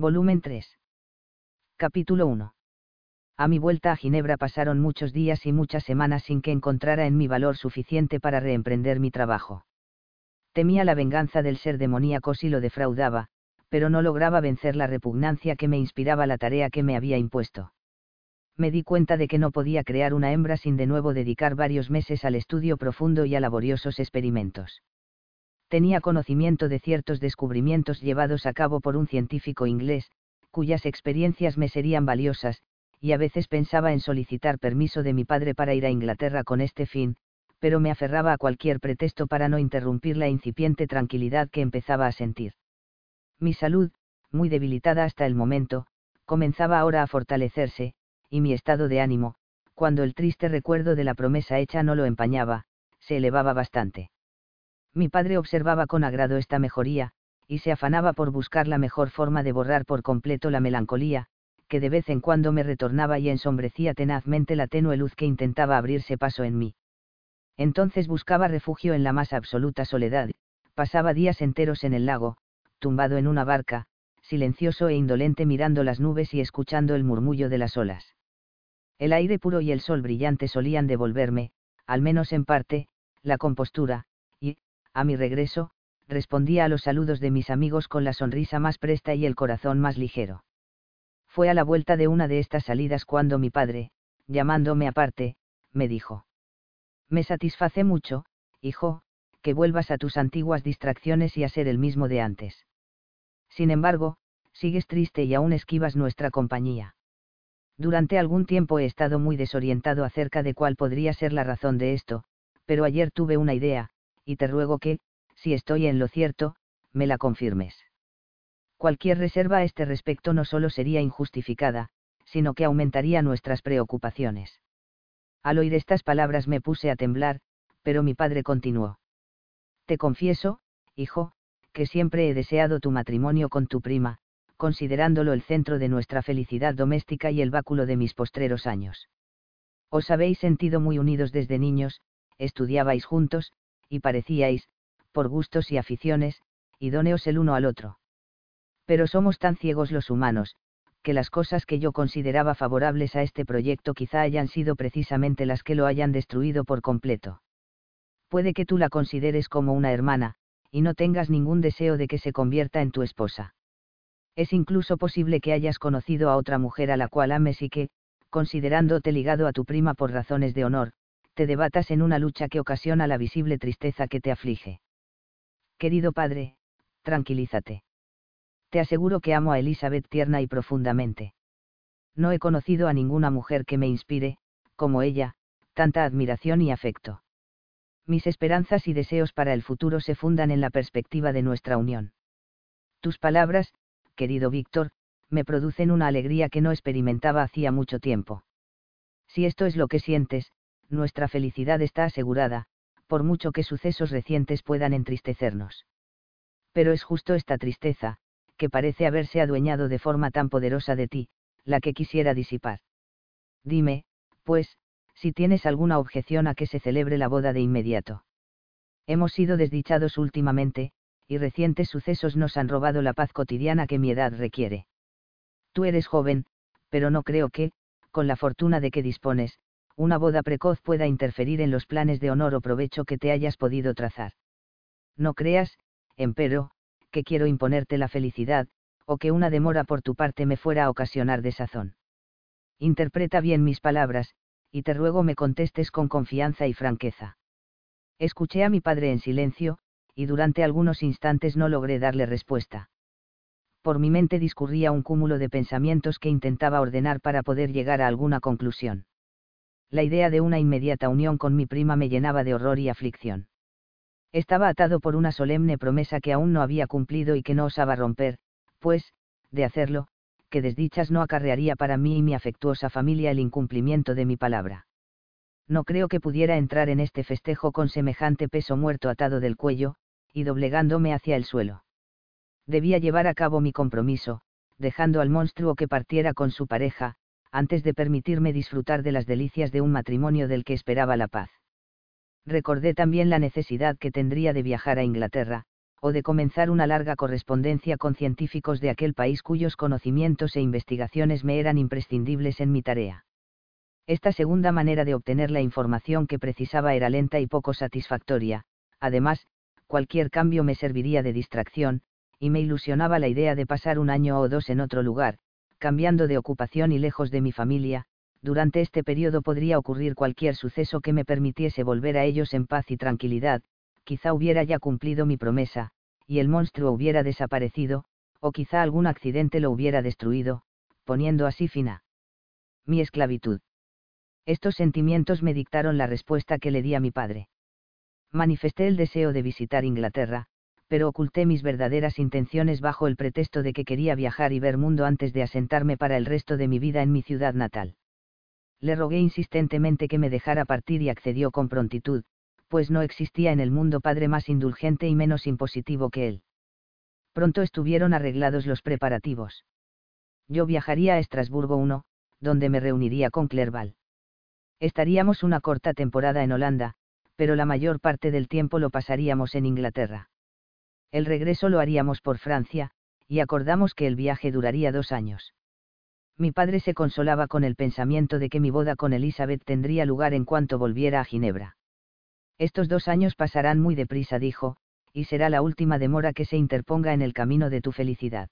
Volumen 3. Capítulo 1. A mi vuelta a Ginebra pasaron muchos días y muchas semanas sin que encontrara en mi valor suficiente para reemprender mi trabajo. Temía la venganza del ser demoníaco si lo defraudaba, pero no lograba vencer la repugnancia que me inspiraba la tarea que me había impuesto. Me di cuenta de que no podía crear una hembra sin de nuevo dedicar varios meses al estudio profundo y a laboriosos experimentos. Tenía conocimiento de ciertos descubrimientos llevados a cabo por un científico inglés, cuyas experiencias me serían valiosas, y a veces pensaba en solicitar permiso de mi padre para ir a Inglaterra con este fin, pero me aferraba a cualquier pretexto para no interrumpir la incipiente tranquilidad que empezaba a sentir. Mi salud, muy debilitada hasta el momento, comenzaba ahora a fortalecerse, y mi estado de ánimo, cuando el triste recuerdo de la promesa hecha no lo empañaba, se elevaba bastante. Mi padre observaba con agrado esta mejoría, y se afanaba por buscar la mejor forma de borrar por completo la melancolía, que de vez en cuando me retornaba y ensombrecía tenazmente la tenue luz que intentaba abrirse paso en mí. Entonces buscaba refugio en la más absoluta soledad, pasaba días enteros en el lago, tumbado en una barca, silencioso e indolente mirando las nubes y escuchando el murmullo de las olas. El aire puro y el sol brillante solían devolverme, al menos en parte, la compostura, a mi regreso, respondía a los saludos de mis amigos con la sonrisa más presta y el corazón más ligero. Fue a la vuelta de una de estas salidas cuando mi padre, llamándome aparte, me dijo. Me satisface mucho, hijo, que vuelvas a tus antiguas distracciones y a ser el mismo de antes. Sin embargo, sigues triste y aún esquivas nuestra compañía. Durante algún tiempo he estado muy desorientado acerca de cuál podría ser la razón de esto, pero ayer tuve una idea, y te ruego que, si estoy en lo cierto, me la confirmes cualquier reserva a este respecto no solo sería injustificada, sino que aumentaría nuestras preocupaciones. Al oír estas palabras me puse a temblar, pero mi padre continuó. Te confieso, hijo, que siempre he deseado tu matrimonio con tu prima, considerándolo el centro de nuestra felicidad doméstica y el báculo de mis postreros años. Os habéis sentido muy unidos desde niños, estudiabais juntos, y parecíais, por gustos y aficiones, idóneos el uno al otro pero somos tan ciegos los humanos, que las cosas que yo consideraba favorables a este proyecto quizá hayan sido precisamente las que lo hayan destruido por completo. Puede que tú la consideres como una hermana, y no tengas ningún deseo de que se convierta en tu esposa. Es incluso posible que hayas conocido a otra mujer a la cual ames y que, considerándote ligado a tu prima por razones de honor, debatas en una lucha que ocasiona la visible tristeza que te aflige. Querido padre, tranquilízate te aseguro que amo a Elizabeth tierna y profundamente. No he conocido a ninguna mujer que me inspire, como ella, tanta admiración y afecto. Mis esperanzas y deseos para el futuro se fundan en la perspectiva de nuestra unión. Tus palabras, querido Víctor, me producen una alegría que no experimentaba hacía mucho tiempo. Si esto es lo que sientes, nuestra felicidad está asegurada, por mucho que sucesos recientes puedan entristecernos. Pero es justo esta tristeza, que parece haberse adueñado de forma tan poderosa de ti, la que quisiera disipar. Dime, pues, si tienes alguna objeción a que se celebre la boda de inmediato. Hemos sido desdichados últimamente, y recientes sucesos nos han robado la paz cotidiana que mi edad requiere. Tú eres joven, pero no creo que, con la fortuna de que dispones, una boda precoz pueda interferir en los planes de honor o provecho que te hayas podido trazar. No creas, empero, que quiero imponerte la felicidad, o que una demora por tu parte me fuera a ocasionar desazón. Interpreta bien mis palabras, y te ruego me contestes con confianza y franqueza. Escuché a mi padre en silencio, y durante algunos instantes no logré darle respuesta. Por mi mente discurría un cúmulo de pensamientos que intentaba ordenar para poder llegar a alguna conclusión. La idea de una inmediata unión con mi prima me llenaba de horror y aflicción. Estaba atado por una solemne promesa que aún no había cumplido y que no osaba romper, pues, de hacerlo, que desdichas no acarrearía para mí y mi afectuosa familia el incumplimiento de mi palabra. No creo que pudiera entrar en este festejo con semejante peso muerto atado del cuello, y doblegándome hacia el suelo. Debía llevar a cabo mi compromiso, dejando al monstruo que partiera con su pareja, antes de permitirme disfrutar de las delicias de un matrimonio del que esperaba la paz recordé también la necesidad que tendría de viajar a Inglaterra, o de comenzar una larga correspondencia con científicos de aquel país cuyos conocimientos e investigaciones me eran imprescindibles en mi tarea. Esta segunda manera de obtener la información que precisaba era lenta y poco satisfactoria, además, cualquier cambio me serviría de distracción, y me ilusionaba la idea de pasar un año o dos en otro lugar, cambiando de ocupación y lejos de mi familia, durante este periodo podría ocurrir cualquier suceso que me permitiese volver a ellos en paz y tranquilidad, quizá hubiera ya cumplido mi promesa, y el monstruo hubiera desaparecido, o quizá algún accidente lo hubiera destruido, poniendo así fin a mi esclavitud. Estos sentimientos me dictaron la respuesta que le di a mi padre. Manifesté el deseo de visitar Inglaterra, pero oculté mis verdaderas intenciones bajo el pretexto de que quería viajar y ver mundo antes de asentarme para el resto de mi vida en mi ciudad natal. Le rogué insistentemente que me dejara partir y accedió con prontitud, pues no existía en el mundo padre más indulgente y menos impositivo que él. Pronto estuvieron arreglados los preparativos. Yo viajaría a Estrasburgo 1, donde me reuniría con Clerval. Estaríamos una corta temporada en Holanda, pero la mayor parte del tiempo lo pasaríamos en Inglaterra. El regreso lo haríamos por Francia, y acordamos que el viaje duraría dos años. Mi padre se consolaba con el pensamiento de que mi boda con Elizabeth tendría lugar en cuanto volviera a Ginebra. Estos dos años pasarán muy deprisa, dijo, y será la última demora que se interponga en el camino de tu felicidad.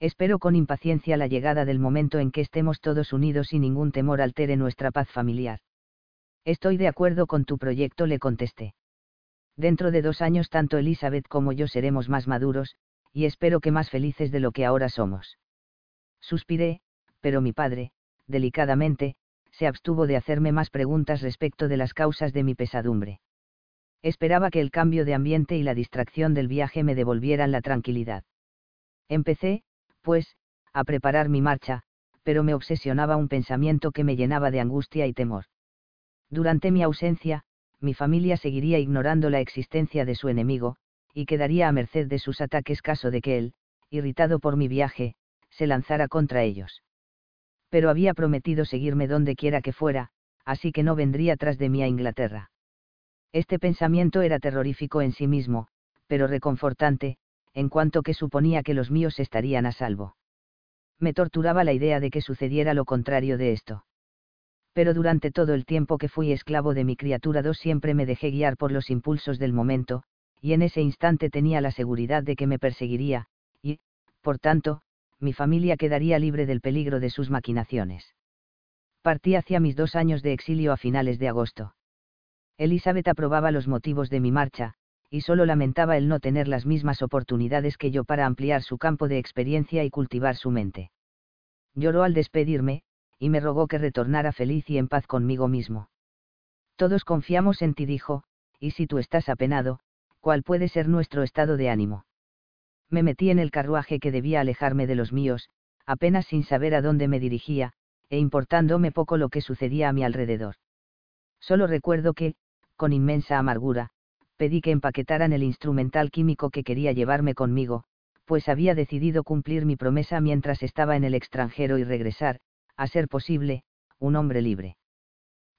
Espero con impaciencia la llegada del momento en que estemos todos unidos y ningún temor altere nuestra paz familiar. Estoy de acuerdo con tu proyecto, le contesté. Dentro de dos años tanto Elizabeth como yo seremos más maduros, y espero que más felices de lo que ahora somos. Suspiré, pero mi padre, delicadamente, se abstuvo de hacerme más preguntas respecto de las causas de mi pesadumbre. Esperaba que el cambio de ambiente y la distracción del viaje me devolvieran la tranquilidad. Empecé, pues, a preparar mi marcha, pero me obsesionaba un pensamiento que me llenaba de angustia y temor. Durante mi ausencia, mi familia seguiría ignorando la existencia de su enemigo, y quedaría a merced de sus ataques caso de que él, irritado por mi viaje, se lanzara contra ellos pero había prometido seguirme donde quiera que fuera, así que no vendría tras de mí a Inglaterra. Este pensamiento era terrorífico en sí mismo, pero reconfortante, en cuanto que suponía que los míos estarían a salvo. Me torturaba la idea de que sucediera lo contrario de esto. Pero durante todo el tiempo que fui esclavo de mi criatura dos siempre me dejé guiar por los impulsos del momento, y en ese instante tenía la seguridad de que me perseguiría, y, por tanto, mi familia quedaría libre del peligro de sus maquinaciones. Partí hacia mis dos años de exilio a finales de agosto. Elizabeth aprobaba los motivos de mi marcha, y solo lamentaba el no tener las mismas oportunidades que yo para ampliar su campo de experiencia y cultivar su mente. Lloró al despedirme, y me rogó que retornara feliz y en paz conmigo mismo. Todos confiamos en ti, dijo, y si tú estás apenado, ¿cuál puede ser nuestro estado de ánimo? me metí en el carruaje que debía alejarme de los míos, apenas sin saber a dónde me dirigía, e importándome poco lo que sucedía a mi alrededor. Solo recuerdo que, con inmensa amargura, pedí que empaquetaran el instrumental químico que quería llevarme conmigo, pues había decidido cumplir mi promesa mientras estaba en el extranjero y regresar, a ser posible, un hombre libre.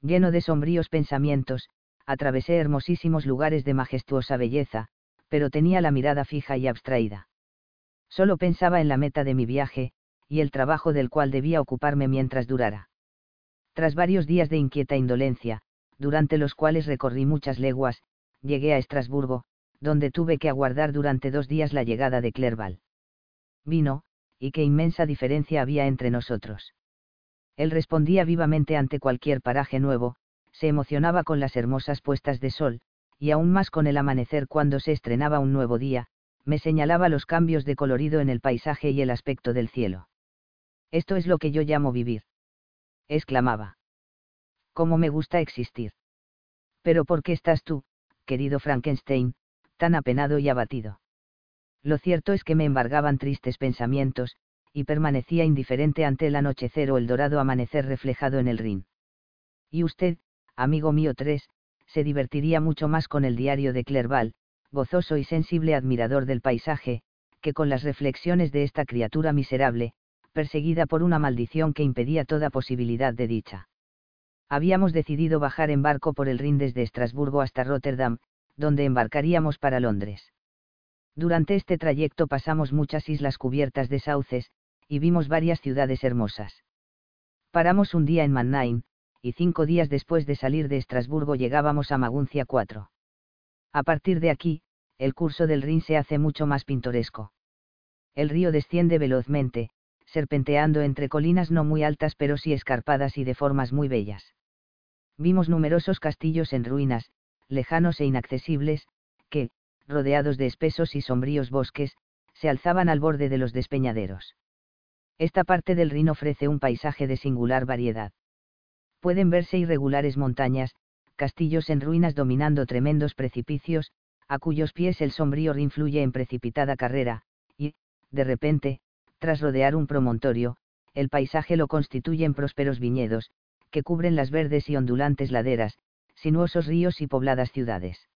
Lleno de sombríos pensamientos, atravesé hermosísimos lugares de majestuosa belleza, pero tenía la mirada fija y abstraída. Solo pensaba en la meta de mi viaje, y el trabajo del cual debía ocuparme mientras durara. Tras varios días de inquieta indolencia, durante los cuales recorrí muchas leguas, llegué a Estrasburgo, donde tuve que aguardar durante dos días la llegada de Clerval. Vino, y qué inmensa diferencia había entre nosotros. Él respondía vivamente ante cualquier paraje nuevo, se emocionaba con las hermosas puestas de sol, y aún más con el amanecer cuando se estrenaba un nuevo día, me señalaba los cambios de colorido en el paisaje y el aspecto del cielo. Esto es lo que yo llamo vivir. exclamaba. ¿Cómo me gusta existir? Pero ¿por qué estás tú, querido Frankenstein, tan apenado y abatido? Lo cierto es que me embargaban tristes pensamientos, y permanecía indiferente ante el anochecer o el dorado amanecer reflejado en el Rin. Y usted, amigo mío 3, se divertiría mucho más con el diario de Clerval, gozoso y sensible admirador del paisaje, que con las reflexiones de esta criatura miserable, perseguida por una maldición que impedía toda posibilidad de dicha. Habíamos decidido bajar en barco por el Rin desde Estrasburgo hasta Rotterdam, donde embarcaríamos para Londres. Durante este trayecto pasamos muchas islas cubiertas de sauces, y vimos varias ciudades hermosas. Paramos un día en Mannheim, y cinco días después de salir de Estrasburgo llegábamos a Maguncia 4. A partir de aquí, el curso del Rin se hace mucho más pintoresco. El río desciende velozmente, serpenteando entre colinas no muy altas pero sí escarpadas y de formas muy bellas. Vimos numerosos castillos en ruinas, lejanos e inaccesibles, que, rodeados de espesos y sombríos bosques, se alzaban al borde de los despeñaderos. Esta parte del Rin ofrece un paisaje de singular variedad. Pueden verse irregulares montañas, castillos en ruinas dominando tremendos precipicios, a cuyos pies el sombrío Rin fluye en precipitada carrera, y, de repente, tras rodear un promontorio, el paisaje lo constituyen prósperos viñedos, que cubren las verdes y ondulantes laderas, sinuosos ríos y pobladas ciudades.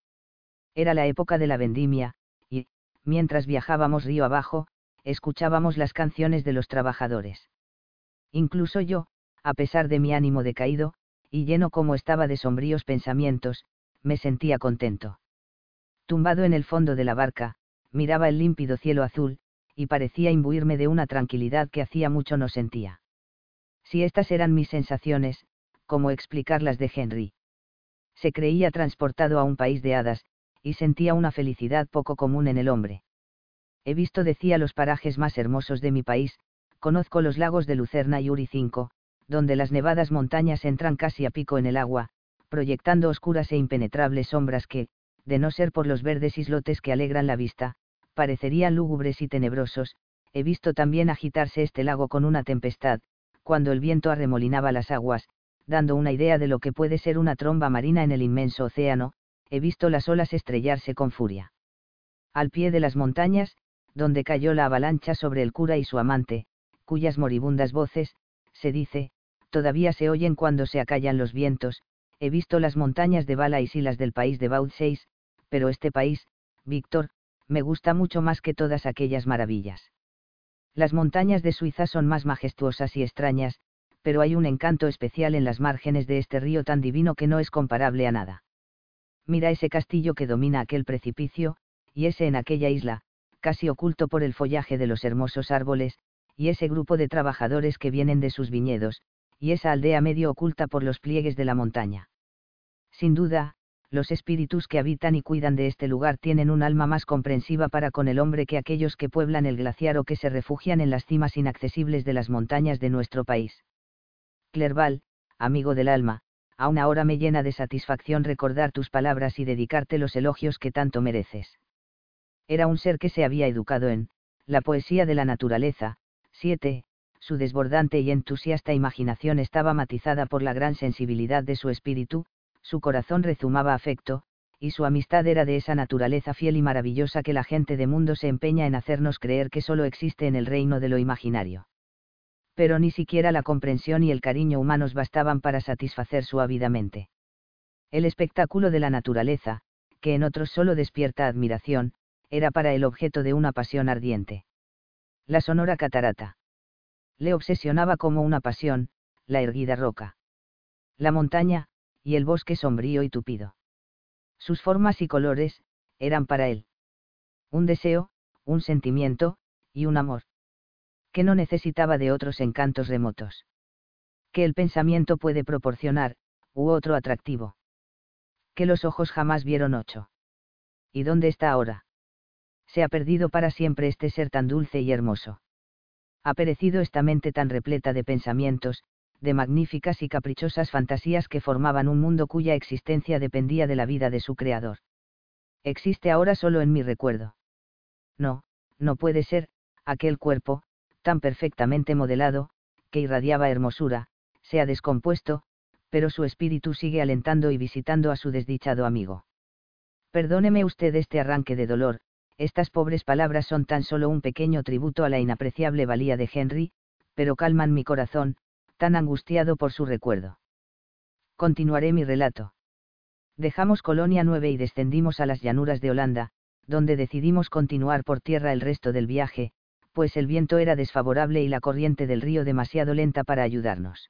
Era la época de la vendimia, y, mientras viajábamos río abajo, escuchábamos las canciones de los trabajadores. Incluso yo, a pesar de mi ánimo decaído, y lleno como estaba de sombríos pensamientos, me sentía contento. Tumbado en el fondo de la barca, miraba el límpido cielo azul, y parecía imbuirme de una tranquilidad que hacía mucho no sentía. Si estas eran mis sensaciones, ¿cómo explicarlas de Henry? Se creía transportado a un país de hadas, y sentía una felicidad poco común en el hombre. He visto, decía, los parajes más hermosos de mi país, conozco los lagos de Lucerna y Uri 5, donde las nevadas montañas entran casi a pico en el agua, proyectando oscuras e impenetrables sombras que, de no ser por los verdes islotes que alegran la vista, parecerían lúgubres y tenebrosos, he visto también agitarse este lago con una tempestad, cuando el viento arremolinaba las aguas, dando una idea de lo que puede ser una tromba marina en el inmenso océano, he visto las olas estrellarse con furia. Al pie de las montañas, donde cayó la avalancha sobre el cura y su amante, cuyas moribundas voces, se dice, todavía se oyen cuando se acallan los vientos, he visto las montañas de Bala y Silas del país de Baudseis, pero este país, Víctor, me gusta mucho más que todas aquellas maravillas. Las montañas de Suiza son más majestuosas y extrañas, pero hay un encanto especial en las márgenes de este río tan divino que no es comparable a nada. Mira ese castillo que domina aquel precipicio, y ese en aquella isla, casi oculto por el follaje de los hermosos árboles, y ese grupo de trabajadores que vienen de sus viñedos, y esa aldea medio oculta por los pliegues de la montaña. Sin duda, los espíritus que habitan y cuidan de este lugar tienen un alma más comprensiva para con el hombre que aquellos que pueblan el glaciar o que se refugian en las cimas inaccesibles de las montañas de nuestro país. Clerval, amigo del alma, aún ahora me llena de satisfacción recordar tus palabras y dedicarte los elogios que tanto mereces. Era un ser que se había educado en, la poesía de la naturaleza, 7, su desbordante y entusiasta imaginación estaba matizada por la gran sensibilidad de su espíritu, su corazón rezumaba afecto, y su amistad era de esa naturaleza fiel y maravillosa que la gente de mundo se empeña en hacernos creer que solo existe en el reino de lo imaginario. Pero ni siquiera la comprensión y el cariño humanos bastaban para satisfacer su mente. El espectáculo de la naturaleza, que en otros solo despierta admiración, era para el objeto de una pasión ardiente. La sonora catarata. Le obsesionaba como una pasión, la erguida roca. La montaña, y el bosque sombrío y tupido. Sus formas y colores, eran para él. Un deseo, un sentimiento, y un amor. Que no necesitaba de otros encantos remotos. Que el pensamiento puede proporcionar, u otro atractivo. Que los ojos jamás vieron ocho. ¿Y dónde está ahora? Se ha perdido para siempre este ser tan dulce y hermoso. Ha perecido esta mente tan repleta de pensamientos, de magníficas y caprichosas fantasías que formaban un mundo cuya existencia dependía de la vida de su creador. Existe ahora solo en mi recuerdo. No, no puede ser, aquel cuerpo, tan perfectamente modelado, que irradiaba hermosura, se ha descompuesto, pero su espíritu sigue alentando y visitando a su desdichado amigo. Perdóneme usted este arranque de dolor, estas pobres palabras son tan solo un pequeño tributo a la inapreciable valía de Henry, pero calman mi corazón, tan angustiado por su recuerdo. Continuaré mi relato. Dejamos Colonia 9 y descendimos a las llanuras de Holanda, donde decidimos continuar por tierra el resto del viaje, pues el viento era desfavorable y la corriente del río demasiado lenta para ayudarnos.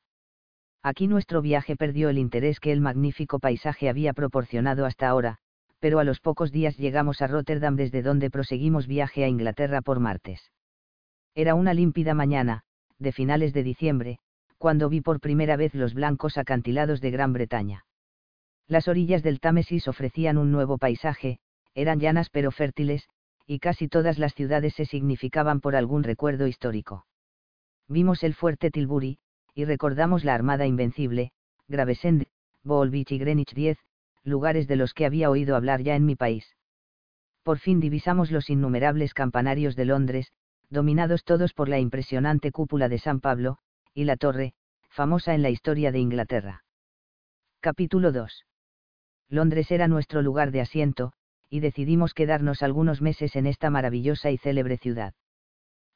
Aquí nuestro viaje perdió el interés que el magnífico paisaje había proporcionado hasta ahora, pero a los pocos días llegamos a Rotterdam desde donde proseguimos viaje a Inglaterra por martes. Era una límpida mañana, de finales de diciembre, cuando vi por primera vez los blancos acantilados de Gran Bretaña. Las orillas del Támesis ofrecían un nuevo paisaje, eran llanas pero fértiles, y casi todas las ciudades se significaban por algún recuerdo histórico. Vimos el fuerte Tilbury, y recordamos la Armada Invencible, Gravesend, Beach y Greenwich 10, lugares de los que había oído hablar ya en mi país. Por fin divisamos los innumerables campanarios de Londres, dominados todos por la impresionante cúpula de San Pablo, y la torre, famosa en la historia de Inglaterra. Capítulo 2. Londres era nuestro lugar de asiento, y decidimos quedarnos algunos meses en esta maravillosa y célebre ciudad.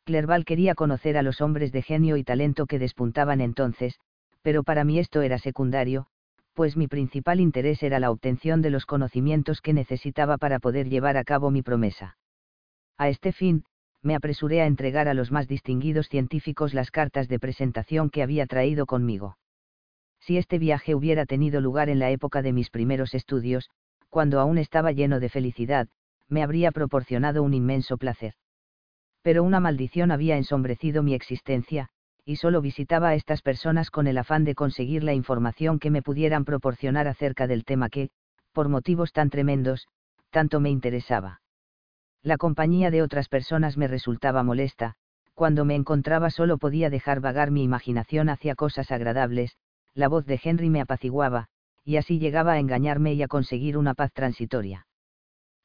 Clerval quería conocer a los hombres de genio y talento que despuntaban entonces, pero para mí esto era secundario, pues mi principal interés era la obtención de los conocimientos que necesitaba para poder llevar a cabo mi promesa. A este fin, me apresuré a entregar a los más distinguidos científicos las cartas de presentación que había traído conmigo. Si este viaje hubiera tenido lugar en la época de mis primeros estudios, cuando aún estaba lleno de felicidad, me habría proporcionado un inmenso placer. Pero una maldición había ensombrecido mi existencia, y solo visitaba a estas personas con el afán de conseguir la información que me pudieran proporcionar acerca del tema que, por motivos tan tremendos, tanto me interesaba. La compañía de otras personas me resultaba molesta, cuando me encontraba solo podía dejar vagar mi imaginación hacia cosas agradables, la voz de Henry me apaciguaba, y así llegaba a engañarme y a conseguir una paz transitoria.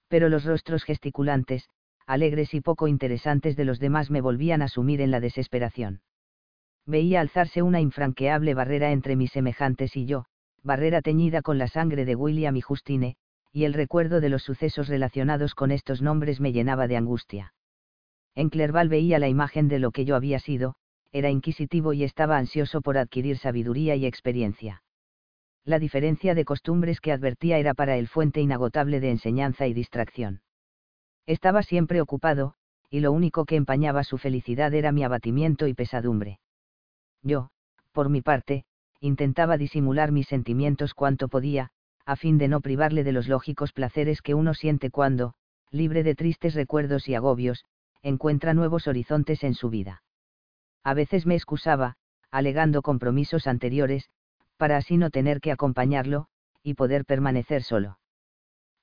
Pero los rostros gesticulantes, alegres y poco interesantes de los demás me volvían a sumir en la desesperación veía alzarse una infranqueable barrera entre mis semejantes y yo, barrera teñida con la sangre de William y Justine, y el recuerdo de los sucesos relacionados con estos nombres me llenaba de angustia. En Clerval veía la imagen de lo que yo había sido, era inquisitivo y estaba ansioso por adquirir sabiduría y experiencia. La diferencia de costumbres que advertía era para él fuente inagotable de enseñanza y distracción. Estaba siempre ocupado, y lo único que empañaba su felicidad era mi abatimiento y pesadumbre. Yo, por mi parte, intentaba disimular mis sentimientos cuanto podía, a fin de no privarle de los lógicos placeres que uno siente cuando, libre de tristes recuerdos y agobios, encuentra nuevos horizontes en su vida. A veces me excusaba, alegando compromisos anteriores, para así no tener que acompañarlo, y poder permanecer solo.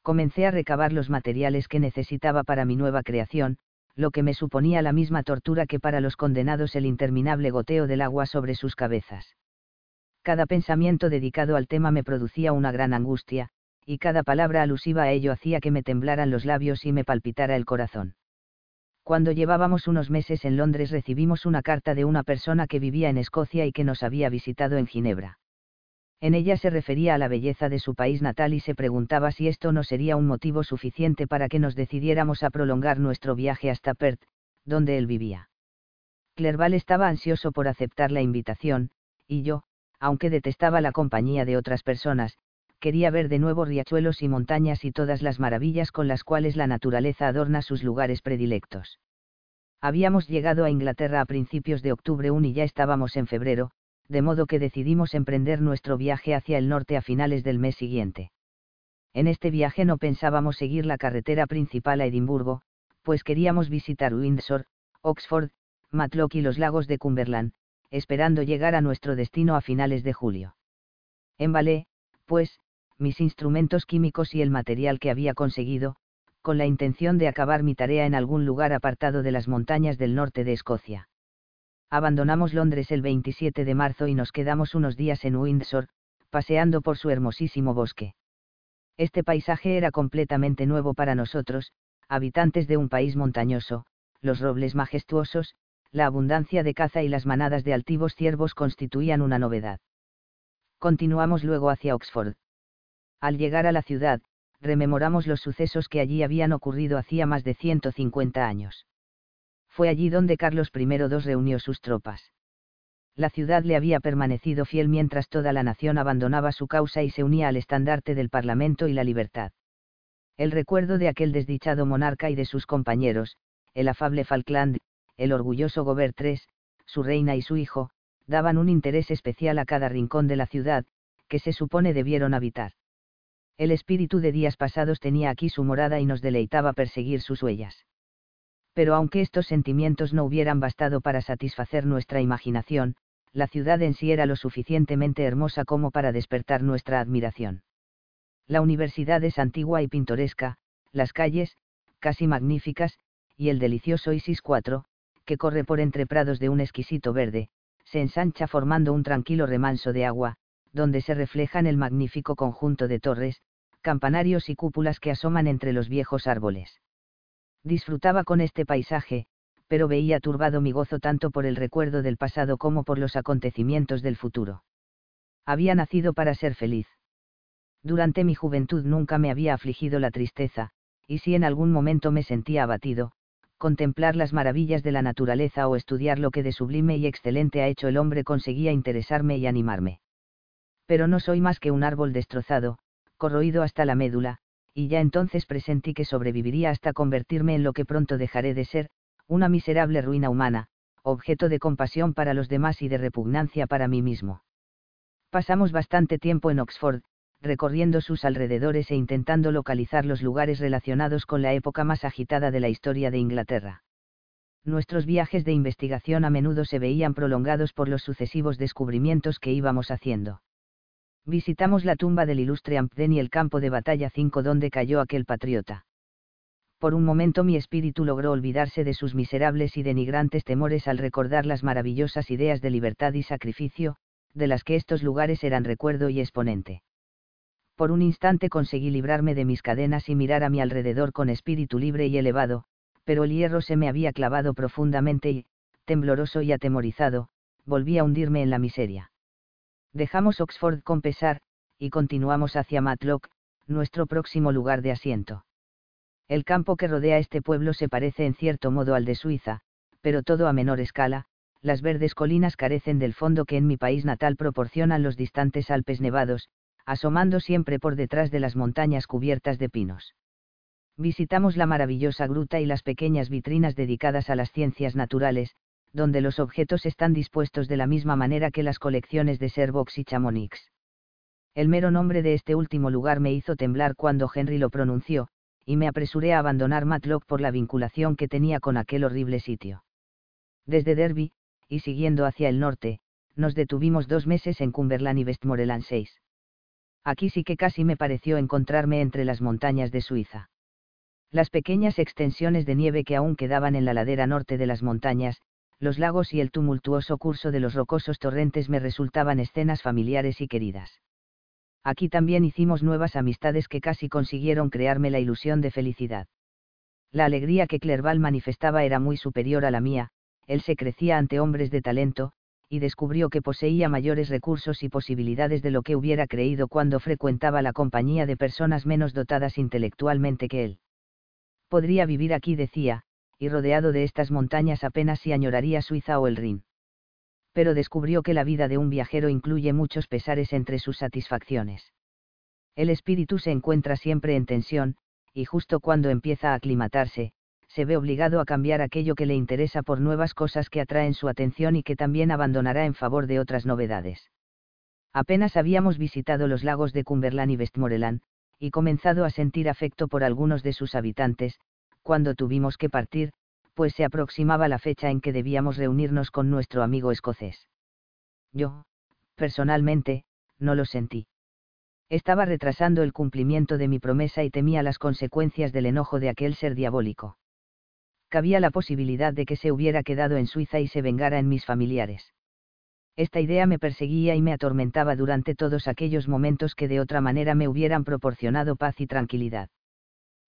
Comencé a recabar los materiales que necesitaba para mi nueva creación, lo que me suponía la misma tortura que para los condenados el interminable goteo del agua sobre sus cabezas. Cada pensamiento dedicado al tema me producía una gran angustia, y cada palabra alusiva a ello hacía que me temblaran los labios y me palpitara el corazón. Cuando llevábamos unos meses en Londres recibimos una carta de una persona que vivía en Escocia y que nos había visitado en Ginebra. En ella se refería a la belleza de su país natal y se preguntaba si esto no sería un motivo suficiente para que nos decidiéramos a prolongar nuestro viaje hasta Perth, donde él vivía. Clerval estaba ansioso por aceptar la invitación, y yo, aunque detestaba la compañía de otras personas, quería ver de nuevo riachuelos y montañas y todas las maravillas con las cuales la naturaleza adorna sus lugares predilectos. Habíamos llegado a Inglaterra a principios de octubre 1 y ya estábamos en febrero, de modo que decidimos emprender nuestro viaje hacia el norte a finales del mes siguiente. En este viaje no pensábamos seguir la carretera principal a Edimburgo, pues queríamos visitar Windsor, Oxford, Matlock y los lagos de Cumberland, esperando llegar a nuestro destino a finales de julio. Embalé, pues, mis instrumentos químicos y el material que había conseguido, con la intención de acabar mi tarea en algún lugar apartado de las montañas del norte de Escocia. Abandonamos Londres el 27 de marzo y nos quedamos unos días en Windsor, paseando por su hermosísimo bosque. Este paisaje era completamente nuevo para nosotros, habitantes de un país montañoso, los robles majestuosos, la abundancia de caza y las manadas de altivos ciervos constituían una novedad. Continuamos luego hacia Oxford. Al llegar a la ciudad, rememoramos los sucesos que allí habían ocurrido hacía más de 150 años fue allí donde Carlos I II reunió sus tropas. La ciudad le había permanecido fiel mientras toda la nación abandonaba su causa y se unía al estandarte del Parlamento y la libertad. El recuerdo de aquel desdichado monarca y de sus compañeros, el afable Falkland, el orgulloso Gobert III, su reina y su hijo, daban un interés especial a cada rincón de la ciudad, que se supone debieron habitar. El espíritu de días pasados tenía aquí su morada y nos deleitaba perseguir sus huellas. Pero aunque estos sentimientos no hubieran bastado para satisfacer nuestra imaginación, la ciudad en sí era lo suficientemente hermosa como para despertar nuestra admiración. La universidad es antigua y pintoresca, las calles, casi magníficas, y el delicioso Isis IV, que corre por entre prados de un exquisito verde, se ensancha formando un tranquilo remanso de agua, donde se reflejan el magnífico conjunto de torres, campanarios y cúpulas que asoman entre los viejos árboles. Disfrutaba con este paisaje, pero veía turbado mi gozo tanto por el recuerdo del pasado como por los acontecimientos del futuro. Había nacido para ser feliz. Durante mi juventud nunca me había afligido la tristeza, y si en algún momento me sentía abatido, contemplar las maravillas de la naturaleza o estudiar lo que de sublime y excelente ha hecho el hombre conseguía interesarme y animarme. Pero no soy más que un árbol destrozado, corroído hasta la médula, y ya entonces presentí que sobreviviría hasta convertirme en lo que pronto dejaré de ser, una miserable ruina humana, objeto de compasión para los demás y de repugnancia para mí mismo. Pasamos bastante tiempo en Oxford, recorriendo sus alrededores e intentando localizar los lugares relacionados con la época más agitada de la historia de Inglaterra. Nuestros viajes de investigación a menudo se veían prolongados por los sucesivos descubrimientos que íbamos haciendo. Visitamos la tumba del ilustre Ampden y el campo de batalla 5 donde cayó aquel patriota. Por un momento mi espíritu logró olvidarse de sus miserables y denigrantes temores al recordar las maravillosas ideas de libertad y sacrificio, de las que estos lugares eran recuerdo y exponente por un instante conseguí librarme de mis cadenas y mirar a mi alrededor con espíritu libre y elevado, pero el hierro se me había clavado profundamente y, tembloroso y atemorizado, volví a hundirme en la miseria. Dejamos Oxford con pesar, y continuamos hacia Matlock, nuestro próximo lugar de asiento. El campo que rodea este pueblo se parece en cierto modo al de Suiza, pero todo a menor escala, las verdes colinas carecen del fondo que en mi país natal proporcionan los distantes Alpes nevados, asomando siempre por detrás de las montañas cubiertas de pinos. Visitamos la maravillosa gruta y las pequeñas vitrinas dedicadas a las ciencias naturales, donde los objetos están dispuestos de la misma manera que las colecciones de Servox y Chamonix. El mero nombre de este último lugar me hizo temblar cuando Henry lo pronunció, y me apresuré a abandonar Matlock por la vinculación que tenía con aquel horrible sitio. Desde Derby, y siguiendo hacia el norte, nos detuvimos dos meses en Cumberland y Westmoreland 6 aquí sí que casi me pareció encontrarme entre las montañas de Suiza. Las pequeñas extensiones de nieve que aún quedaban en la ladera norte de las montañas, los lagos y el tumultuoso curso de los rocosos torrentes me resultaban escenas familiares y queridas. Aquí también hicimos nuevas amistades que casi consiguieron crearme la ilusión de felicidad. La alegría que Clerval manifestaba era muy superior a la mía, él se crecía ante hombres de talento, y descubrió que poseía mayores recursos y posibilidades de lo que hubiera creído cuando frecuentaba la compañía de personas menos dotadas intelectualmente que él. Podría vivir aquí, decía, y rodeado de estas montañas apenas si añoraría Suiza o el Rin. Pero descubrió que la vida de un viajero incluye muchos pesares entre sus satisfacciones. El espíritu se encuentra siempre en tensión, y justo cuando empieza a aclimatarse, se ve obligado a cambiar aquello que le interesa por nuevas cosas que atraen su atención y que también abandonará en favor de otras novedades. Apenas habíamos visitado los lagos de Cumberland y Westmoreland, y comenzado a sentir afecto por algunos de sus habitantes, cuando tuvimos que partir, pues se aproximaba la fecha en que debíamos reunirnos con nuestro amigo escocés. Yo, personalmente, no lo sentí. Estaba retrasando el cumplimiento de mi promesa y temía las consecuencias del enojo de aquel ser diabólico cabía la posibilidad de que se hubiera quedado en Suiza y se vengara en mis familiares. Esta idea me perseguía y me atormentaba durante todos aquellos momentos que de otra manera me hubieran proporcionado paz y tranquilidad.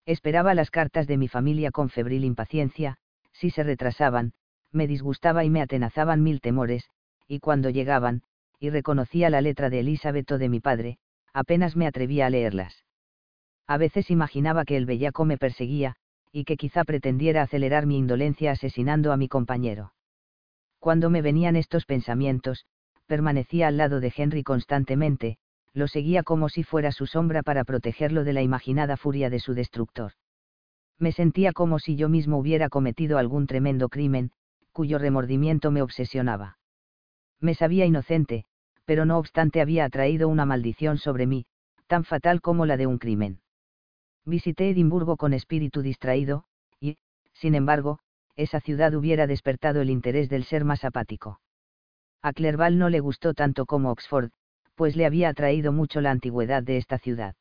Esperaba las cartas de mi familia con febril impaciencia, si se retrasaban, me disgustaba y me atenazaban mil temores, y cuando llegaban, y reconocía la letra de Elizabeth o de mi padre, apenas me atrevía a leerlas. A veces imaginaba que el bellaco me perseguía, y que quizá pretendiera acelerar mi indolencia asesinando a mi compañero. Cuando me venían estos pensamientos, permanecía al lado de Henry constantemente, lo seguía como si fuera su sombra para protegerlo de la imaginada furia de su destructor. Me sentía como si yo mismo hubiera cometido algún tremendo crimen, cuyo remordimiento me obsesionaba. Me sabía inocente, pero no obstante había atraído una maldición sobre mí, tan fatal como la de un crimen. Visité Edimburgo con espíritu distraído, y, sin embargo, esa ciudad hubiera despertado el interés del ser más apático. A Clerval no le gustó tanto como Oxford, pues le había atraído mucho la antigüedad de esta ciudad.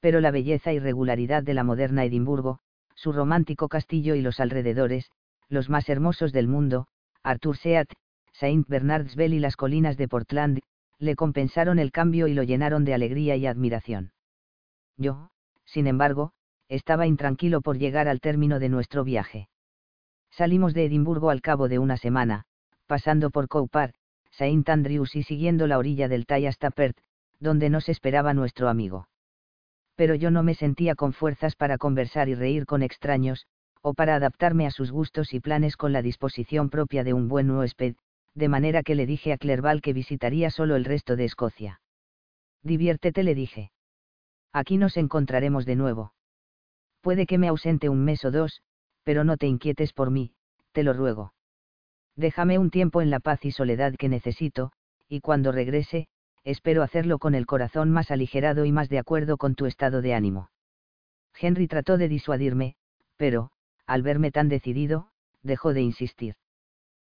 Pero la belleza y regularidad de la moderna Edimburgo, su romántico castillo y los alrededores, los más hermosos del mundo, Arthur Seat, Saint Bernard's Bell y las colinas de Portland, le compensaron el cambio y lo llenaron de alegría y admiración. Yo, sin embargo, estaba intranquilo por llegar al término de nuestro viaje. Salimos de Edimburgo al cabo de una semana, pasando por Cowpar, Saint Andrews y siguiendo la orilla del Tay hasta Perth, donde nos esperaba nuestro amigo. Pero yo no me sentía con fuerzas para conversar y reír con extraños, o para adaptarme a sus gustos y planes con la disposición propia de un buen huésped, de manera que le dije a Clerval que visitaría solo el resto de Escocia. Diviértete, le dije. Aquí nos encontraremos de nuevo. Puede que me ausente un mes o dos, pero no te inquietes por mí, te lo ruego. Déjame un tiempo en la paz y soledad que necesito, y cuando regrese, espero hacerlo con el corazón más aligerado y más de acuerdo con tu estado de ánimo. Henry trató de disuadirme, pero, al verme tan decidido, dejó de insistir.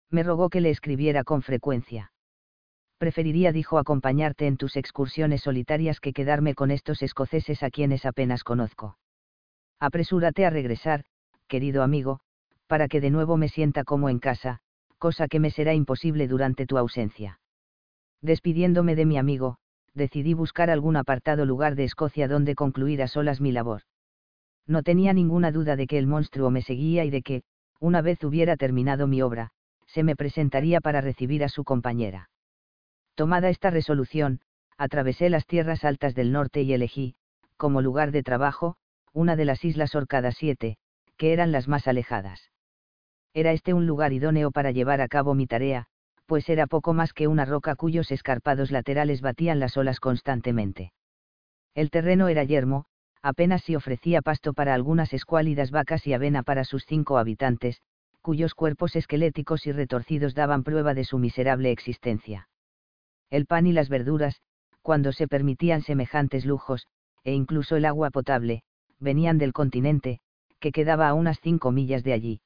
Me rogó que le escribiera con frecuencia. Preferiría, dijo, acompañarte en tus excursiones solitarias que quedarme con estos escoceses a quienes apenas conozco. Apresúrate a regresar, querido amigo, para que de nuevo me sienta como en casa, cosa que me será imposible durante tu ausencia. Despidiéndome de mi amigo, decidí buscar algún apartado lugar de Escocia donde concluir a solas mi labor. No tenía ninguna duda de que el monstruo me seguía y de que, una vez hubiera terminado mi obra, se me presentaría para recibir a su compañera. Tomada esta resolución, atravesé las tierras altas del norte y elegí, como lugar de trabajo, una de las Islas Orcadas 7, que eran las más alejadas. Era este un lugar idóneo para llevar a cabo mi tarea, pues era poco más que una roca cuyos escarpados laterales batían las olas constantemente. El terreno era yermo, apenas si ofrecía pasto para algunas escuálidas vacas y avena para sus cinco habitantes, cuyos cuerpos esqueléticos y retorcidos daban prueba de su miserable existencia. El pan y las verduras, cuando se permitían semejantes lujos, e incluso el agua potable, venían del continente, que quedaba a unas cinco millas de allí.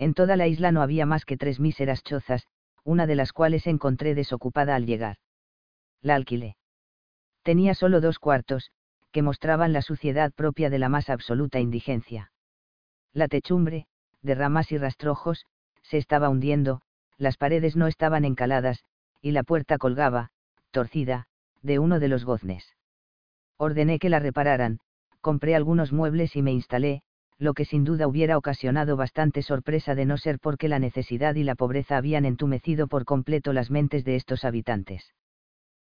En toda la isla no había más que tres míseras chozas, una de las cuales encontré desocupada al llegar. La alquilé. Tenía solo dos cuartos, que mostraban la suciedad propia de la más absoluta indigencia. La techumbre, de ramas y rastrojos, se estaba hundiendo, las paredes no estaban encaladas, y la puerta colgaba, torcida, de uno de los goznes. Ordené que la repararan, compré algunos muebles y me instalé, lo que sin duda hubiera ocasionado bastante sorpresa de no ser porque la necesidad y la pobreza habían entumecido por completo las mentes de estos habitantes.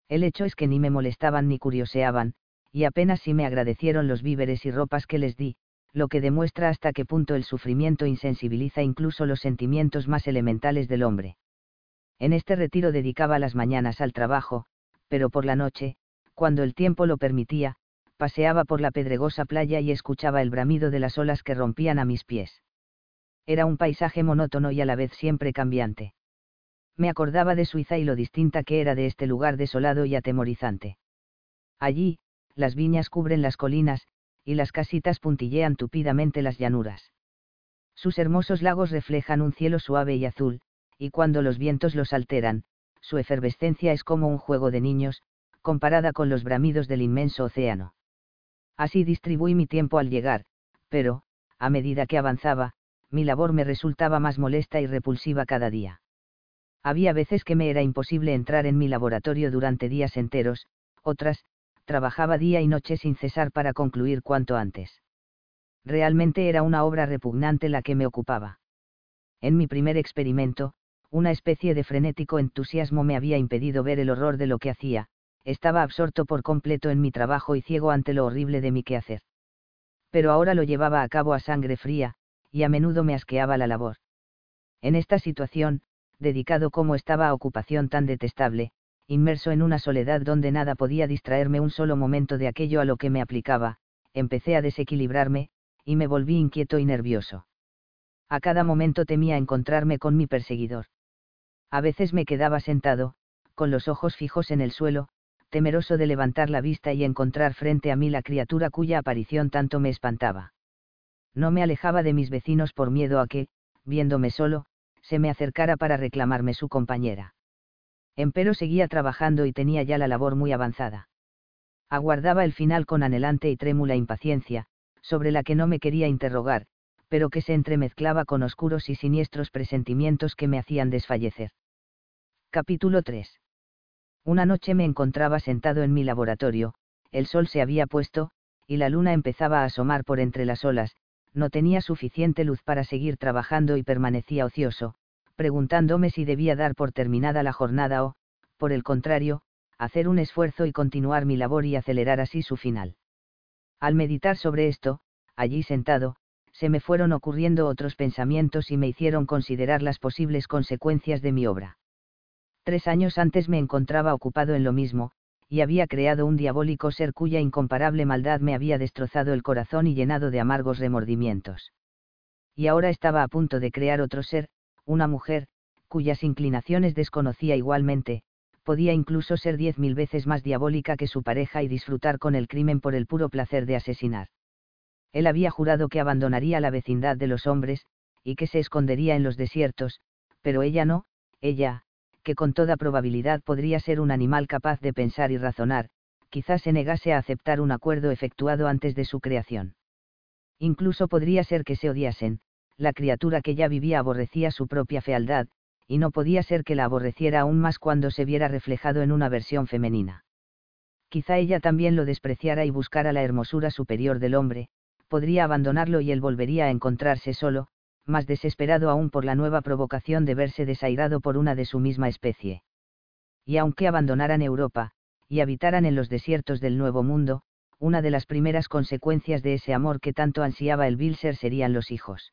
El hecho es que ni me molestaban ni curioseaban, y apenas si me agradecieron los víveres y ropas que les di, lo que demuestra hasta qué punto el sufrimiento insensibiliza incluso los sentimientos más elementales del hombre. En este retiro dedicaba las mañanas al trabajo, pero por la noche, cuando el tiempo lo permitía, paseaba por la pedregosa playa y escuchaba el bramido de las olas que rompían a mis pies. Era un paisaje monótono y a la vez siempre cambiante. Me acordaba de Suiza y lo distinta que era de este lugar desolado y atemorizante. Allí, las viñas cubren las colinas, y las casitas puntillean tupidamente las llanuras. Sus hermosos lagos reflejan un cielo suave y azul, y cuando los vientos los alteran, su efervescencia es como un juego de niños, comparada con los bramidos del inmenso océano. Así distribuí mi tiempo al llegar, pero, a medida que avanzaba, mi labor me resultaba más molesta y repulsiva cada día. Había veces que me era imposible entrar en mi laboratorio durante días enteros, otras, trabajaba día y noche sin cesar para concluir cuanto antes. Realmente era una obra repugnante la que me ocupaba. En mi primer experimento, una especie de frenético entusiasmo me había impedido ver el horror de lo que hacía, estaba absorto por completo en mi trabajo y ciego ante lo horrible de mi quehacer. Pero ahora lo llevaba a cabo a sangre fría, y a menudo me asqueaba la labor. En esta situación, dedicado como estaba a ocupación tan detestable, inmerso en una soledad donde nada podía distraerme un solo momento de aquello a lo que me aplicaba, empecé a desequilibrarme, y me volví inquieto y nervioso. A cada momento temía encontrarme con mi perseguidor. A veces me quedaba sentado, con los ojos fijos en el suelo, temeroso de levantar la vista y encontrar frente a mí la criatura cuya aparición tanto me espantaba. No me alejaba de mis vecinos por miedo a que, viéndome solo, se me acercara para reclamarme su compañera. Empero seguía trabajando y tenía ya la labor muy avanzada. Aguardaba el final con anhelante y trémula impaciencia, sobre la que no me quería interrogar, pero que se entremezclaba con oscuros y siniestros presentimientos que me hacían desfallecer. Capítulo 3. Una noche me encontraba sentado en mi laboratorio, el sol se había puesto, y la luna empezaba a asomar por entre las olas, no tenía suficiente luz para seguir trabajando y permanecía ocioso, preguntándome si debía dar por terminada la jornada o, por el contrario, hacer un esfuerzo y continuar mi labor y acelerar así su final. Al meditar sobre esto, allí sentado, se me fueron ocurriendo otros pensamientos y me hicieron considerar las posibles consecuencias de mi obra. Tres años antes me encontraba ocupado en lo mismo, y había creado un diabólico ser cuya incomparable maldad me había destrozado el corazón y llenado de amargos remordimientos. Y ahora estaba a punto de crear otro ser, una mujer, cuyas inclinaciones desconocía igualmente, podía incluso ser diez mil veces más diabólica que su pareja y disfrutar con el crimen por el puro placer de asesinar. Él había jurado que abandonaría la vecindad de los hombres, y que se escondería en los desiertos, pero ella no, ella, que con toda probabilidad podría ser un animal capaz de pensar y razonar, quizás se negase a aceptar un acuerdo efectuado antes de su creación. Incluso podría ser que se odiasen, la criatura que ya vivía aborrecía su propia fealdad, y no podía ser que la aborreciera aún más cuando se viera reflejado en una versión femenina. Quizá ella también lo despreciara y buscara la hermosura superior del hombre, podría abandonarlo y él volvería a encontrarse solo, más desesperado aún por la nueva provocación de verse desairado por una de su misma especie. Y aunque abandonaran Europa, y habitaran en los desiertos del Nuevo Mundo, una de las primeras consecuencias de ese amor que tanto ansiaba el vil ser serían los hijos.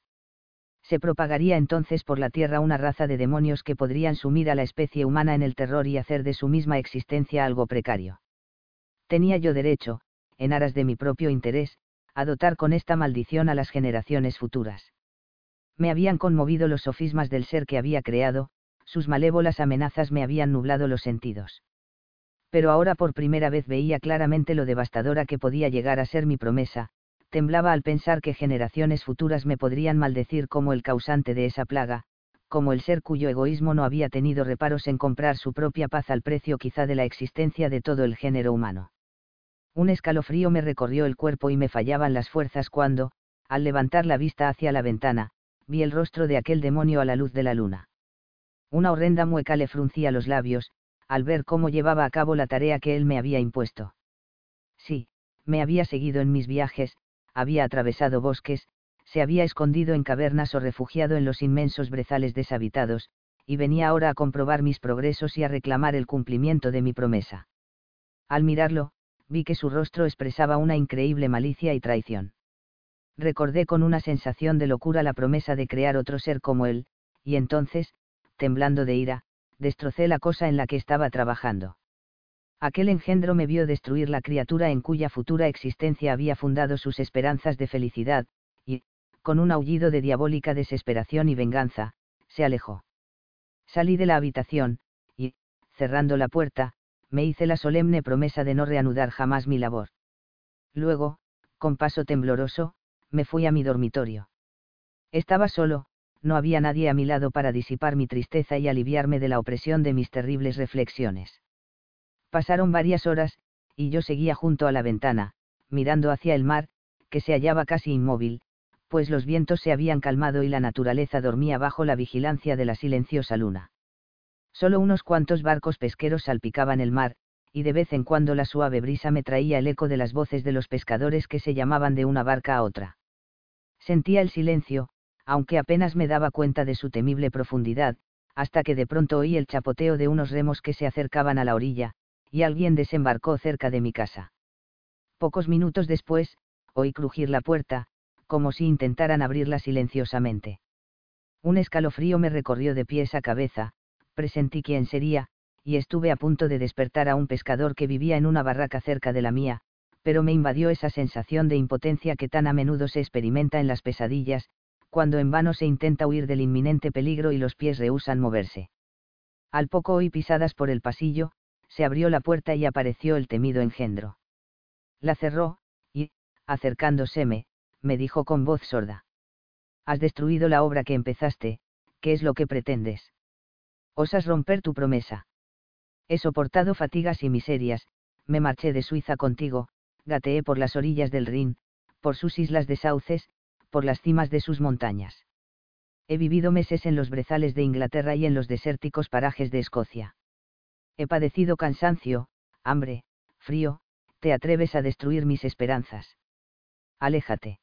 Se propagaría entonces por la tierra una raza de demonios que podrían sumir a la especie humana en el terror y hacer de su misma existencia algo precario. Tenía yo derecho, en aras de mi propio interés, a dotar con esta maldición a las generaciones futuras me habían conmovido los sofismas del ser que había creado, sus malévolas amenazas me habían nublado los sentidos. Pero ahora por primera vez veía claramente lo devastadora que podía llegar a ser mi promesa, temblaba al pensar que generaciones futuras me podrían maldecir como el causante de esa plaga, como el ser cuyo egoísmo no había tenido reparos en comprar su propia paz al precio quizá de la existencia de todo el género humano. Un escalofrío me recorrió el cuerpo y me fallaban las fuerzas cuando, al levantar la vista hacia la ventana, vi el rostro de aquel demonio a la luz de la luna. Una horrenda mueca le fruncía los labios, al ver cómo llevaba a cabo la tarea que él me había impuesto. Sí, me había seguido en mis viajes, había atravesado bosques, se había escondido en cavernas o refugiado en los inmensos brezales deshabitados, y venía ahora a comprobar mis progresos y a reclamar el cumplimiento de mi promesa. Al mirarlo, vi que su rostro expresaba una increíble malicia y traición recordé con una sensación de locura la promesa de crear otro ser como él, y entonces, temblando de ira, destrocé la cosa en la que estaba trabajando. Aquel engendro me vio destruir la criatura en cuya futura existencia había fundado sus esperanzas de felicidad, y, con un aullido de diabólica desesperación y venganza, se alejó. Salí de la habitación, y, cerrando la puerta, me hice la solemne promesa de no reanudar jamás mi labor. Luego, con paso tembloroso, me fui a mi dormitorio. Estaba solo, no había nadie a mi lado para disipar mi tristeza y aliviarme de la opresión de mis terribles reflexiones. Pasaron varias horas, y yo seguía junto a la ventana, mirando hacia el mar, que se hallaba casi inmóvil, pues los vientos se habían calmado y la naturaleza dormía bajo la vigilancia de la silenciosa luna. Solo unos cuantos barcos pesqueros salpicaban el mar, y de vez en cuando la suave brisa me traía el eco de las voces de los pescadores que se llamaban de una barca a otra. Sentía el silencio, aunque apenas me daba cuenta de su temible profundidad, hasta que de pronto oí el chapoteo de unos remos que se acercaban a la orilla, y alguien desembarcó cerca de mi casa. Pocos minutos después, oí crujir la puerta, como si intentaran abrirla silenciosamente. Un escalofrío me recorrió de pies a cabeza, presentí quién sería, y estuve a punto de despertar a un pescador que vivía en una barraca cerca de la mía, pero me invadió esa sensación de impotencia que tan a menudo se experimenta en las pesadillas, cuando en vano se intenta huir del inminente peligro y los pies rehusan moverse. Al poco oí pisadas por el pasillo, se abrió la puerta y apareció el temido engendro. La cerró, y, acercándoseme, me dijo con voz sorda. Has destruido la obra que empezaste, ¿qué es lo que pretendes? ¿Osas romper tu promesa? He soportado fatigas y miserias, me marché de Suiza contigo, gateé por las orillas del Rin, por sus islas de sauces, por las cimas de sus montañas. He vivido meses en los brezales de Inglaterra y en los desérticos parajes de Escocia. He padecido cansancio, hambre, frío, te atreves a destruir mis esperanzas. Aléjate.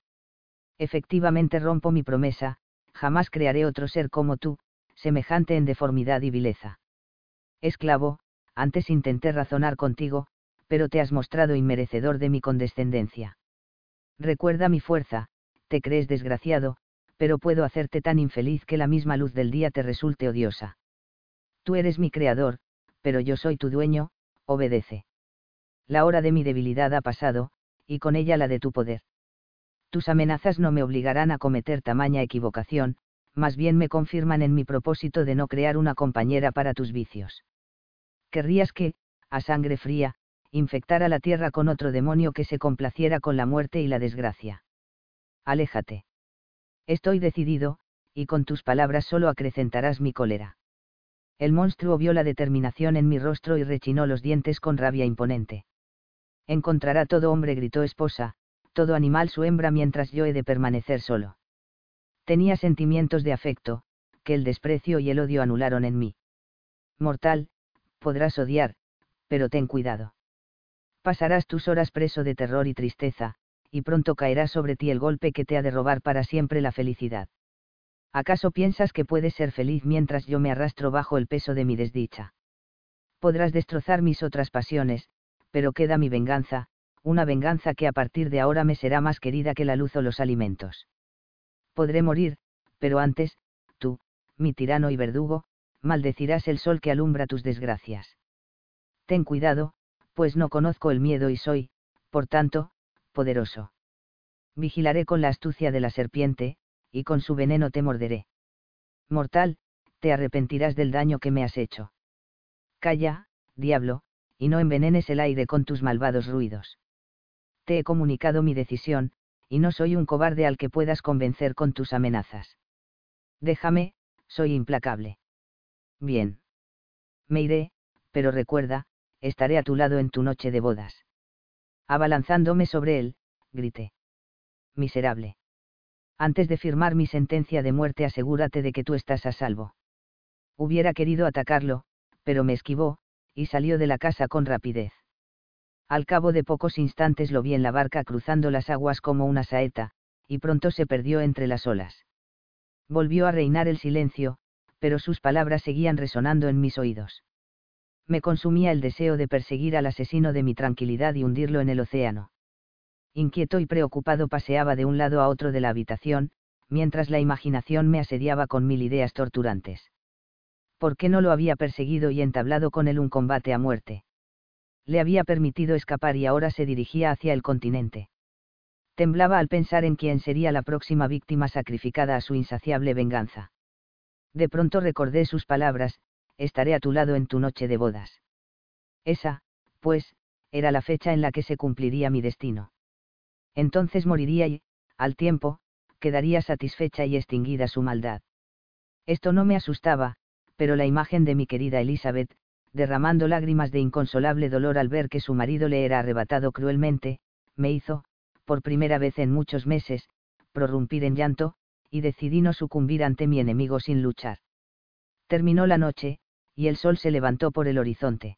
Efectivamente rompo mi promesa, jamás crearé otro ser como tú, semejante en deformidad y vileza. Esclavo, antes intenté razonar contigo, pero te has mostrado inmerecedor de mi condescendencia. Recuerda mi fuerza, te crees desgraciado, pero puedo hacerte tan infeliz que la misma luz del día te resulte odiosa. Tú eres mi creador, pero yo soy tu dueño, obedece. La hora de mi debilidad ha pasado, y con ella la de tu poder. Tus amenazas no me obligarán a cometer tamaña equivocación, más bien me confirman en mi propósito de no crear una compañera para tus vicios. Querrías que, a sangre fría, infectara la tierra con otro demonio que se complaciera con la muerte y la desgracia. Aléjate. Estoy decidido, y con tus palabras solo acrecentarás mi cólera. El monstruo vio la determinación en mi rostro y rechinó los dientes con rabia imponente. Encontrará todo hombre, gritó esposa, todo animal su hembra mientras yo he de permanecer solo. Tenía sentimientos de afecto, que el desprecio y el odio anularon en mí. Mortal, podrás odiar, pero ten cuidado. Pasarás tus horas preso de terror y tristeza, y pronto caerá sobre ti el golpe que te ha de robar para siempre la felicidad. ¿Acaso piensas que puedes ser feliz mientras yo me arrastro bajo el peso de mi desdicha? Podrás destrozar mis otras pasiones, pero queda mi venganza, una venganza que a partir de ahora me será más querida que la luz o los alimentos. Podré morir, pero antes, tú, mi tirano y verdugo, maldecirás el sol que alumbra tus desgracias. Ten cuidado, pues no conozco el miedo y soy, por tanto, poderoso. Vigilaré con la astucia de la serpiente, y con su veneno te morderé. Mortal, te arrepentirás del daño que me has hecho. Calla, diablo, y no envenenes el aire con tus malvados ruidos. Te he comunicado mi decisión, y no soy un cobarde al que puedas convencer con tus amenazas. Déjame, soy implacable. Bien. Me iré, pero recuerda, estaré a tu lado en tu noche de bodas. Abalanzándome sobre él, grité. Miserable antes de firmar mi sentencia de muerte asegúrate de que tú estás a salvo. Hubiera querido atacarlo, pero me esquivó, y salió de la casa con rapidez. Al cabo de pocos instantes lo vi en la barca cruzando las aguas como una saeta, y pronto se perdió entre las olas. Volvió a reinar el silencio, pero sus palabras seguían resonando en mis oídos. Me consumía el deseo de perseguir al asesino de mi tranquilidad y hundirlo en el océano inquieto y preocupado paseaba de un lado a otro de la habitación, mientras la imaginación me asediaba con mil ideas torturantes. ¿Por qué no lo había perseguido y entablado con él un combate a muerte? Le había permitido escapar y ahora se dirigía hacia el continente. Temblaba al pensar en quién sería la próxima víctima sacrificada a su insaciable venganza. De pronto recordé sus palabras, estaré a tu lado en tu noche de bodas. Esa, pues, era la fecha en la que se cumpliría mi destino entonces moriría y, al tiempo, quedaría satisfecha y extinguida su maldad. Esto no me asustaba, pero la imagen de mi querida Elizabeth, derramando lágrimas de inconsolable dolor al ver que su marido le era arrebatado cruelmente, me hizo, por primera vez en muchos meses, prorrumpir en llanto, y decidí no sucumbir ante mi enemigo sin luchar. Terminó la noche, y el sol se levantó por el horizonte.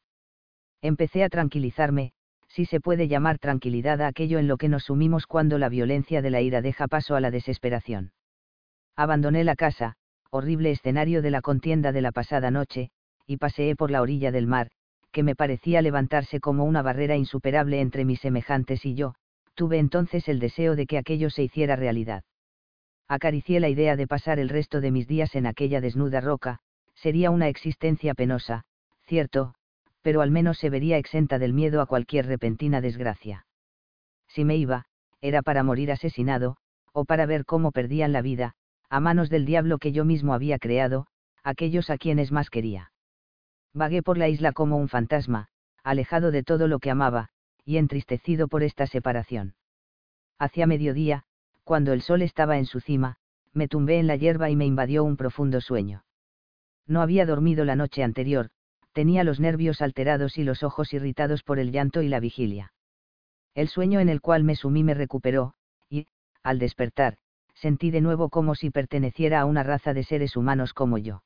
Empecé a tranquilizarme, si se puede llamar tranquilidad a aquello en lo que nos sumimos cuando la violencia de la ira deja paso a la desesperación. Abandoné la casa, horrible escenario de la contienda de la pasada noche, y paseé por la orilla del mar, que me parecía levantarse como una barrera insuperable entre mis semejantes y yo, tuve entonces el deseo de que aquello se hiciera realidad. Acaricié la idea de pasar el resto de mis días en aquella desnuda roca, sería una existencia penosa, cierto, pero al menos se vería exenta del miedo a cualquier repentina desgracia. Si me iba, era para morir asesinado, o para ver cómo perdían la vida, a manos del diablo que yo mismo había creado, aquellos a quienes más quería. Vagué por la isla como un fantasma, alejado de todo lo que amaba, y entristecido por esta separación. Hacia mediodía, cuando el sol estaba en su cima, me tumbé en la hierba y me invadió un profundo sueño. No había dormido la noche anterior, tenía los nervios alterados y los ojos irritados por el llanto y la vigilia. El sueño en el cual me sumí me recuperó, y, al despertar, sentí de nuevo como si perteneciera a una raza de seres humanos como yo.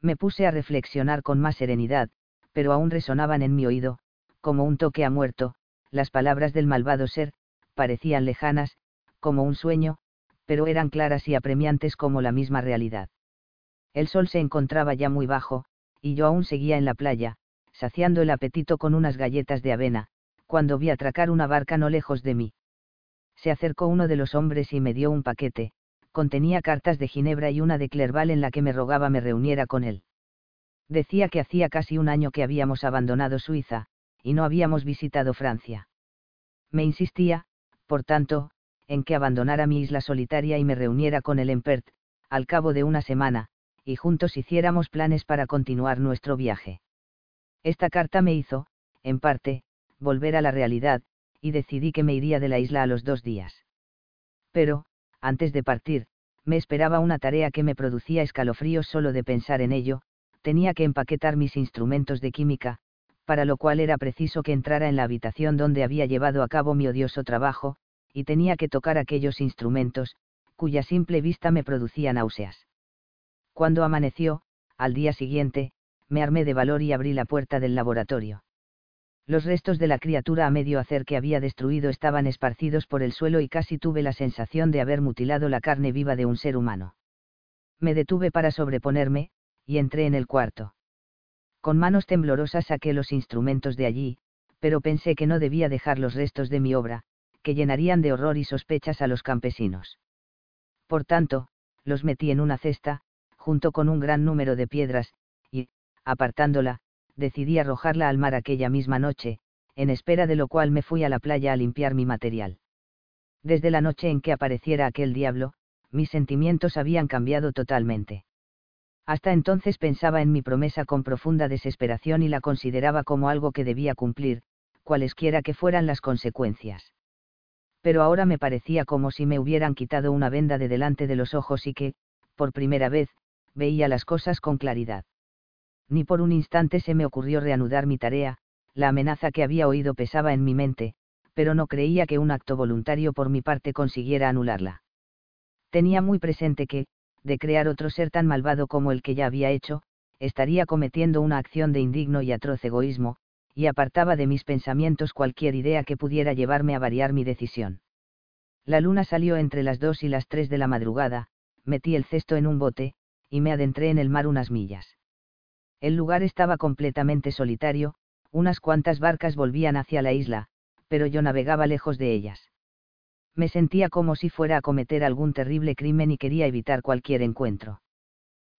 Me puse a reflexionar con más serenidad, pero aún resonaban en mi oído, como un toque a muerto, las palabras del malvado ser, parecían lejanas, como un sueño, pero eran claras y apremiantes como la misma realidad. El sol se encontraba ya muy bajo, y yo aún seguía en la playa, saciando el apetito con unas galletas de avena, cuando vi atracar una barca no lejos de mí. Se acercó uno de los hombres y me dio un paquete, contenía cartas de Ginebra y una de Clerval en la que me rogaba me reuniera con él. Decía que hacía casi un año que habíamos abandonado Suiza, y no habíamos visitado Francia. Me insistía, por tanto, en que abandonara mi isla solitaria y me reuniera con él en Perth, al cabo de una semana, y juntos hiciéramos planes para continuar nuestro viaje. Esta carta me hizo, en parte, volver a la realidad, y decidí que me iría de la isla a los dos días. Pero, antes de partir, me esperaba una tarea que me producía escalofríos solo de pensar en ello, tenía que empaquetar mis instrumentos de química, para lo cual era preciso que entrara en la habitación donde había llevado a cabo mi odioso trabajo, y tenía que tocar aquellos instrumentos, cuya simple vista me producía náuseas. Cuando amaneció, al día siguiente, me armé de valor y abrí la puerta del laboratorio. Los restos de la criatura a medio hacer que había destruido estaban esparcidos por el suelo y casi tuve la sensación de haber mutilado la carne viva de un ser humano. Me detuve para sobreponerme, y entré en el cuarto. Con manos temblorosas saqué los instrumentos de allí, pero pensé que no debía dejar los restos de mi obra, que llenarían de horror y sospechas a los campesinos. Por tanto, los metí en una cesta, junto con un gran número de piedras, y, apartándola, decidí arrojarla al mar aquella misma noche, en espera de lo cual me fui a la playa a limpiar mi material. Desde la noche en que apareciera aquel diablo, mis sentimientos habían cambiado totalmente. Hasta entonces pensaba en mi promesa con profunda desesperación y la consideraba como algo que debía cumplir, cualesquiera que fueran las consecuencias pero ahora me parecía como si me hubieran quitado una venda de delante de los ojos y que, por primera vez, veía las cosas con claridad. Ni por un instante se me ocurrió reanudar mi tarea, la amenaza que había oído pesaba en mi mente, pero no creía que un acto voluntario por mi parte consiguiera anularla. Tenía muy presente que, de crear otro ser tan malvado como el que ya había hecho, estaría cometiendo una acción de indigno y atroz egoísmo, y apartaba de mis pensamientos cualquier idea que pudiera llevarme a variar mi decisión. La luna salió entre las dos y las tres de la madrugada, metí el cesto en un bote, y me adentré en el mar unas millas. El lugar estaba completamente solitario, unas cuantas barcas volvían hacia la isla, pero yo navegaba lejos de ellas. Me sentía como si fuera a cometer algún terrible crimen y quería evitar cualquier encuentro.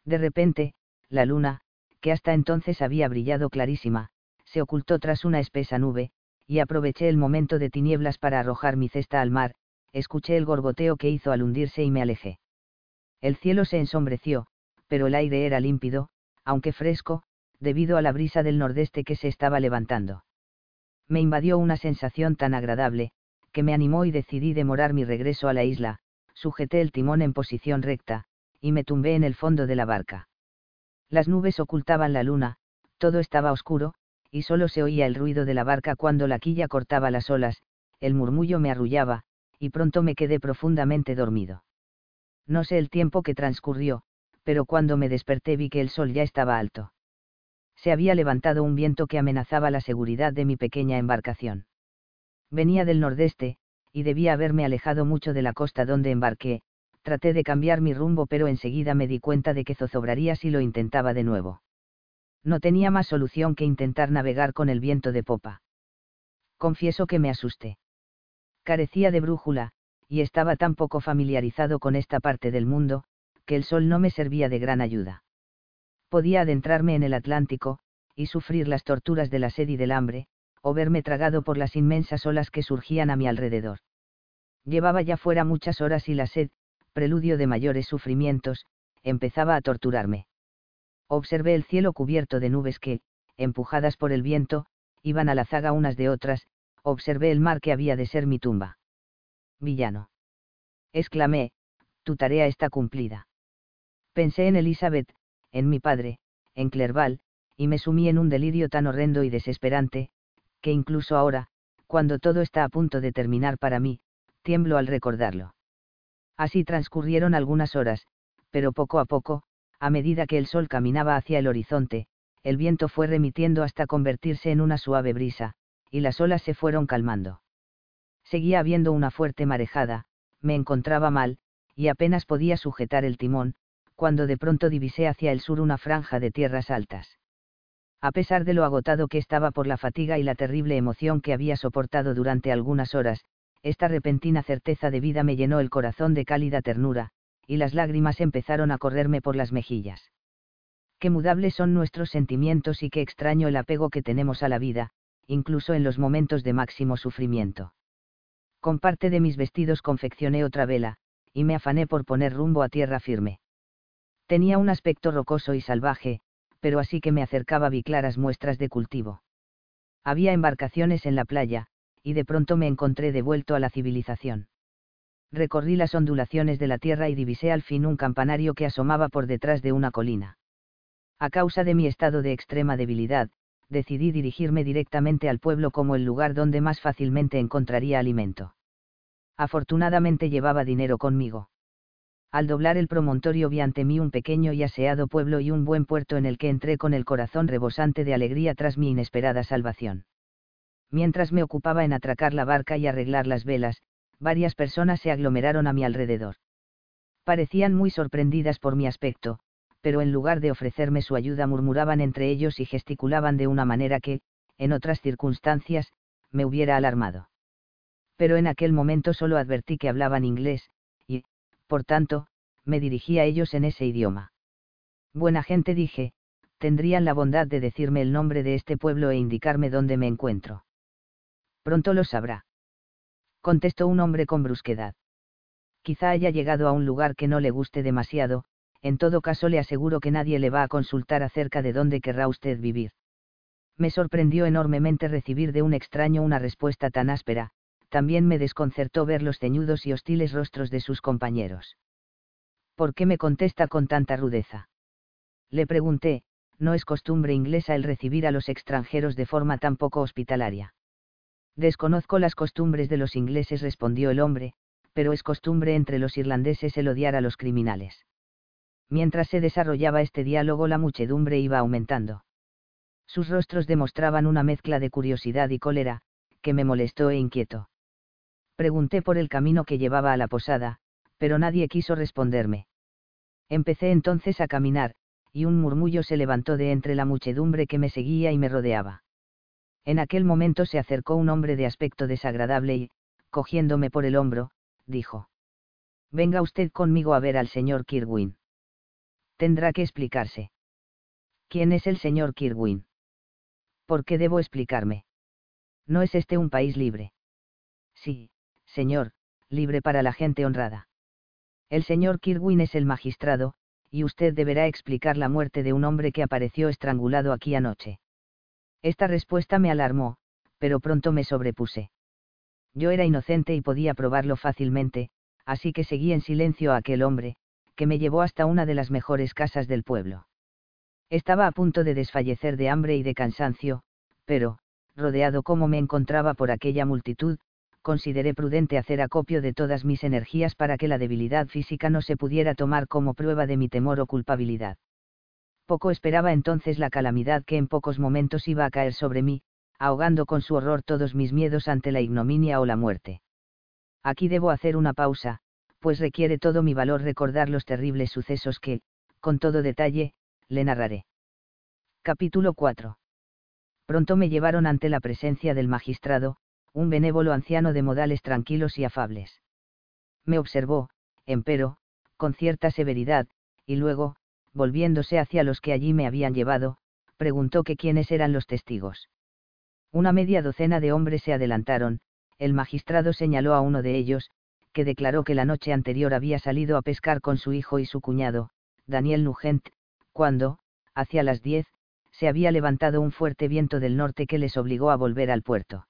De repente, la luna, que hasta entonces había brillado clarísima, se ocultó tras una espesa nube, y aproveché el momento de tinieblas para arrojar mi cesta al mar, escuché el gorgoteo que hizo al hundirse y me alejé. El cielo se ensombreció, pero el aire era límpido, aunque fresco, debido a la brisa del nordeste que se estaba levantando. Me invadió una sensación tan agradable, que me animó y decidí demorar mi regreso a la isla, sujeté el timón en posición recta, y me tumbé en el fondo de la barca. Las nubes ocultaban la luna, todo estaba oscuro, y solo se oía el ruido de la barca cuando la quilla cortaba las olas, el murmullo me arrullaba, y pronto me quedé profundamente dormido. No sé el tiempo que transcurrió, pero cuando me desperté vi que el sol ya estaba alto. Se había levantado un viento que amenazaba la seguridad de mi pequeña embarcación. Venía del nordeste, y debía haberme alejado mucho de la costa donde embarqué, traté de cambiar mi rumbo pero enseguida me di cuenta de que zozobraría si lo intentaba de nuevo no tenía más solución que intentar navegar con el viento de popa. Confieso que me asusté. Carecía de brújula, y estaba tan poco familiarizado con esta parte del mundo, que el sol no me servía de gran ayuda. Podía adentrarme en el Atlántico, y sufrir las torturas de la sed y del hambre, o verme tragado por las inmensas olas que surgían a mi alrededor. Llevaba ya fuera muchas horas y la sed, preludio de mayores sufrimientos, empezaba a torturarme observé el cielo cubierto de nubes que, empujadas por el viento, iban a la zaga unas de otras, observé el mar que había de ser mi tumba. Villano. Exclamé, tu tarea está cumplida. Pensé en Elizabeth, en mi padre, en Clerval, y me sumí en un delirio tan horrendo y desesperante, que incluso ahora, cuando todo está a punto de terminar para mí, tiemblo al recordarlo. Así transcurrieron algunas horas, pero poco a poco, a medida que el sol caminaba hacia el horizonte, el viento fue remitiendo hasta convertirse en una suave brisa, y las olas se fueron calmando. Seguía habiendo una fuerte marejada, me encontraba mal, y apenas podía sujetar el timón, cuando de pronto divisé hacia el sur una franja de tierras altas. A pesar de lo agotado que estaba por la fatiga y la terrible emoción que había soportado durante algunas horas, esta repentina certeza de vida me llenó el corazón de cálida ternura, y las lágrimas empezaron a correrme por las mejillas. Qué mudables son nuestros sentimientos y qué extraño el apego que tenemos a la vida, incluso en los momentos de máximo sufrimiento. Con parte de mis vestidos confeccioné otra vela, y me afané por poner rumbo a tierra firme. Tenía un aspecto rocoso y salvaje, pero así que me acercaba vi claras muestras de cultivo. Había embarcaciones en la playa, y de pronto me encontré devuelto a la civilización. Recorrí las ondulaciones de la tierra y divisé al fin un campanario que asomaba por detrás de una colina. A causa de mi estado de extrema debilidad, decidí dirigirme directamente al pueblo como el lugar donde más fácilmente encontraría alimento. Afortunadamente llevaba dinero conmigo. Al doblar el promontorio vi ante mí un pequeño y aseado pueblo y un buen puerto en el que entré con el corazón rebosante de alegría tras mi inesperada salvación. Mientras me ocupaba en atracar la barca y arreglar las velas, varias personas se aglomeraron a mi alrededor. Parecían muy sorprendidas por mi aspecto, pero en lugar de ofrecerme su ayuda murmuraban entre ellos y gesticulaban de una manera que, en otras circunstancias, me hubiera alarmado. Pero en aquel momento solo advertí que hablaban inglés, y, por tanto, me dirigí a ellos en ese idioma. Buena gente dije, tendrían la bondad de decirme el nombre de este pueblo e indicarme dónde me encuentro. Pronto lo sabrá. Contestó un hombre con brusquedad. Quizá haya llegado a un lugar que no le guste demasiado, en todo caso le aseguro que nadie le va a consultar acerca de dónde querrá usted vivir. Me sorprendió enormemente recibir de un extraño una respuesta tan áspera, también me desconcertó ver los ceñudos y hostiles rostros de sus compañeros. ¿Por qué me contesta con tanta rudeza? Le pregunté, no es costumbre inglesa el recibir a los extranjeros de forma tan poco hospitalaria. Desconozco las costumbres de los ingleses, respondió el hombre, pero es costumbre entre los irlandeses el odiar a los criminales. Mientras se desarrollaba este diálogo la muchedumbre iba aumentando. Sus rostros demostraban una mezcla de curiosidad y cólera, que me molestó e inquietó. Pregunté por el camino que llevaba a la posada, pero nadie quiso responderme. Empecé entonces a caminar, y un murmullo se levantó de entre la muchedumbre que me seguía y me rodeaba. En aquel momento se acercó un hombre de aspecto desagradable y, cogiéndome por el hombro, dijo. Venga usted conmigo a ver al señor Kirwin tendrá que explicarse. ¿Quién es el señor Kirwin? ¿Por qué debo explicarme? ¿No es este un país libre? Sí, señor, libre para la gente honrada. El señor Kirwin es el magistrado, y usted deberá explicar la muerte de un hombre que apareció estrangulado aquí anoche. Esta respuesta me alarmó, pero pronto me sobrepuse. Yo era inocente y podía probarlo fácilmente, así que seguí en silencio a aquel hombre, que me llevó hasta una de las mejores casas del pueblo. Estaba a punto de desfallecer de hambre y de cansancio, pero, rodeado como me encontraba por aquella multitud, consideré prudente hacer acopio de todas mis energías para que la debilidad física no se pudiera tomar como prueba de mi temor o culpabilidad. Poco esperaba entonces la calamidad que en pocos momentos iba a caer sobre mí, ahogando con su horror todos mis miedos ante la ignominia o la muerte. Aquí debo hacer una pausa, pues requiere todo mi valor recordar los terribles sucesos que, con todo detalle, le narraré. Capítulo 4. Pronto me llevaron ante la presencia del magistrado, un benévolo anciano de modales tranquilos y afables. Me observó, empero, con cierta severidad, y luego, volviéndose hacia los que allí me habían llevado, preguntó quiénes eran los testigos. Una media docena de hombres se adelantaron, el magistrado señaló a uno de ellos, que declaró que la noche anterior había salido a pescar con su hijo y su cuñado, Daniel Nugent, cuando, hacia las diez, se había levantado un fuerte viento del norte que les obligó a volver al puerto.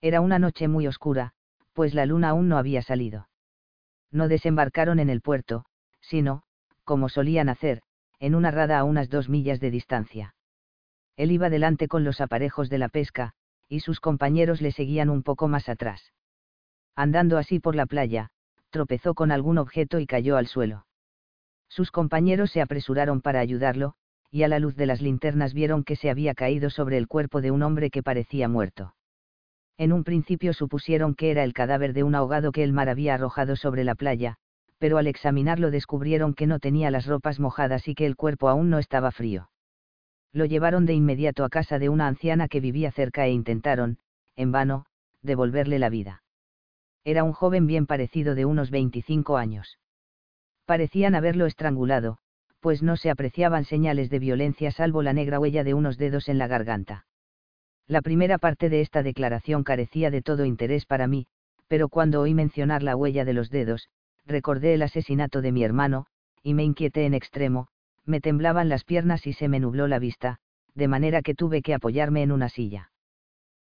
Era una noche muy oscura, pues la luna aún no había salido. No desembarcaron en el puerto, sino, como solían hacer, en una rada a unas dos millas de distancia. Él iba delante con los aparejos de la pesca, y sus compañeros le seguían un poco más atrás. Andando así por la playa, tropezó con algún objeto y cayó al suelo. Sus compañeros se apresuraron para ayudarlo, y a la luz de las linternas vieron que se había caído sobre el cuerpo de un hombre que parecía muerto. En un principio supusieron que era el cadáver de un ahogado que el mar había arrojado sobre la playa, pero al examinarlo descubrieron que no tenía las ropas mojadas y que el cuerpo aún no estaba frío. Lo llevaron de inmediato a casa de una anciana que vivía cerca e intentaron, en vano, devolverle la vida. Era un joven bien parecido de unos 25 años. Parecían haberlo estrangulado, pues no se apreciaban señales de violencia salvo la negra huella de unos dedos en la garganta. La primera parte de esta declaración carecía de todo interés para mí, pero cuando oí mencionar la huella de los dedos, recordé el asesinato de mi hermano, y me inquieté en extremo, me temblaban las piernas y se me nubló la vista, de manera que tuve que apoyarme en una silla.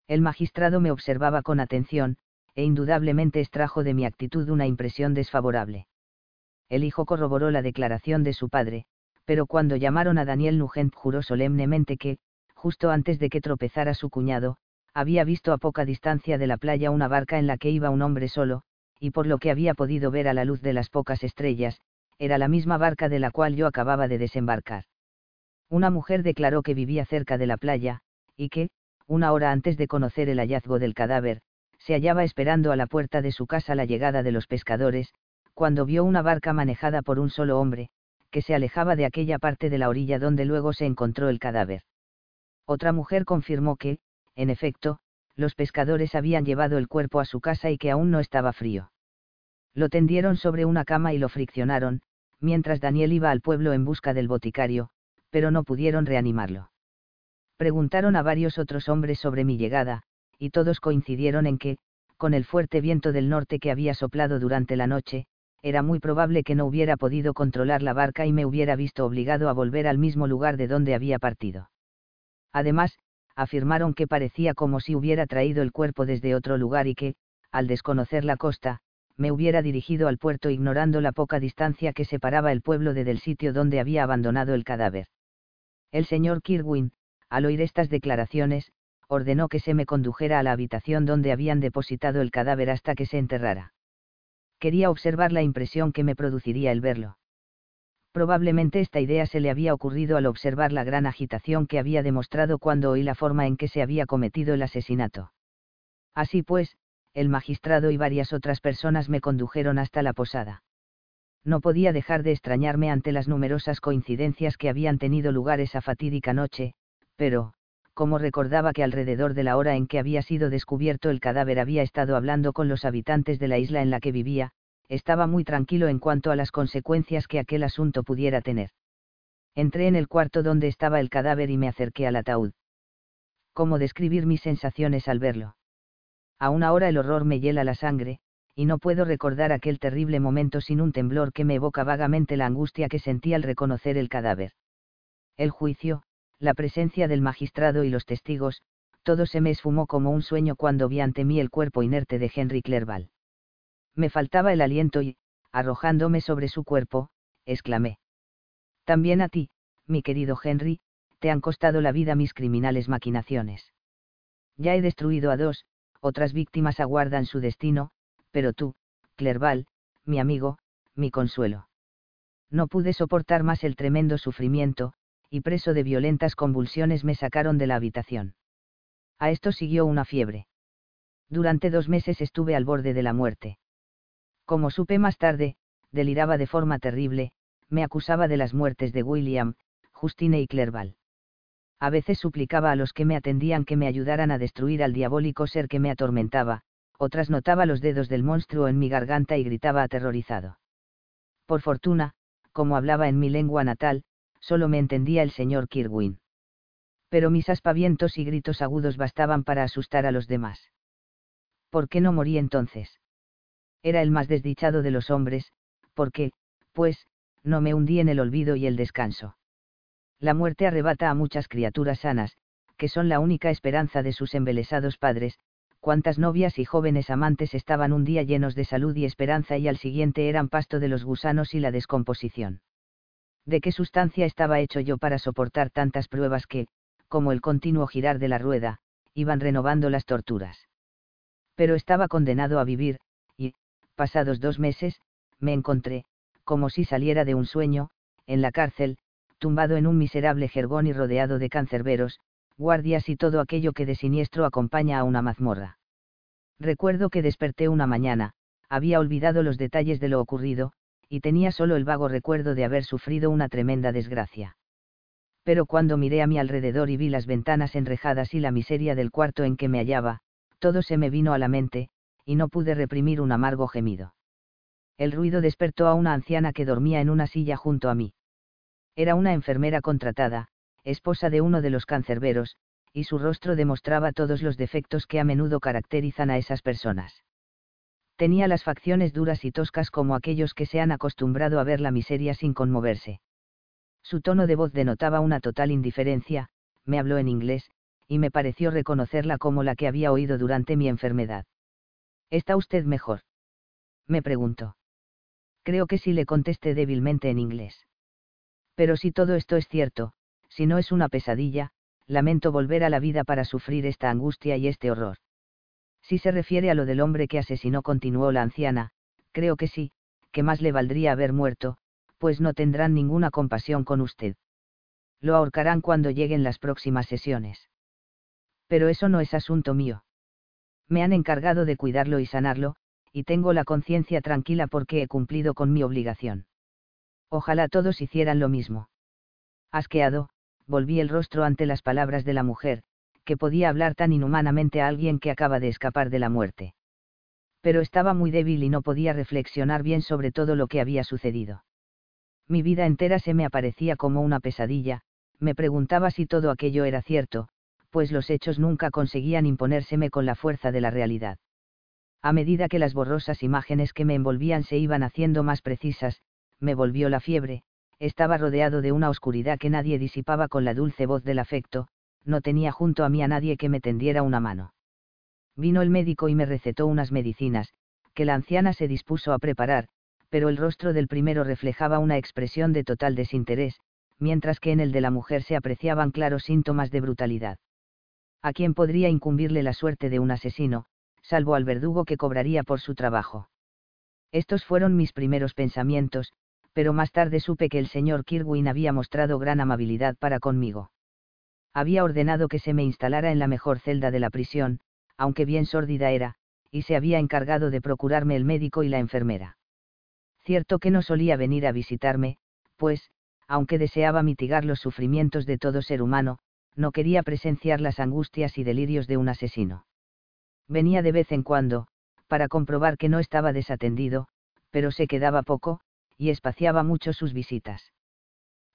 El magistrado me observaba con atención, e indudablemente extrajo de mi actitud una impresión desfavorable. El hijo corroboró la declaración de su padre, pero cuando llamaron a Daniel Nugent juró solemnemente que, justo antes de que tropezara su cuñado, había visto a poca distancia de la playa una barca en la que iba un hombre solo, y por lo que había podido ver a la luz de las pocas estrellas, era la misma barca de la cual yo acababa de desembarcar. Una mujer declaró que vivía cerca de la playa, y que, una hora antes de conocer el hallazgo del cadáver, se hallaba esperando a la puerta de su casa la llegada de los pescadores, cuando vio una barca manejada por un solo hombre, que se alejaba de aquella parte de la orilla donde luego se encontró el cadáver. Otra mujer confirmó que, en efecto, los pescadores habían llevado el cuerpo a su casa y que aún no estaba frío. Lo tendieron sobre una cama y lo friccionaron, mientras Daniel iba al pueblo en busca del boticario, pero no pudieron reanimarlo. Preguntaron a varios otros hombres sobre mi llegada, y todos coincidieron en que, con el fuerte viento del norte que había soplado durante la noche, era muy probable que no hubiera podido controlar la barca y me hubiera visto obligado a volver al mismo lugar de donde había partido. Además, afirmaron que parecía como si hubiera traído el cuerpo desde otro lugar y que, al desconocer la costa, me hubiera dirigido al puerto ignorando la poca distancia que separaba el pueblo de del sitio donde había abandonado el cadáver. El señor Kirwin, al oír estas declaraciones, ordenó que se me condujera a la habitación donde habían depositado el cadáver hasta que se enterrara. Quería observar la impresión que me produciría el verlo. Probablemente esta idea se le había ocurrido al observar la gran agitación que había demostrado cuando oí la forma en que se había cometido el asesinato. Así pues, el magistrado y varias otras personas me condujeron hasta la posada. No podía dejar de extrañarme ante las numerosas coincidencias que habían tenido lugar esa fatídica noche, pero, como recordaba que alrededor de la hora en que había sido descubierto el cadáver había estado hablando con los habitantes de la isla en la que vivía, estaba muy tranquilo en cuanto a las consecuencias que aquel asunto pudiera tener. Entré en el cuarto donde estaba el cadáver y me acerqué al ataúd. ¿Cómo describir mis sensaciones al verlo? Aún ahora el horror me hiela la sangre, y no puedo recordar aquel terrible momento sin un temblor que me evoca vagamente la angustia que sentí al reconocer el cadáver. El juicio, la presencia del magistrado y los testigos, todo se me esfumó como un sueño cuando vi ante mí el cuerpo inerte de Henry Clerval me faltaba el aliento y, arrojándome sobre su cuerpo, exclamé. También a ti, mi querido Henry, te han costado la vida mis criminales maquinaciones. Ya he destruido a dos, otras víctimas aguardan su destino, pero tú, Clerval, mi amigo, mi consuelo. No pude soportar más el tremendo sufrimiento, y preso de violentas convulsiones me sacaron de la habitación. A esto siguió una fiebre. Durante dos meses estuve al borde de la muerte. Como supe más tarde, deliraba de forma terrible, me acusaba de las muertes de William, Justine y Clerval. A veces suplicaba a los que me atendían que me ayudaran a destruir al diabólico ser que me atormentaba, otras notaba los dedos del monstruo en mi garganta y gritaba aterrorizado. Por fortuna, como hablaba en mi lengua natal, solo me entendía el señor Kirwin. Pero mis aspavientos y gritos agudos bastaban para asustar a los demás. ¿Por qué no morí entonces? Era el más desdichado de los hombres, porque, pues, no me hundí en el olvido y el descanso. La muerte arrebata a muchas criaturas sanas, que son la única esperanza de sus embelesados padres, cuántas novias y jóvenes amantes estaban un día llenos de salud y esperanza y al siguiente eran pasto de los gusanos y la descomposición. ¿De qué sustancia estaba hecho yo para soportar tantas pruebas que, como el continuo girar de la rueda, iban renovando las torturas? Pero estaba condenado a vivir, pasados dos meses, me encontré, como si saliera de un sueño, en la cárcel, tumbado en un miserable jergón y rodeado de cancerberos, guardias y todo aquello que de siniestro acompaña a una mazmorra. Recuerdo que desperté una mañana, había olvidado los detalles de lo ocurrido, y tenía solo el vago recuerdo de haber sufrido una tremenda desgracia. Pero cuando miré a mi alrededor y vi las ventanas enrejadas y la miseria del cuarto en que me hallaba, todo se me vino a la mente, y no pude reprimir un amargo gemido. El ruido despertó a una anciana que dormía en una silla junto a mí. Era una enfermera contratada, esposa de uno de los cancerberos, y su rostro demostraba todos los defectos que a menudo caracterizan a esas personas. Tenía las facciones duras y toscas como aquellos que se han acostumbrado a ver la miseria sin conmoverse. Su tono de voz denotaba una total indiferencia, me habló en inglés, y me pareció reconocerla como la que había oído durante mi enfermedad. ¿Está usted mejor? Me preguntó. Creo que sí le contesté débilmente en inglés. Pero si todo esto es cierto, si no es una pesadilla, lamento volver a la vida para sufrir esta angustia y este horror. Si se refiere a lo del hombre que asesinó, continuó la anciana, creo que sí, que más le valdría haber muerto, pues no tendrán ninguna compasión con usted. Lo ahorcarán cuando lleguen las próximas sesiones. Pero eso no es asunto mío. Me han encargado de cuidarlo y sanarlo, y tengo la conciencia tranquila porque he cumplido con mi obligación. Ojalá todos hicieran lo mismo. Asqueado, volví el rostro ante las palabras de la mujer, que podía hablar tan inhumanamente a alguien que acaba de escapar de la muerte. Pero estaba muy débil y no podía reflexionar bien sobre todo lo que había sucedido. Mi vida entera se me aparecía como una pesadilla, me preguntaba si todo aquello era cierto, pues los hechos nunca conseguían imponérseme con la fuerza de la realidad. A medida que las borrosas imágenes que me envolvían se iban haciendo más precisas, me volvió la fiebre, estaba rodeado de una oscuridad que nadie disipaba con la dulce voz del afecto, no tenía junto a mí a nadie que me tendiera una mano. Vino el médico y me recetó unas medicinas, que la anciana se dispuso a preparar, pero el rostro del primero reflejaba una expresión de total desinterés, mientras que en el de la mujer se apreciaban claros síntomas de brutalidad. ¿A quién podría incumbirle la suerte de un asesino, salvo al verdugo que cobraría por su trabajo? Estos fueron mis primeros pensamientos, pero más tarde supe que el señor Kirwin había mostrado gran amabilidad para conmigo. Había ordenado que se me instalara en la mejor celda de la prisión, aunque bien sórdida era, y se había encargado de procurarme el médico y la enfermera. Cierto que no solía venir a visitarme, pues, aunque deseaba mitigar los sufrimientos de todo ser humano, no quería presenciar las angustias y delirios de un asesino. Venía de vez en cuando, para comprobar que no estaba desatendido, pero se quedaba poco, y espaciaba mucho sus visitas.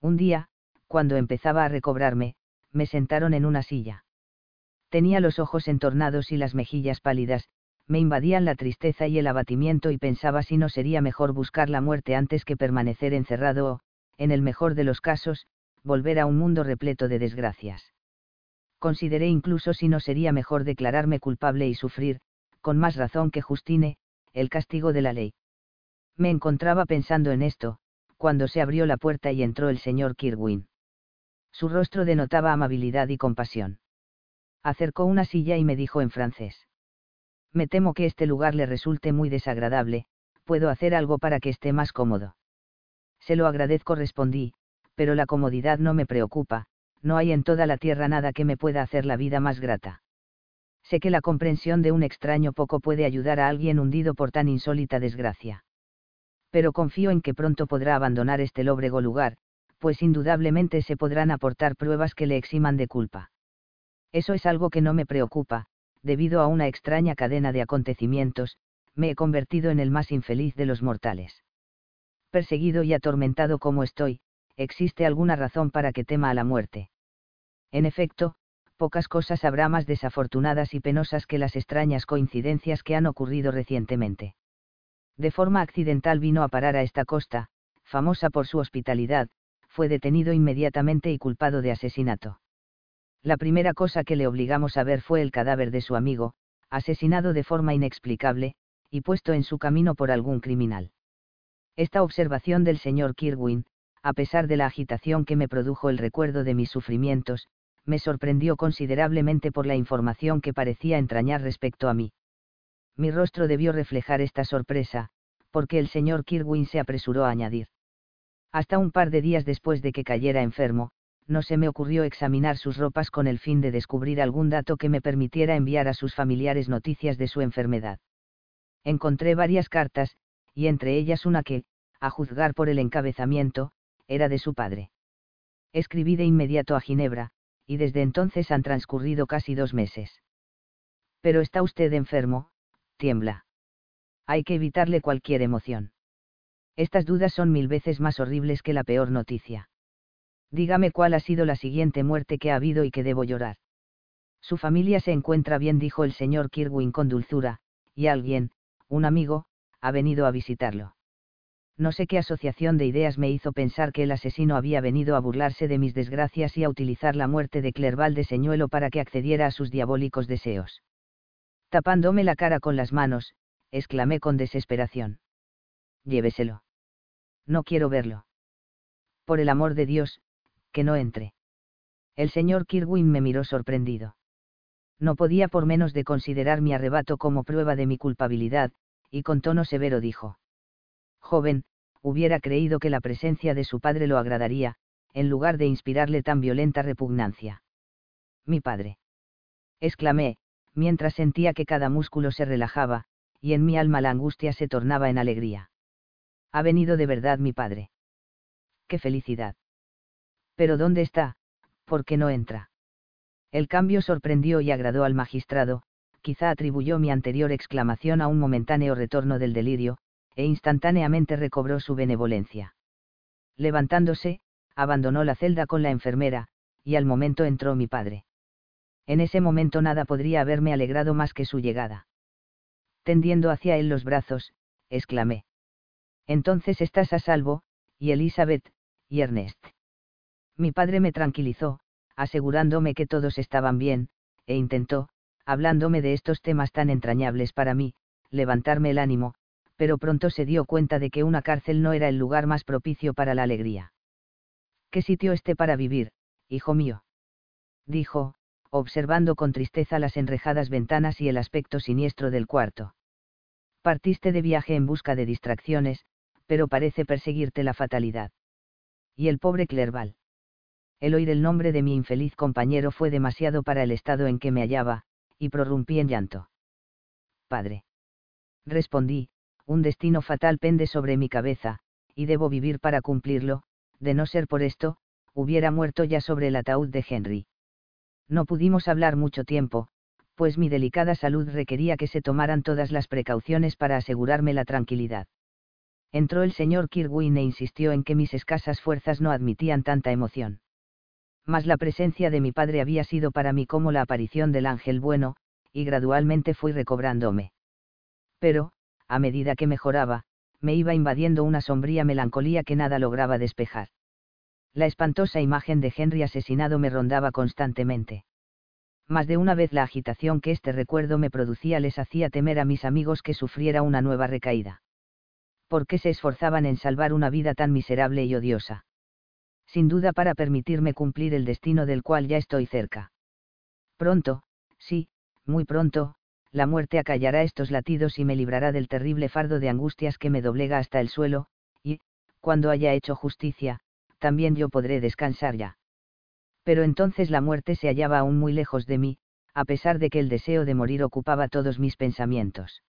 Un día, cuando empezaba a recobrarme, me sentaron en una silla. Tenía los ojos entornados y las mejillas pálidas, me invadían la tristeza y el abatimiento y pensaba si no sería mejor buscar la muerte antes que permanecer encerrado o, en el mejor de los casos, volver a un mundo repleto de desgracias. Consideré incluso si no sería mejor declararme culpable y sufrir, con más razón que Justine, el castigo de la ley. Me encontraba pensando en esto, cuando se abrió la puerta y entró el señor Kirwin. Su rostro denotaba amabilidad y compasión. Acercó una silla y me dijo en francés. Me temo que este lugar le resulte muy desagradable, puedo hacer algo para que esté más cómodo. Se lo agradezco, respondí, pero la comodidad no me preocupa, no hay en toda la tierra nada que me pueda hacer la vida más grata. Sé que la comprensión de un extraño poco puede ayudar a alguien hundido por tan insólita desgracia pero confío en que pronto podrá abandonar este lóbrego lugar, pues indudablemente se podrán aportar pruebas que le eximan de culpa. Eso es algo que no me preocupa, debido a una extraña cadena de acontecimientos, me he convertido en el más infeliz de los mortales. Perseguido y atormentado como estoy, existe alguna razón para que tema a la muerte. En efecto, pocas cosas habrá más desafortunadas y penosas que las extrañas coincidencias que han ocurrido recientemente de forma accidental vino a parar a esta costa, famosa por su hospitalidad, fue detenido inmediatamente y culpado de asesinato. La primera cosa que le obligamos a ver fue el cadáver de su amigo, asesinado de forma inexplicable, y puesto en su camino por algún criminal. Esta observación del señor Kirwin, a pesar de la agitación que me produjo el recuerdo de mis sufrimientos, me sorprendió considerablemente por la información que parecía entrañar respecto a mí. Mi rostro debió reflejar esta sorpresa, porque el señor Kirwin se apresuró a añadir. Hasta un par de días después de que cayera enfermo, no se me ocurrió examinar sus ropas con el fin de descubrir algún dato que me permitiera enviar a sus familiares noticias de su enfermedad. Encontré varias cartas, y entre ellas una que, a juzgar por el encabezamiento, era de su padre. Escribí de inmediato a Ginebra, y desde entonces han transcurrido casi dos meses. Pero está usted enfermo, tiembla. Hay que evitarle cualquier emoción. Estas dudas son mil veces más horribles que la peor noticia. Dígame cuál ha sido la siguiente muerte que ha habido y que debo llorar. Su familia se encuentra bien, dijo el señor Kirwin con dulzura, y alguien, un amigo, ha venido a visitarlo. No sé qué asociación de ideas me hizo pensar que el asesino había venido a burlarse de mis desgracias y a utilizar la muerte de Clerval de señuelo para que accediera a sus diabólicos deseos. Tapándome la cara con las manos, exclamé con desesperación. Lléveselo. No quiero verlo. Por el amor de Dios, que no entre. El señor Kirwin me miró sorprendido. No podía por menos de considerar mi arrebato como prueba de mi culpabilidad, y con tono severo dijo. Joven, hubiera creído que la presencia de su padre lo agradaría, en lugar de inspirarle tan violenta repugnancia. Mi padre. exclamé, mientras sentía que cada músculo se relajaba, y en mi alma la angustia se tornaba en alegría. Ha venido de verdad mi padre. ¡Qué felicidad! Pero ¿dónde está? ¿Por qué no entra? El cambio sorprendió y agradó al magistrado, quizá atribuyó mi anterior exclamación a un momentáneo retorno del delirio, e instantáneamente recobró su benevolencia. Levantándose, abandonó la celda con la enfermera, y al momento entró mi padre. En ese momento nada podría haberme alegrado más que su llegada. Tendiendo hacia él los brazos, exclamé. Entonces estás a salvo, y Elizabeth, y Ernest mi padre me tranquilizó, asegurándome que todos estaban bien, e intentó, hablándome de estos temas tan entrañables para mí, levantarme el ánimo, pero pronto se dio cuenta de que una cárcel no era el lugar más propicio para la alegría. ¿Qué sitio esté para vivir, hijo mío? dijo, observando con tristeza las enrejadas ventanas y el aspecto siniestro del cuarto. Partiste de viaje en busca de distracciones, pero parece perseguirte la fatalidad. Y el pobre Clerval el oír el nombre de mi infeliz compañero fue demasiado para el estado en que me hallaba, y prorrumpí en llanto. Padre. Respondí, un destino fatal pende sobre mi cabeza, y debo vivir para cumplirlo, de no ser por esto, hubiera muerto ya sobre el ataúd de Henry. No pudimos hablar mucho tiempo, pues mi delicada salud requería que se tomaran todas las precauciones para asegurarme la tranquilidad. Entró el señor Kirwin e insistió en que mis escasas fuerzas no admitían tanta emoción mas la presencia de mi padre había sido para mí como la aparición del ángel bueno, y gradualmente fui recobrándome. Pero, a medida que mejoraba, me iba invadiendo una sombría melancolía que nada lograba despejar. La espantosa imagen de Henry asesinado me rondaba constantemente. Más de una vez la agitación que este recuerdo me producía les hacía temer a mis amigos que sufriera una nueva recaída. ¿Por qué se esforzaban en salvar una vida tan miserable y odiosa? sin duda para permitirme cumplir el destino del cual ya estoy cerca. Pronto, sí, muy pronto, la muerte acallará estos latidos y me librará del terrible fardo de angustias que me doblega hasta el suelo, y, cuando haya hecho justicia, también yo podré descansar ya. Pero entonces la muerte se hallaba aún muy lejos de mí, a pesar de que el deseo de morir ocupaba todos mis pensamientos.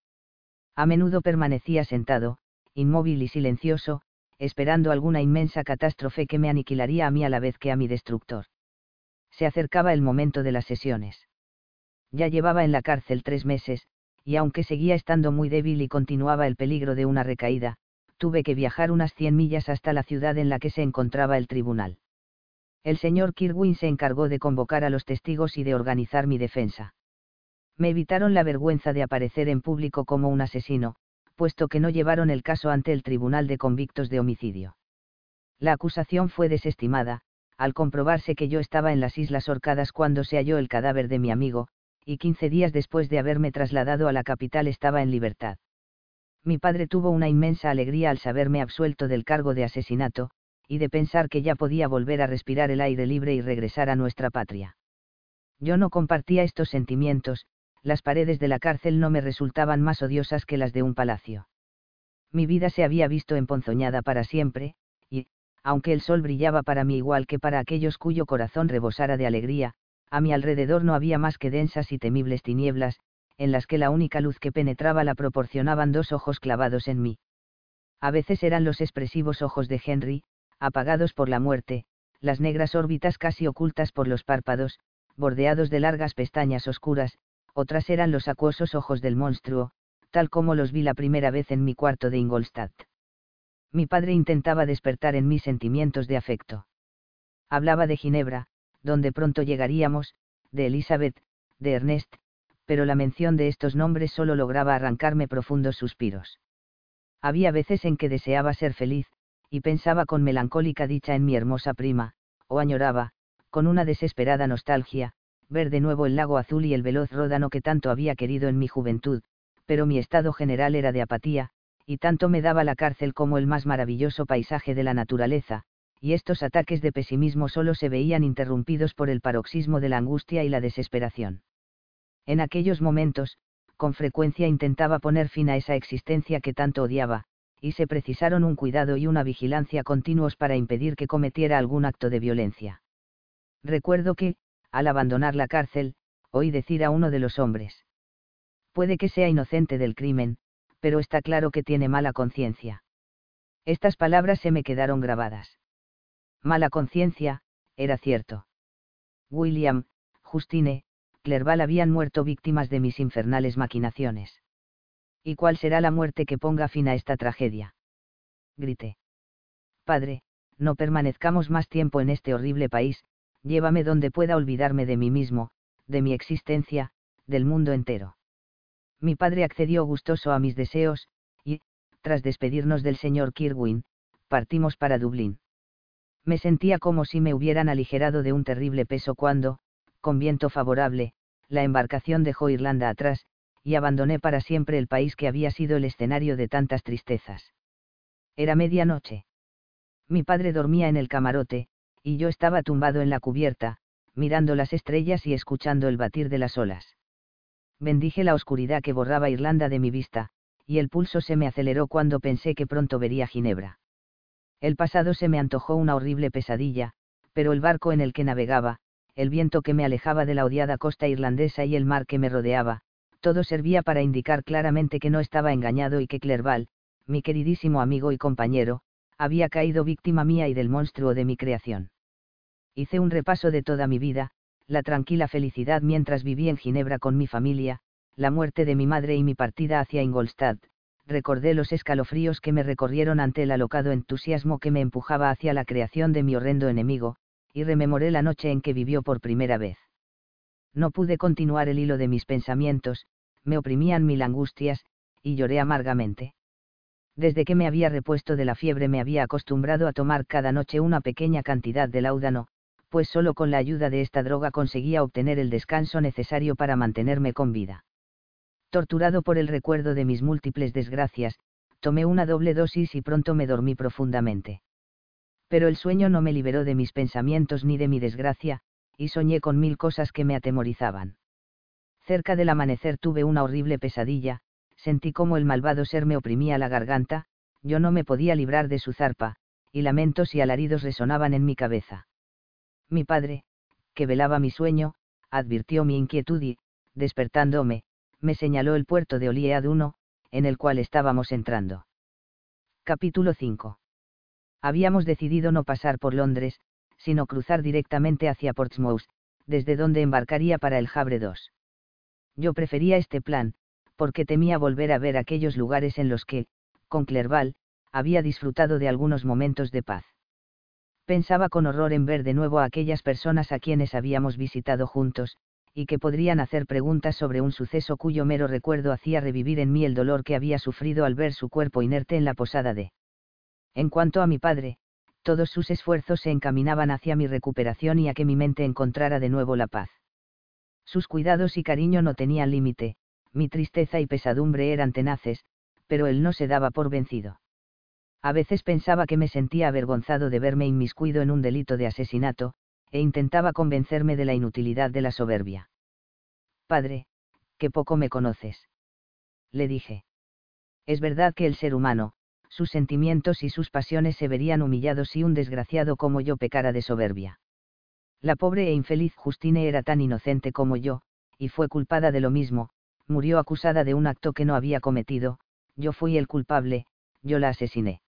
A menudo permanecía sentado, inmóvil y silencioso, esperando alguna inmensa catástrofe que me aniquilaría a mí a la vez que a mi destructor. Se acercaba el momento de las sesiones. Ya llevaba en la cárcel tres meses, y aunque seguía estando muy débil y continuaba el peligro de una recaída, tuve que viajar unas cien millas hasta la ciudad en la que se encontraba el tribunal. El señor Kirwin se encargó de convocar a los testigos y de organizar mi defensa. Me evitaron la vergüenza de aparecer en público como un asesino, puesto que no llevaron el caso ante el Tribunal de Convictos de Homicidio. La acusación fue desestimada, al comprobarse que yo estaba en las Islas Orcadas cuando se halló el cadáver de mi amigo, y quince días después de haberme trasladado a la capital estaba en libertad. Mi padre tuvo una inmensa alegría al saberme absuelto del cargo de asesinato, y de pensar que ya podía volver a respirar el aire libre y regresar a nuestra patria. Yo no compartía estos sentimientos, las paredes de la cárcel no me resultaban más odiosas que las de un palacio. Mi vida se había visto emponzoñada para siempre, y, aunque el sol brillaba para mí igual que para aquellos cuyo corazón rebosara de alegría, a mi alrededor no había más que densas y temibles tinieblas, en las que la única luz que penetraba la proporcionaban dos ojos clavados en mí. A veces eran los expresivos ojos de Henry, apagados por la muerte, las negras órbitas casi ocultas por los párpados, bordeados de largas pestañas oscuras, otras eran los acuosos ojos del monstruo, tal como los vi la primera vez en mi cuarto de Ingolstadt. Mi padre intentaba despertar en mí sentimientos de afecto. Hablaba de Ginebra, donde pronto llegaríamos, de Elizabeth, de Ernest, pero la mención de estos nombres solo lograba arrancarme profundos suspiros. Había veces en que deseaba ser feliz, y pensaba con melancólica dicha en mi hermosa prima, o añoraba, con una desesperada nostalgia, ver de nuevo el lago azul y el veloz ródano que tanto había querido en mi juventud, pero mi estado general era de apatía, y tanto me daba la cárcel como el más maravilloso paisaje de la naturaleza, y estos ataques de pesimismo solo se veían interrumpidos por el paroxismo de la angustia y la desesperación. En aquellos momentos, con frecuencia intentaba poner fin a esa existencia que tanto odiaba, y se precisaron un cuidado y una vigilancia continuos para impedir que cometiera algún acto de violencia. Recuerdo que, al abandonar la cárcel, oí decir a uno de los hombres. Puede que sea inocente del crimen, pero está claro que tiene mala conciencia. Estas palabras se me quedaron grabadas. Mala conciencia, era cierto. William, Justine, Clerval habían muerto víctimas de mis infernales maquinaciones. ¿Y cuál será la muerte que ponga fin a esta tragedia? Grité. Padre, no permanezcamos más tiempo en este horrible país, llévame donde pueda olvidarme de mí mismo, de mi existencia, del mundo entero. Mi padre accedió gustoso a mis deseos, y, tras despedirnos del señor Kirwin, partimos para Dublín. Me sentía como si me hubieran aligerado de un terrible peso cuando, con viento favorable, la embarcación dejó Irlanda atrás, y abandoné para siempre el país que había sido el escenario de tantas tristezas. Era medianoche. Mi padre dormía en el camarote, y yo estaba tumbado en la cubierta, mirando las estrellas y escuchando el batir de las olas. Bendije la oscuridad que borraba Irlanda de mi vista, y el pulso se me aceleró cuando pensé que pronto vería Ginebra. El pasado se me antojó una horrible pesadilla, pero el barco en el que navegaba, el viento que me alejaba de la odiada costa irlandesa y el mar que me rodeaba, todo servía para indicar claramente que no estaba engañado y que Clerval, mi queridísimo amigo y compañero, había caído víctima mía y del monstruo de mi creación. Hice un repaso de toda mi vida, la tranquila felicidad mientras viví en Ginebra con mi familia, la muerte de mi madre y mi partida hacia Ingolstadt, recordé los escalofríos que me recorrieron ante el alocado entusiasmo que me empujaba hacia la creación de mi horrendo enemigo, y rememoré la noche en que vivió por primera vez. No pude continuar el hilo de mis pensamientos, me oprimían mil angustias, y lloré amargamente. Desde que me había repuesto de la fiebre me había acostumbrado a tomar cada noche una pequeña cantidad de láudano, pues solo con la ayuda de esta droga conseguía obtener el descanso necesario para mantenerme con vida. Torturado por el recuerdo de mis múltiples desgracias, tomé una doble dosis y pronto me dormí profundamente pero el sueño no me liberó de mis pensamientos ni de mi desgracia, y soñé con mil cosas que me atemorizaban. Cerca del amanecer tuve una horrible pesadilla, sentí como el malvado ser me oprimía la garganta, yo no me podía librar de su zarpa, y lamentos y alaridos resonaban en mi cabeza. Mi padre, que velaba mi sueño, advirtió mi inquietud y, despertándome, me señaló el puerto de Oliead en el cual estábamos entrando. Capítulo 5 habíamos decidido no pasar por Londres, sino cruzar directamente hacia Portsmouth, desde donde embarcaría para el Havre 2. Yo prefería este plan, porque temía volver a ver aquellos lugares en los que, con Clerval, había disfrutado de algunos momentos de paz. Pensaba con horror en ver de nuevo a aquellas personas a quienes habíamos visitado juntos, y que podrían hacer preguntas sobre un suceso cuyo mero recuerdo hacía revivir en mí el dolor que había sufrido al ver su cuerpo inerte en la posada de en cuanto a mi padre, todos sus esfuerzos se encaminaban hacia mi recuperación y a que mi mente encontrara de nuevo la paz. Sus cuidados y cariño no tenían límite, mi tristeza y pesadumbre eran tenaces, pero él no se daba por vencido. A veces pensaba que me sentía avergonzado de verme inmiscuido en un delito de asesinato, e intentaba convencerme de la inutilidad de la soberbia. Padre, que poco me conoces. Le dije. Es verdad que el ser humano, sus sentimientos y sus pasiones se verían humillados si un desgraciado como yo pecara de soberbia. La pobre e infeliz Justine era tan inocente como yo, y fue culpada de lo mismo, murió acusada de un acto que no había cometido, yo fui el culpable, yo la asesiné.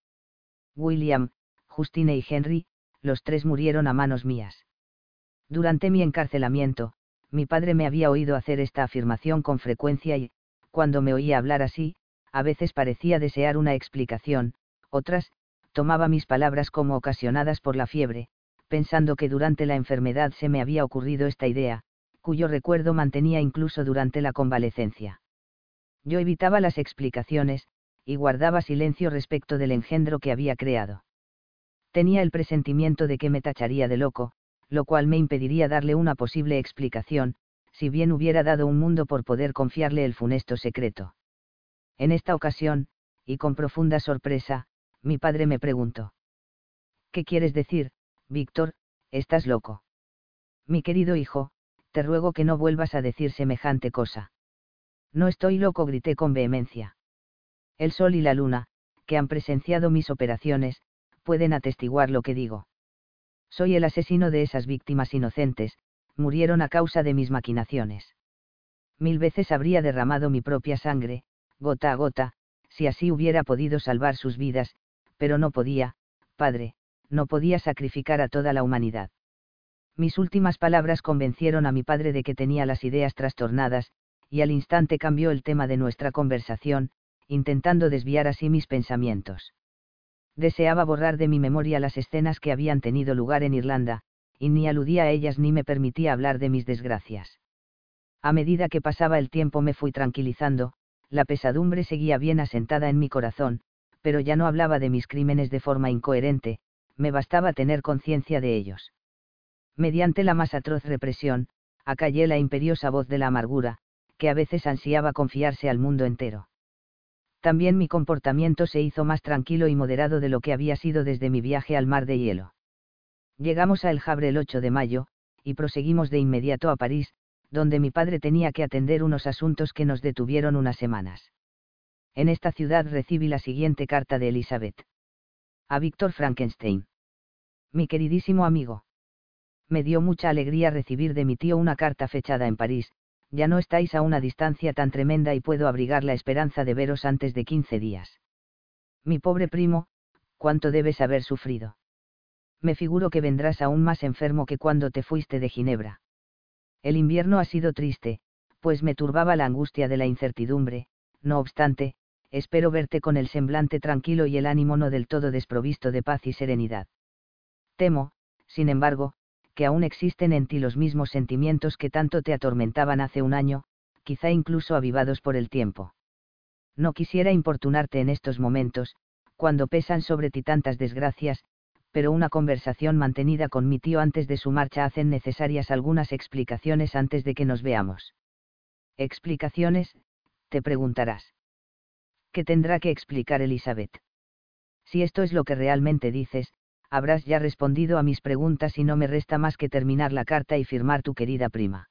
William, Justine y Henry, los tres murieron a manos mías. Durante mi encarcelamiento, mi padre me había oído hacer esta afirmación con frecuencia y, cuando me oía hablar así, a veces parecía desear una explicación, otras, tomaba mis palabras como ocasionadas por la fiebre, pensando que durante la enfermedad se me había ocurrido esta idea, cuyo recuerdo mantenía incluso durante la convalecencia. Yo evitaba las explicaciones, y guardaba silencio respecto del engendro que había creado. Tenía el presentimiento de que me tacharía de loco, lo cual me impediría darle una posible explicación, si bien hubiera dado un mundo por poder confiarle el funesto secreto. En esta ocasión, y con profunda sorpresa, mi padre me preguntó. ¿Qué quieres decir, Víctor, estás loco? Mi querido hijo, te ruego que no vuelvas a decir semejante cosa. No estoy loco, grité con vehemencia. El sol y la luna, que han presenciado mis operaciones, pueden atestiguar lo que digo. Soy el asesino de esas víctimas inocentes, murieron a causa de mis maquinaciones. Mil veces habría derramado mi propia sangre, gota a gota, si así hubiera podido salvar sus vidas, pero no podía, padre, no podía sacrificar a toda la humanidad. Mis últimas palabras convencieron a mi padre de que tenía las ideas trastornadas, y al instante cambió el tema de nuestra conversación, intentando desviar así mis pensamientos. Deseaba borrar de mi memoria las escenas que habían tenido lugar en Irlanda, y ni aludía a ellas ni me permitía hablar de mis desgracias. A medida que pasaba el tiempo me fui tranquilizando, la pesadumbre seguía bien asentada en mi corazón, pero ya no hablaba de mis crímenes de forma incoherente, me bastaba tener conciencia de ellos. Mediante la más atroz represión, acallé la imperiosa voz de la amargura, que a veces ansiaba confiarse al mundo entero. También mi comportamiento se hizo más tranquilo y moderado de lo que había sido desde mi viaje al mar de hielo. Llegamos a El Havre el 8 de mayo, y proseguimos de inmediato a París, donde mi padre tenía que atender unos asuntos que nos detuvieron unas semanas. En esta ciudad recibí la siguiente carta de Elizabeth. A Víctor Frankenstein. Mi queridísimo amigo. Me dio mucha alegría recibir de mi tío una carta fechada en París, ya no estáis a una distancia tan tremenda y puedo abrigar la esperanza de veros antes de quince días. Mi pobre primo, cuánto debes haber sufrido. Me figuro que vendrás aún más enfermo que cuando te fuiste de Ginebra. El invierno ha sido triste, pues me turbaba la angustia de la incertidumbre, no obstante, espero verte con el semblante tranquilo y el ánimo no del todo desprovisto de paz y serenidad. Temo, sin embargo, que aún existen en ti los mismos sentimientos que tanto te atormentaban hace un año, quizá incluso avivados por el tiempo. No quisiera importunarte en estos momentos, cuando pesan sobre ti tantas desgracias, pero una conversación mantenida con mi tío antes de su marcha hacen necesarias algunas explicaciones antes de que nos veamos. ¿Explicaciones? te preguntarás. ¿Qué tendrá que explicar Elizabeth? Si esto es lo que realmente dices, habrás ya respondido a mis preguntas y no me resta más que terminar la carta y firmar tu querida prima.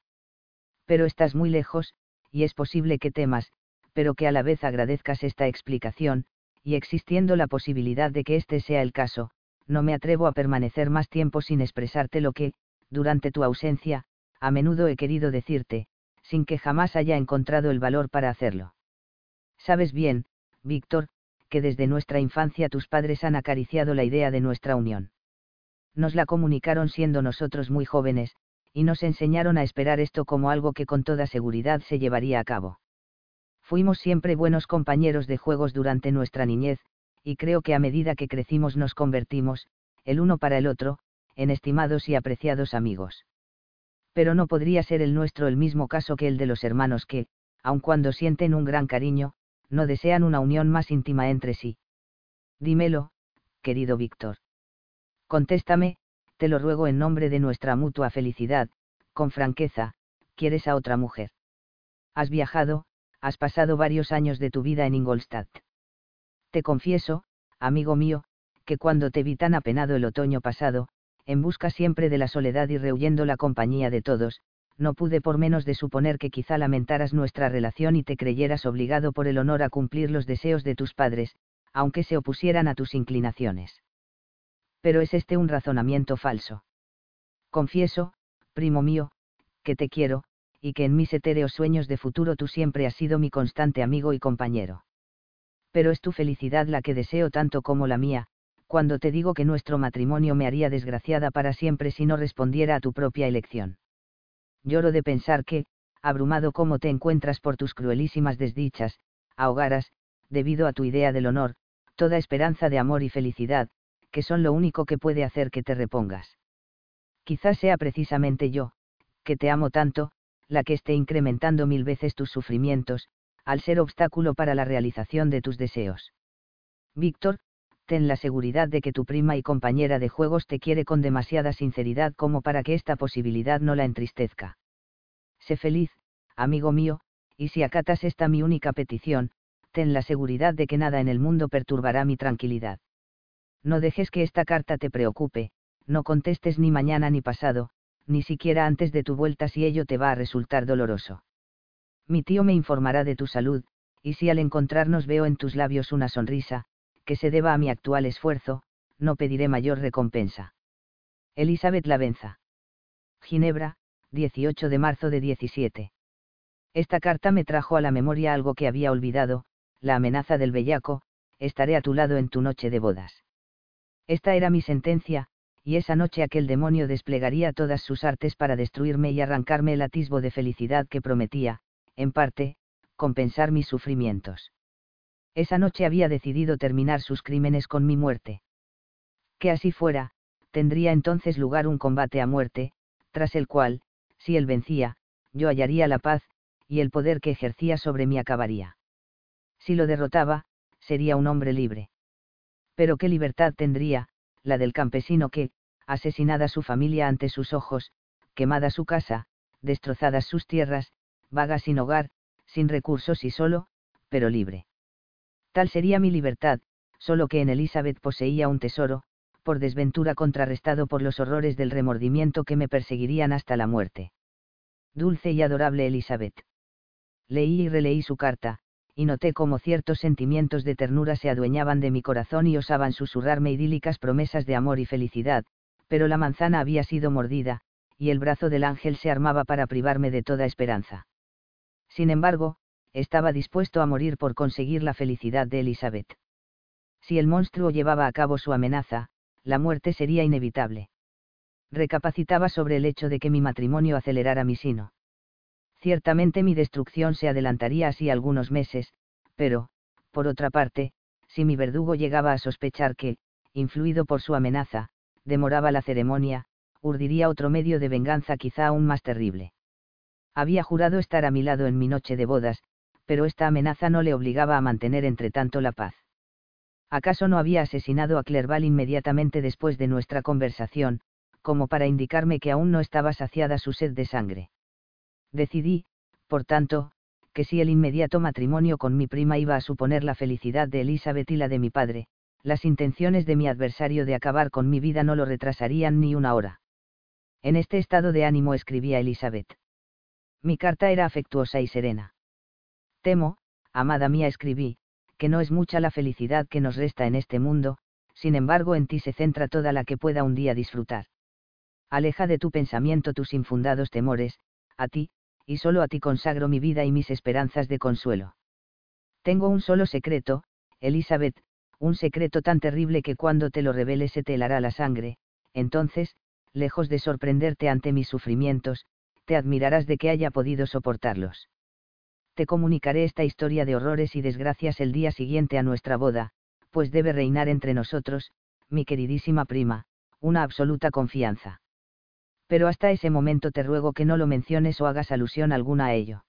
Pero estás muy lejos, y es posible que temas, pero que a la vez agradezcas esta explicación, y existiendo la posibilidad de que este sea el caso, no me atrevo a permanecer más tiempo sin expresarte lo que, durante tu ausencia, a menudo he querido decirte, sin que jamás haya encontrado el valor para hacerlo. Sabes bien, Víctor, que desde nuestra infancia tus padres han acariciado la idea de nuestra unión. Nos la comunicaron siendo nosotros muy jóvenes, y nos enseñaron a esperar esto como algo que con toda seguridad se llevaría a cabo. Fuimos siempre buenos compañeros de juegos durante nuestra niñez, y creo que a medida que crecimos nos convertimos, el uno para el otro, en estimados y apreciados amigos. Pero no podría ser el nuestro el mismo caso que el de los hermanos que, aun cuando sienten un gran cariño, no desean una unión más íntima entre sí. Dímelo, querido Víctor. Contéstame, te lo ruego en nombre de nuestra mutua felicidad, con franqueza, ¿quieres a otra mujer? Has viajado, has pasado varios años de tu vida en Ingolstadt. Te confieso, amigo mío, que cuando te vi tan apenado el otoño pasado, en busca siempre de la soledad y rehuyendo la compañía de todos, no pude por menos de suponer que quizá lamentaras nuestra relación y te creyeras obligado por el honor a cumplir los deseos de tus padres, aunque se opusieran a tus inclinaciones. Pero es este un razonamiento falso. Confieso, primo mío, que te quiero, y que en mis etéreos sueños de futuro tú siempre has sido mi constante amigo y compañero. Pero es tu felicidad la que deseo tanto como la mía, cuando te digo que nuestro matrimonio me haría desgraciada para siempre si no respondiera a tu propia elección. Lloro de pensar que, abrumado como te encuentras por tus cruelísimas desdichas, ahogaras, debido a tu idea del honor, toda esperanza de amor y felicidad, que son lo único que puede hacer que te repongas. Quizás sea precisamente yo, que te amo tanto, la que esté incrementando mil veces tus sufrimientos, al ser obstáculo para la realización de tus deseos. Víctor, ten la seguridad de que tu prima y compañera de juegos te quiere con demasiada sinceridad como para que esta posibilidad no la entristezca. Sé feliz, amigo mío, y si acatas esta mi única petición, ten la seguridad de que nada en el mundo perturbará mi tranquilidad. No dejes que esta carta te preocupe, no contestes ni mañana ni pasado, ni siquiera antes de tu vuelta si ello te va a resultar doloroso. Mi tío me informará de tu salud, y si al encontrarnos veo en tus labios una sonrisa, que se deba a mi actual esfuerzo, no pediré mayor recompensa. Elizabeth Lavenza. Ginebra, 18 de marzo de 17. Esta carta me trajo a la memoria algo que había olvidado, la amenaza del bellaco, estaré a tu lado en tu noche de bodas. Esta era mi sentencia, y esa noche aquel demonio desplegaría todas sus artes para destruirme y arrancarme el atisbo de felicidad que prometía, en parte, compensar mis sufrimientos esa noche había decidido terminar sus crímenes con mi muerte. Que así fuera, tendría entonces lugar un combate a muerte, tras el cual, si él vencía, yo hallaría la paz, y el poder que ejercía sobre mí acabaría. Si lo derrotaba, sería un hombre libre. Pero qué libertad tendría, la del campesino que, asesinada su familia ante sus ojos, quemada su casa, destrozadas sus tierras, vaga sin hogar, sin recursos y solo, pero libre. Tal sería mi libertad, solo que en Elizabeth poseía un tesoro, por desventura contrarrestado por los horrores del remordimiento que me perseguirían hasta la muerte. Dulce y adorable Elizabeth. Leí y releí su carta, y noté cómo ciertos sentimientos de ternura se adueñaban de mi corazón y osaban susurrarme idílicas promesas de amor y felicidad, pero la manzana había sido mordida, y el brazo del ángel se armaba para privarme de toda esperanza. Sin embargo, estaba dispuesto a morir por conseguir la felicidad de Elizabeth. Si el monstruo llevaba a cabo su amenaza, la muerte sería inevitable. Recapacitaba sobre el hecho de que mi matrimonio acelerara mi sino. Ciertamente mi destrucción se adelantaría así algunos meses, pero, por otra parte, si mi verdugo llegaba a sospechar que, influido por su amenaza, demoraba la ceremonia, urdiría otro medio de venganza quizá aún más terrible. Había jurado estar a mi lado en mi noche de bodas, pero esta amenaza no le obligaba a mantener entre tanto la paz. ¿Acaso no había asesinado a Clerval inmediatamente después de nuestra conversación, como para indicarme que aún no estaba saciada su sed de sangre? Decidí, por tanto, que si el inmediato matrimonio con mi prima iba a suponer la felicidad de Elizabeth y la de mi padre, las intenciones de mi adversario de acabar con mi vida no lo retrasarían ni una hora. En este estado de ánimo escribía Elizabeth. Mi carta era afectuosa y serena. Temo, amada mía escribí, que no es mucha la felicidad que nos resta en este mundo, sin embargo en ti se centra toda la que pueda un día disfrutar. Aleja de tu pensamiento tus infundados temores, a ti, y solo a ti consagro mi vida y mis esperanzas de consuelo. Tengo un solo secreto, Elizabeth, un secreto tan terrible que cuando te lo revele se te helará la sangre, entonces, lejos de sorprenderte ante mis sufrimientos, te admirarás de que haya podido soportarlos te comunicaré esta historia de horrores y desgracias el día siguiente a nuestra boda, pues debe reinar entre nosotros, mi queridísima prima, una absoluta confianza. Pero hasta ese momento te ruego que no lo menciones o hagas alusión alguna a ello.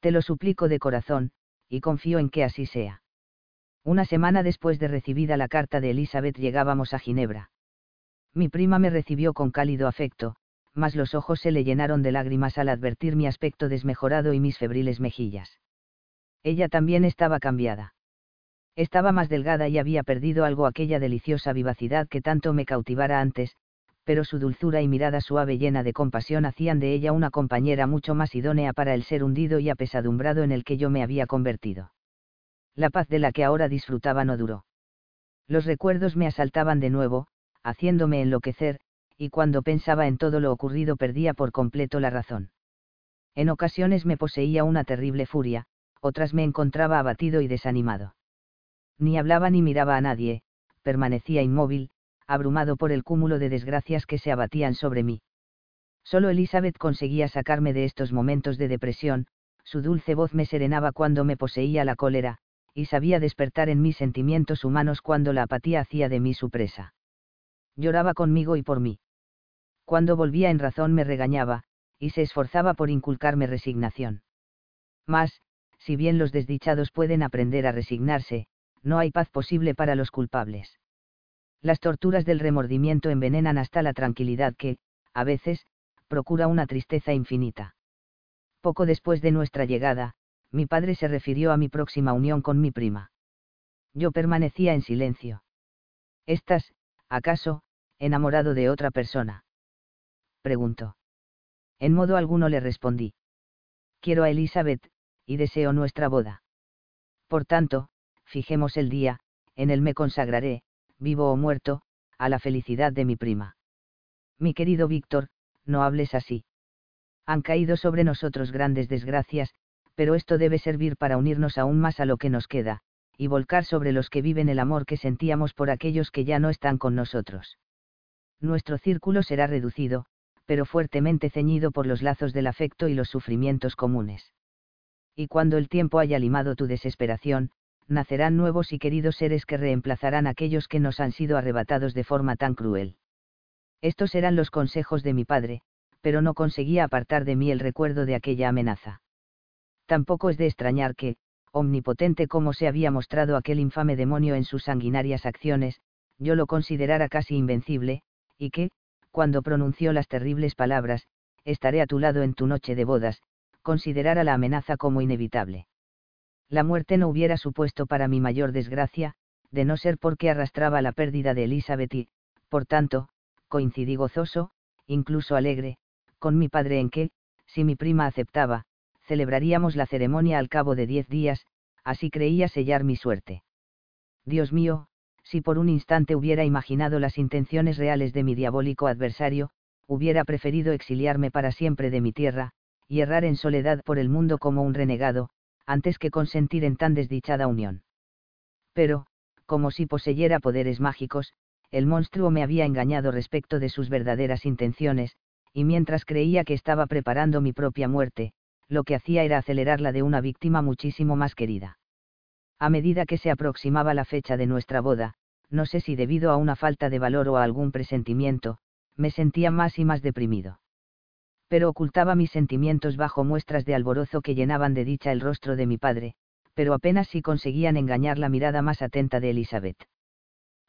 Te lo suplico de corazón, y confío en que así sea. Una semana después de recibida la carta de Elizabeth llegábamos a Ginebra. Mi prima me recibió con cálido afecto, mas los ojos se le llenaron de lágrimas al advertir mi aspecto desmejorado y mis febriles mejillas. Ella también estaba cambiada. Estaba más delgada y había perdido algo aquella deliciosa vivacidad que tanto me cautivara antes, pero su dulzura y mirada suave llena de compasión hacían de ella una compañera mucho más idónea para el ser hundido y apesadumbrado en el que yo me había convertido. La paz de la que ahora disfrutaba no duró. Los recuerdos me asaltaban de nuevo, haciéndome enloquecer, y cuando pensaba en todo lo ocurrido perdía por completo la razón. En ocasiones me poseía una terrible furia, otras me encontraba abatido y desanimado. Ni hablaba ni miraba a nadie, permanecía inmóvil, abrumado por el cúmulo de desgracias que se abatían sobre mí. Solo Elizabeth conseguía sacarme de estos momentos de depresión, su dulce voz me serenaba cuando me poseía la cólera, y sabía despertar en mis sentimientos humanos cuando la apatía hacía de mí su presa. Lloraba conmigo y por mí. Cuando volvía en razón me regañaba, y se esforzaba por inculcarme resignación. Mas, si bien los desdichados pueden aprender a resignarse, no hay paz posible para los culpables. Las torturas del remordimiento envenenan hasta la tranquilidad que, a veces, procura una tristeza infinita. Poco después de nuestra llegada, mi padre se refirió a mi próxima unión con mi prima. Yo permanecía en silencio. ¿Estás, acaso, enamorado de otra persona? Preguntó. En modo alguno le respondí. Quiero a Elizabeth, y deseo nuestra boda. Por tanto, fijemos el día, en él me consagraré, vivo o muerto, a la felicidad de mi prima. Mi querido Víctor, no hables así. Han caído sobre nosotros grandes desgracias, pero esto debe servir para unirnos aún más a lo que nos queda, y volcar sobre los que viven el amor que sentíamos por aquellos que ya no están con nosotros. Nuestro círculo será reducido, pero fuertemente ceñido por los lazos del afecto y los sufrimientos comunes. Y cuando el tiempo haya limado tu desesperación, nacerán nuevos y queridos seres que reemplazarán aquellos que nos han sido arrebatados de forma tan cruel. Estos eran los consejos de mi padre, pero no conseguía apartar de mí el recuerdo de aquella amenaza tampoco es de extrañar que, omnipotente como se había mostrado aquel infame demonio en sus sanguinarias acciones, yo lo considerara casi invencible, y que, cuando pronunció las terribles palabras, estaré a tu lado en tu noche de bodas, considerara la amenaza como inevitable. La muerte no hubiera supuesto para mi mayor desgracia, de no ser porque arrastraba la pérdida de Elizabeth y, por tanto, coincidí gozoso, incluso alegre, con mi padre en que, si mi prima aceptaba, celebraríamos la ceremonia al cabo de diez días, así creía sellar mi suerte. Dios mío, si por un instante hubiera imaginado las intenciones reales de mi diabólico adversario, hubiera preferido exiliarme para siempre de mi tierra, y errar en soledad por el mundo como un renegado, antes que consentir en tan desdichada unión. Pero, como si poseyera poderes mágicos, el monstruo me había engañado respecto de sus verdaderas intenciones, y mientras creía que estaba preparando mi propia muerte, lo que hacía era acelerar la de una víctima muchísimo más querida. A medida que se aproximaba la fecha de nuestra boda, no sé si debido a una falta de valor o a algún presentimiento, me sentía más y más deprimido. Pero ocultaba mis sentimientos bajo muestras de alborozo que llenaban de dicha el rostro de mi padre, pero apenas si conseguían engañar la mirada más atenta de Elizabeth.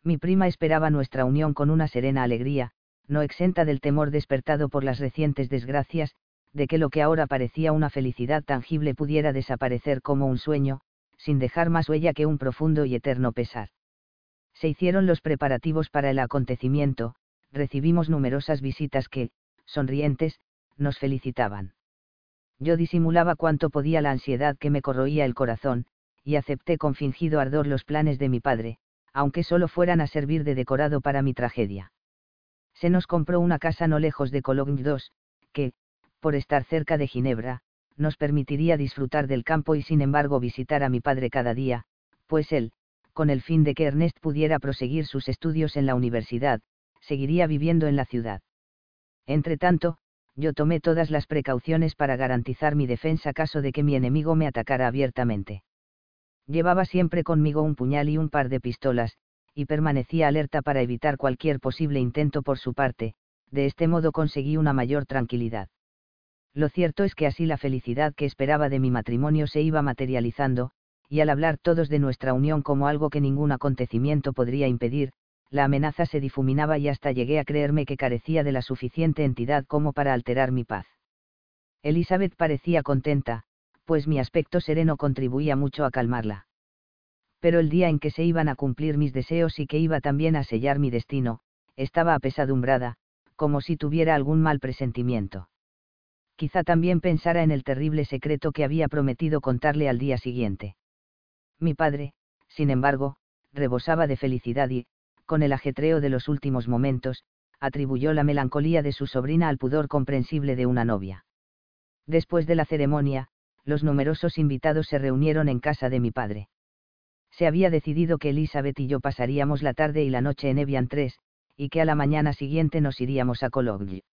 Mi prima esperaba nuestra unión con una serena alegría, no exenta del temor despertado por las recientes desgracias, de que lo que ahora parecía una felicidad tangible pudiera desaparecer como un sueño, sin dejar más huella que un profundo y eterno pesar. Se hicieron los preparativos para el acontecimiento, recibimos numerosas visitas que, sonrientes, nos felicitaban. Yo disimulaba cuanto podía la ansiedad que me corroía el corazón, y acepté con fingido ardor los planes de mi padre, aunque solo fueran a servir de decorado para mi tragedia. Se nos compró una casa no lejos de Cologne II, que, por estar cerca de Ginebra, nos permitiría disfrutar del campo y sin embargo visitar a mi padre cada día, pues él, con el fin de que Ernest pudiera proseguir sus estudios en la universidad, seguiría viviendo en la ciudad. Entretanto, yo tomé todas las precauciones para garantizar mi defensa caso de que mi enemigo me atacara abiertamente. Llevaba siempre conmigo un puñal y un par de pistolas, y permanecía alerta para evitar cualquier posible intento por su parte, de este modo conseguí una mayor tranquilidad. Lo cierto es que así la felicidad que esperaba de mi matrimonio se iba materializando, y al hablar todos de nuestra unión como algo que ningún acontecimiento podría impedir, la amenaza se difuminaba y hasta llegué a creerme que carecía de la suficiente entidad como para alterar mi paz. Elizabeth parecía contenta, pues mi aspecto sereno contribuía mucho a calmarla. Pero el día en que se iban a cumplir mis deseos y que iba también a sellar mi destino, estaba apesadumbrada, como si tuviera algún mal presentimiento. Quizá también pensara en el terrible secreto que había prometido contarle al día siguiente. Mi padre, sin embargo, rebosaba de felicidad y, con el ajetreo de los últimos momentos, atribuyó la melancolía de su sobrina al pudor comprensible de una novia. Después de la ceremonia, los numerosos invitados se reunieron en casa de mi padre. Se había decidido que Elizabeth y yo pasaríamos la tarde y la noche en Evian 3, y que a la mañana siguiente nos iríamos a Cologne.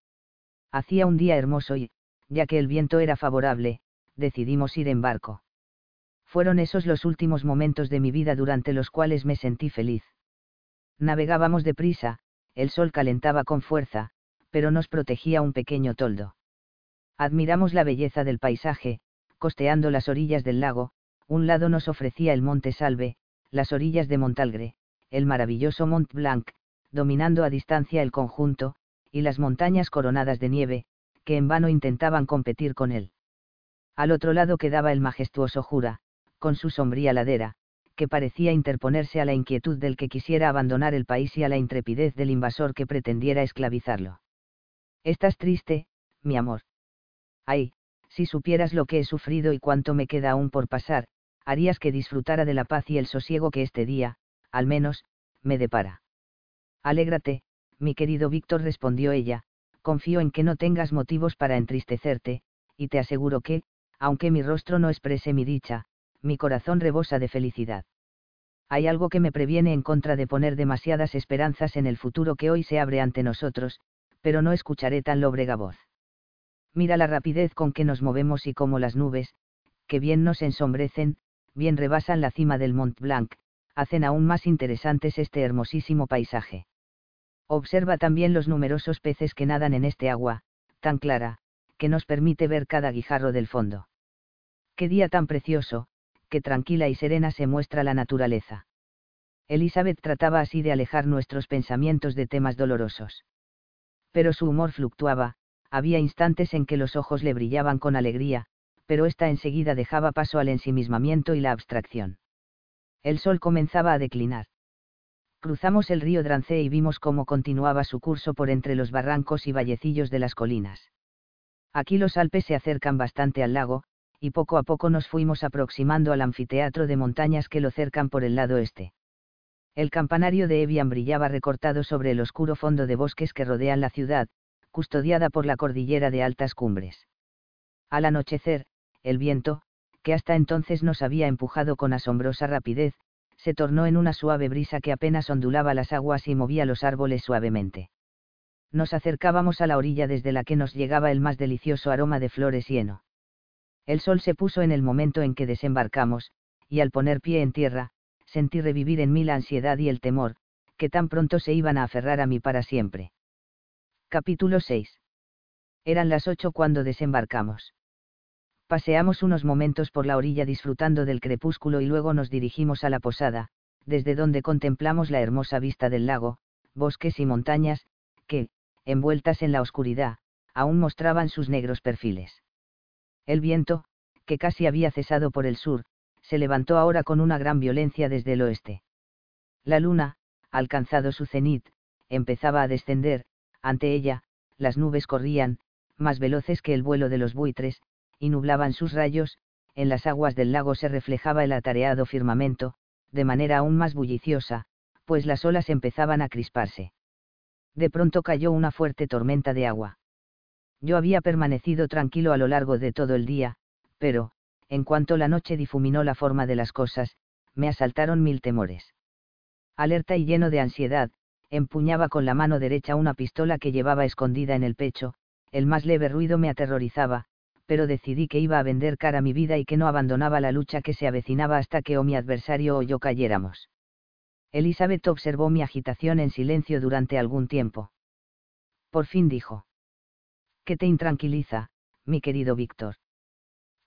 Hacía un día hermoso y, ya que el viento era favorable, decidimos ir en barco. Fueron esos los últimos momentos de mi vida durante los cuales me sentí feliz. Navegábamos deprisa, el sol calentaba con fuerza, pero nos protegía un pequeño toldo. Admiramos la belleza del paisaje, costeando las orillas del lago, un lado nos ofrecía el Monte Salve, las orillas de Montalgre, el maravilloso Mont Blanc, dominando a distancia el conjunto, y las montañas coronadas de nieve, que en vano intentaban competir con él. Al otro lado quedaba el majestuoso Jura, con su sombría ladera, que parecía interponerse a la inquietud del que quisiera abandonar el país y a la intrepidez del invasor que pretendiera esclavizarlo. Estás triste, mi amor. Ay, si supieras lo que he sufrido y cuánto me queda aún por pasar, harías que disfrutara de la paz y el sosiego que este día, al menos, me depara. Alégrate, mi querido Víctor, respondió ella, confío en que no tengas motivos para entristecerte, y te aseguro que, aunque mi rostro no exprese mi dicha, mi corazón rebosa de felicidad. Hay algo que me previene en contra de poner demasiadas esperanzas en el futuro que hoy se abre ante nosotros, pero no escucharé tan lóbrega voz mira la rapidez con que nos movemos y cómo las nubes, que bien nos ensombrecen, bien rebasan la cima del Mont Blanc, hacen aún más interesantes este hermosísimo paisaje. Observa también los numerosos peces que nadan en este agua, tan clara, que nos permite ver cada guijarro del fondo. Qué día tan precioso, qué tranquila y serena se muestra la naturaleza. Elizabeth trataba así de alejar nuestros pensamientos de temas dolorosos. Pero su humor fluctuaba, había instantes en que los ojos le brillaban con alegría, pero ésta enseguida dejaba paso al ensimismamiento y la abstracción. El sol comenzaba a declinar. Cruzamos el río Drance y vimos cómo continuaba su curso por entre los barrancos y vallecillos de las colinas. Aquí los Alpes se acercan bastante al lago, y poco a poco nos fuimos aproximando al anfiteatro de montañas que lo cercan por el lado este. El campanario de Evian brillaba recortado sobre el oscuro fondo de bosques que rodean la ciudad, custodiada por la cordillera de altas cumbres. Al anochecer, el viento, que hasta entonces nos había empujado con asombrosa rapidez, se tornó en una suave brisa que apenas ondulaba las aguas y movía los árboles suavemente. Nos acercábamos a la orilla desde la que nos llegaba el más delicioso aroma de flores y heno. El sol se puso en el momento en que desembarcamos, y al poner pie en tierra, sentí revivir en mí la ansiedad y el temor, que tan pronto se iban a aferrar a mí para siempre. Capítulo 6. Eran las ocho cuando desembarcamos. Paseamos unos momentos por la orilla disfrutando del crepúsculo y luego nos dirigimos a la posada, desde donde contemplamos la hermosa vista del lago, bosques y montañas, que, envueltas en la oscuridad, aún mostraban sus negros perfiles. El viento, que casi había cesado por el sur, se levantó ahora con una gran violencia desde el oeste. La luna, alcanzado su cenit, empezaba a descender, ante ella, las nubes corrían, más veloces que el vuelo de los buitres, y nublaban sus rayos, en las aguas del lago se reflejaba el atareado firmamento, de manera aún más bulliciosa, pues las olas empezaban a crisparse. De pronto cayó una fuerte tormenta de agua. Yo había permanecido tranquilo a lo largo de todo el día, pero, en cuanto la noche difuminó la forma de las cosas, me asaltaron mil temores. Alerta y lleno de ansiedad, empuñaba con la mano derecha una pistola que llevaba escondida en el pecho, el más leve ruido me aterrorizaba, pero decidí que iba a vender cara mi vida y que no abandonaba la lucha que se avecinaba hasta que o mi adversario o yo cayéramos. Elizabeth observó mi agitación en silencio durante algún tiempo. Por fin dijo. ¿Qué te intranquiliza, mi querido Víctor?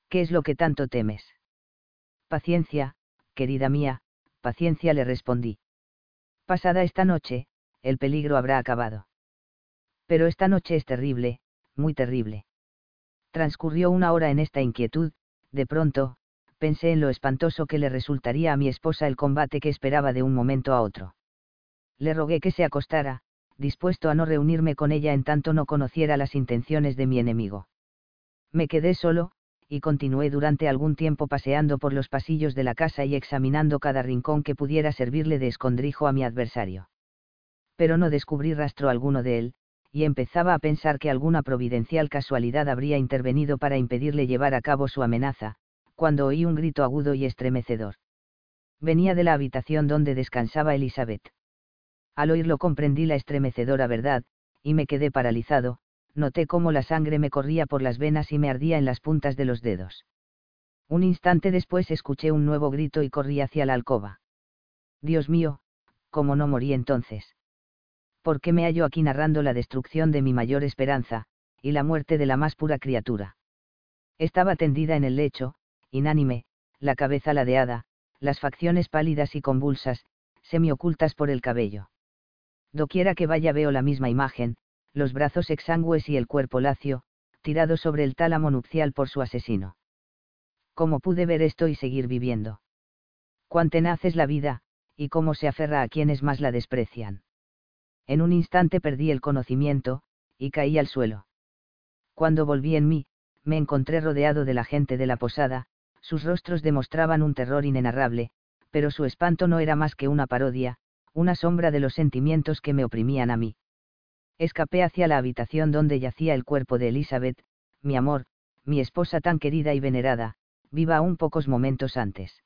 ¿Qué es lo que tanto temes? Paciencia, querida mía, paciencia le respondí Pasada esta noche, el peligro habrá acabado. Pero esta noche es terrible, muy terrible. Transcurrió una hora en esta inquietud, de pronto, pensé en lo espantoso que le resultaría a mi esposa el combate que esperaba de un momento a otro. Le rogué que se acostara, dispuesto a no reunirme con ella en tanto no conociera las intenciones de mi enemigo. Me quedé solo, y continué durante algún tiempo paseando por los pasillos de la casa y examinando cada rincón que pudiera servirle de escondrijo a mi adversario. Pero no descubrí rastro alguno de él, y empezaba a pensar que alguna providencial casualidad habría intervenido para impedirle llevar a cabo su amenaza, cuando oí un grito agudo y estremecedor. Venía de la habitación donde descansaba Elizabeth. Al oírlo comprendí la estremecedora verdad, y me quedé paralizado, noté cómo la sangre me corría por las venas y me ardía en las puntas de los dedos. Un instante después escuché un nuevo grito y corrí hacia la alcoba. Dios mío, ¿cómo no morí entonces? ¿Por qué me hallo aquí narrando la destrucción de mi mayor esperanza, y la muerte de la más pura criatura? Estaba tendida en el lecho, inánime, la cabeza ladeada, las facciones pálidas y convulsas, semiocultas por el cabello. Doquiera que vaya veo la misma imagen, los brazos exangües y el cuerpo lacio, tirado sobre el tálamo nupcial por su asesino. ¿Cómo pude ver esto y seguir viviendo? Cuán tenaz es la vida, y cómo se aferra a quienes más la desprecian. En un instante perdí el conocimiento, y caí al suelo. Cuando volví en mí, me encontré rodeado de la gente de la posada, sus rostros demostraban un terror inenarrable, pero su espanto no era más que una parodia, una sombra de los sentimientos que me oprimían a mí. Escapé hacia la habitación donde yacía el cuerpo de Elizabeth, mi amor, mi esposa tan querida y venerada, viva aún pocos momentos antes.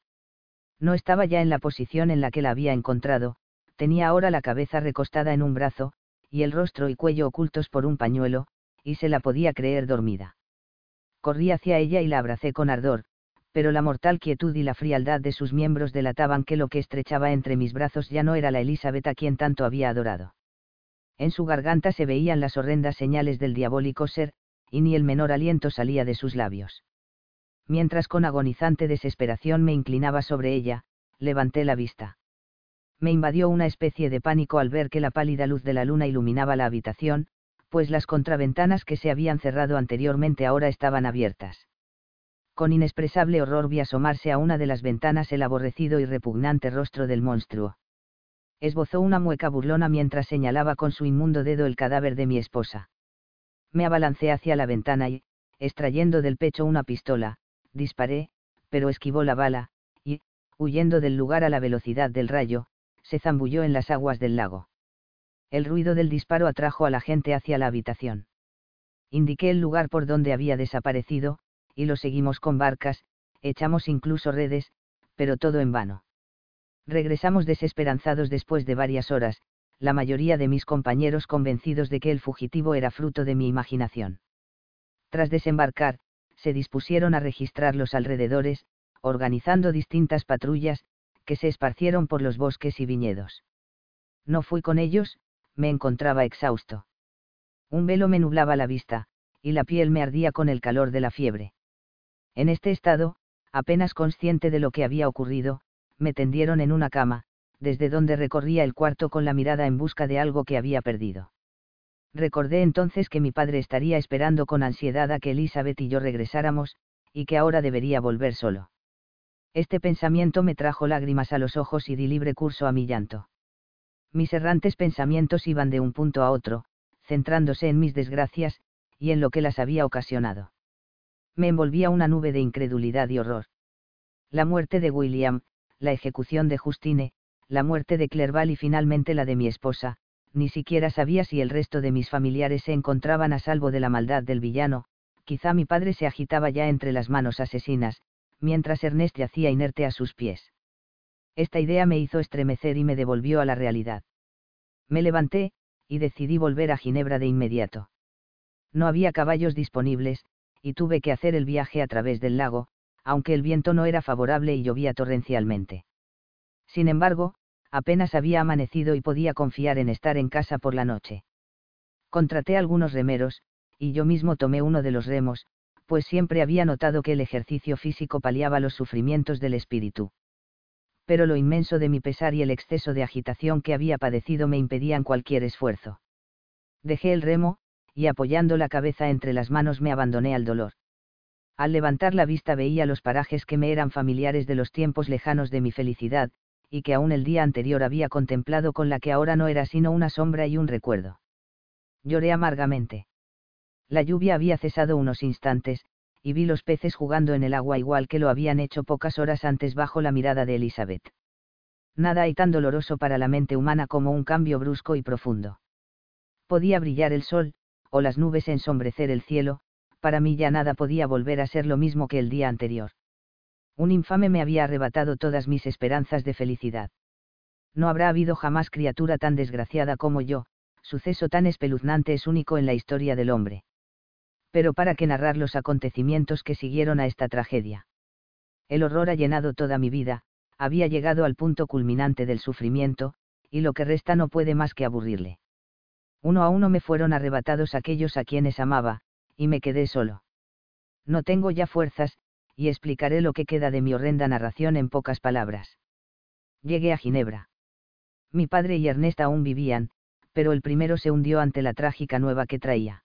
No estaba ya en la posición en la que la había encontrado, tenía ahora la cabeza recostada en un brazo, y el rostro y cuello ocultos por un pañuelo, y se la podía creer dormida. Corrí hacia ella y la abracé con ardor, pero la mortal quietud y la frialdad de sus miembros delataban que lo que estrechaba entre mis brazos ya no era la Elizabeth a quien tanto había adorado. En su garganta se veían las horrendas señales del diabólico ser, y ni el menor aliento salía de sus labios. Mientras con agonizante desesperación me inclinaba sobre ella, levanté la vista. Me invadió una especie de pánico al ver que la pálida luz de la luna iluminaba la habitación, pues las contraventanas que se habían cerrado anteriormente ahora estaban abiertas con inexpresable horror vi asomarse a una de las ventanas el aborrecido y repugnante rostro del monstruo. Esbozó una mueca burlona mientras señalaba con su inmundo dedo el cadáver de mi esposa. Me abalancé hacia la ventana y, extrayendo del pecho una pistola, disparé, pero esquivó la bala, y, huyendo del lugar a la velocidad del rayo, se zambulló en las aguas del lago. El ruido del disparo atrajo a la gente hacia la habitación. Indiqué el lugar por donde había desaparecido, y lo seguimos con barcas, echamos incluso redes, pero todo en vano. Regresamos desesperanzados después de varias horas, la mayoría de mis compañeros convencidos de que el fugitivo era fruto de mi imaginación. Tras desembarcar, se dispusieron a registrar los alrededores, organizando distintas patrullas, que se esparcieron por los bosques y viñedos. No fui con ellos, me encontraba exhausto. Un velo me nublaba la vista, y la piel me ardía con el calor de la fiebre. En este estado, apenas consciente de lo que había ocurrido, me tendieron en una cama, desde donde recorría el cuarto con la mirada en busca de algo que había perdido. Recordé entonces que mi padre estaría esperando con ansiedad a que Elizabeth y yo regresáramos, y que ahora debería volver solo. Este pensamiento me trajo lágrimas a los ojos y di libre curso a mi llanto. Mis errantes pensamientos iban de un punto a otro, centrándose en mis desgracias, y en lo que las había ocasionado me envolvía una nube de incredulidad y horror. La muerte de William, la ejecución de Justine, la muerte de Clerval y finalmente la de mi esposa, ni siquiera sabía si el resto de mis familiares se encontraban a salvo de la maldad del villano, quizá mi padre se agitaba ya entre las manos asesinas, mientras Ernest yacía inerte a sus pies. Esta idea me hizo estremecer y me devolvió a la realidad. Me levanté, y decidí volver a Ginebra de inmediato. No había caballos disponibles, y tuve que hacer el viaje a través del lago, aunque el viento no era favorable y llovía torrencialmente. Sin embargo, apenas había amanecido y podía confiar en estar en casa por la noche. Contraté algunos remeros, y yo mismo tomé uno de los remos, pues siempre había notado que el ejercicio físico paliaba los sufrimientos del espíritu. pero lo inmenso de mi pesar y el exceso de agitación que había padecido me impedían cualquier esfuerzo. Dejé el remo, y apoyando la cabeza entre las manos me abandoné al dolor. Al levantar la vista veía los parajes que me eran familiares de los tiempos lejanos de mi felicidad, y que aún el día anterior había contemplado con la que ahora no era sino una sombra y un recuerdo. Lloré amargamente. La lluvia había cesado unos instantes, y vi los peces jugando en el agua igual que lo habían hecho pocas horas antes bajo la mirada de Elizabeth. Nada hay tan doloroso para la mente humana como un cambio brusco y profundo. Podía brillar el sol, o las nubes ensombrecer el cielo, para mí ya nada podía volver a ser lo mismo que el día anterior. Un infame me había arrebatado todas mis esperanzas de felicidad. No habrá habido jamás criatura tan desgraciada como yo, suceso tan espeluznante es único en la historia del hombre pero para qué narrar los acontecimientos que siguieron a esta tragedia. El horror ha llenado toda mi vida, había llegado al punto culminante del sufrimiento, y lo que resta no puede más que aburrirle. Uno a uno me fueron arrebatados aquellos a quienes amaba, y me quedé solo. No tengo ya fuerzas, y explicaré lo que queda de mi horrenda narración en pocas palabras. Llegué a Ginebra. Mi padre y Ernest aún vivían, pero el primero se hundió ante la trágica nueva que traía.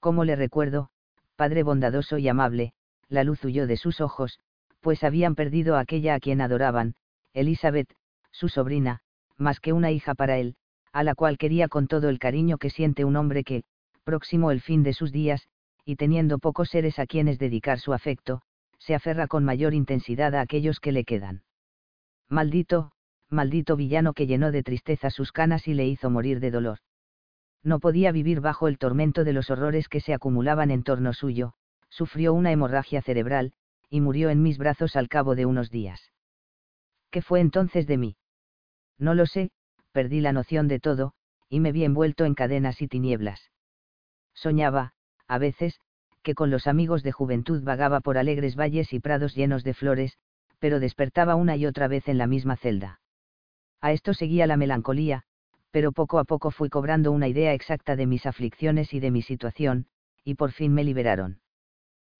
Como le recuerdo, padre bondadoso y amable, la luz huyó de sus ojos, pues habían perdido a aquella a quien adoraban, Elizabeth, su sobrina, más que una hija para él, a la cual quería con todo el cariño que siente un hombre que, próximo el fin de sus días, y teniendo pocos seres a quienes dedicar su afecto, se aferra con mayor intensidad a aquellos que le quedan. Maldito, maldito villano que llenó de tristeza sus canas y le hizo morir de dolor no podía vivir bajo el tormento de los horrores que se acumulaban en torno suyo, sufrió una hemorragia cerebral, y murió en mis brazos al cabo de unos días. ¿Qué fue entonces de mí? No lo sé, perdí la noción de todo, y me vi envuelto en cadenas y tinieblas. Soñaba, a veces, que con los amigos de juventud vagaba por alegres valles y prados llenos de flores, pero despertaba una y otra vez en la misma celda. A esto seguía la melancolía, pero poco a poco fui cobrando una idea exacta de mis aflicciones y de mi situación, y por fin me liberaron.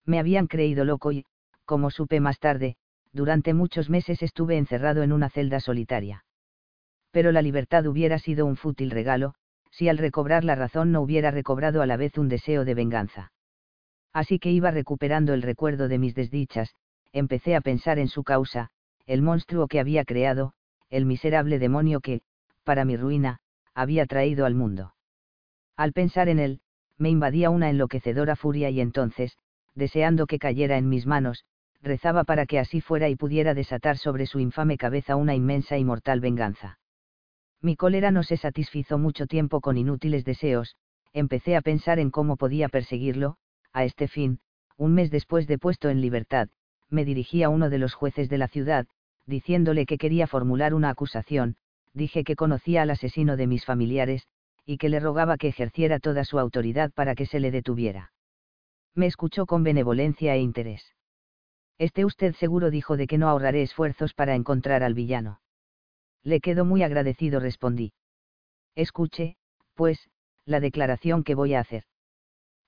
Me habían creído loco y, como supe más tarde, durante muchos meses estuve encerrado en una celda solitaria. Pero la libertad hubiera sido un fútil regalo, si al recobrar la razón no hubiera recobrado a la vez un deseo de venganza. Así que iba recuperando el recuerdo de mis desdichas, empecé a pensar en su causa, el monstruo que había creado, el miserable demonio que, para mi ruina, había traído al mundo. Al pensar en él, me invadía una enloquecedora furia y entonces, deseando que cayera en mis manos, rezaba para que así fuera y pudiera desatar sobre su infame cabeza una inmensa y mortal venganza. Mi cólera no se satisfizo mucho tiempo con inútiles deseos, empecé a pensar en cómo podía perseguirlo, a este fin, un mes después de puesto en libertad, me dirigí a uno de los jueces de la ciudad, diciéndole que quería formular una acusación, dije que conocía al asesino de mis familiares, y que le rogaba que ejerciera toda su autoridad para que se le detuviera. Me escuchó con benevolencia e interés. Esté usted seguro dijo de que no ahorraré esfuerzos para encontrar al villano. Le quedo muy agradecido respondí. Escuche, pues, la declaración que voy a hacer.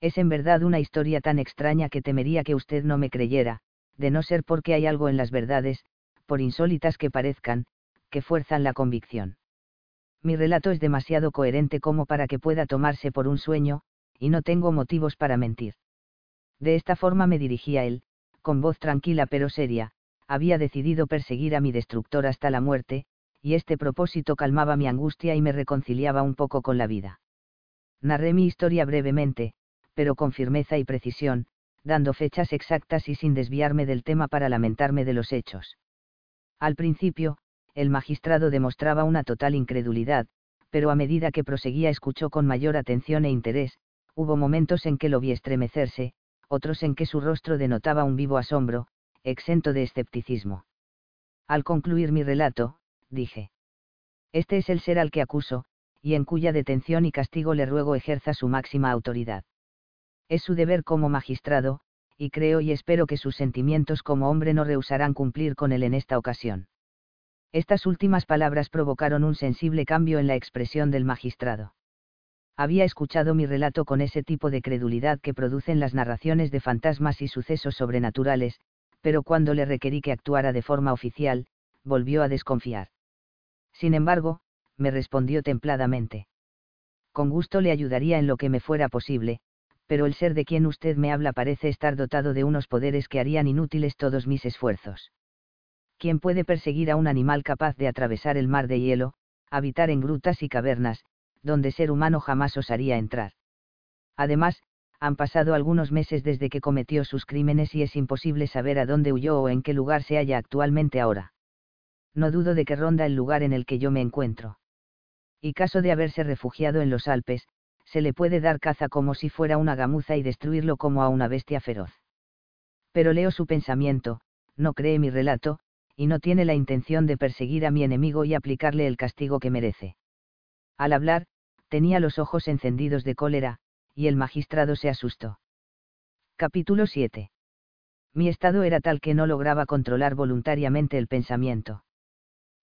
Es en verdad una historia tan extraña que temería que usted no me creyera, de no ser porque hay algo en las verdades, por insólitas que parezcan, que fuerzan la convicción. Mi relato es demasiado coherente como para que pueda tomarse por un sueño, y no tengo motivos para mentir. De esta forma me dirigí a él, con voz tranquila pero seria, había decidido perseguir a mi destructor hasta la muerte, y este propósito calmaba mi angustia y me reconciliaba un poco con la vida. Narré mi historia brevemente, pero con firmeza y precisión, dando fechas exactas y sin desviarme del tema para lamentarme de los hechos. Al principio, el magistrado demostraba una total incredulidad, pero a medida que proseguía escuchó con mayor atención e interés, hubo momentos en que lo vi estremecerse, otros en que su rostro denotaba un vivo asombro, exento de escepticismo. Al concluir mi relato, dije. Este es el ser al que acuso, y en cuya detención y castigo le ruego ejerza su máxima autoridad. Es su deber como magistrado, y creo y espero que sus sentimientos como hombre no rehusarán cumplir con él en esta ocasión. Estas últimas palabras provocaron un sensible cambio en la expresión del magistrado. Había escuchado mi relato con ese tipo de credulidad que producen las narraciones de fantasmas y sucesos sobrenaturales, pero cuando le requerí que actuara de forma oficial, volvió a desconfiar. Sin embargo, me respondió templadamente. Con gusto le ayudaría en lo que me fuera posible, pero el ser de quien usted me habla parece estar dotado de unos poderes que harían inútiles todos mis esfuerzos. ¿Quién puede perseguir a un animal capaz de atravesar el mar de hielo, habitar en grutas y cavernas, donde ser humano jamás osaría entrar? Además, han pasado algunos meses desde que cometió sus crímenes y es imposible saber a dónde huyó o en qué lugar se halla actualmente ahora. No dudo de que ronda el lugar en el que yo me encuentro. Y caso de haberse refugiado en los Alpes, se le puede dar caza como si fuera una gamuza y destruirlo como a una bestia feroz. Pero leo su pensamiento, no cree mi relato, y no tiene la intención de perseguir a mi enemigo y aplicarle el castigo que merece. Al hablar, tenía los ojos encendidos de cólera, y el magistrado se asustó. Capítulo 7. Mi estado era tal que no lograba controlar voluntariamente el pensamiento.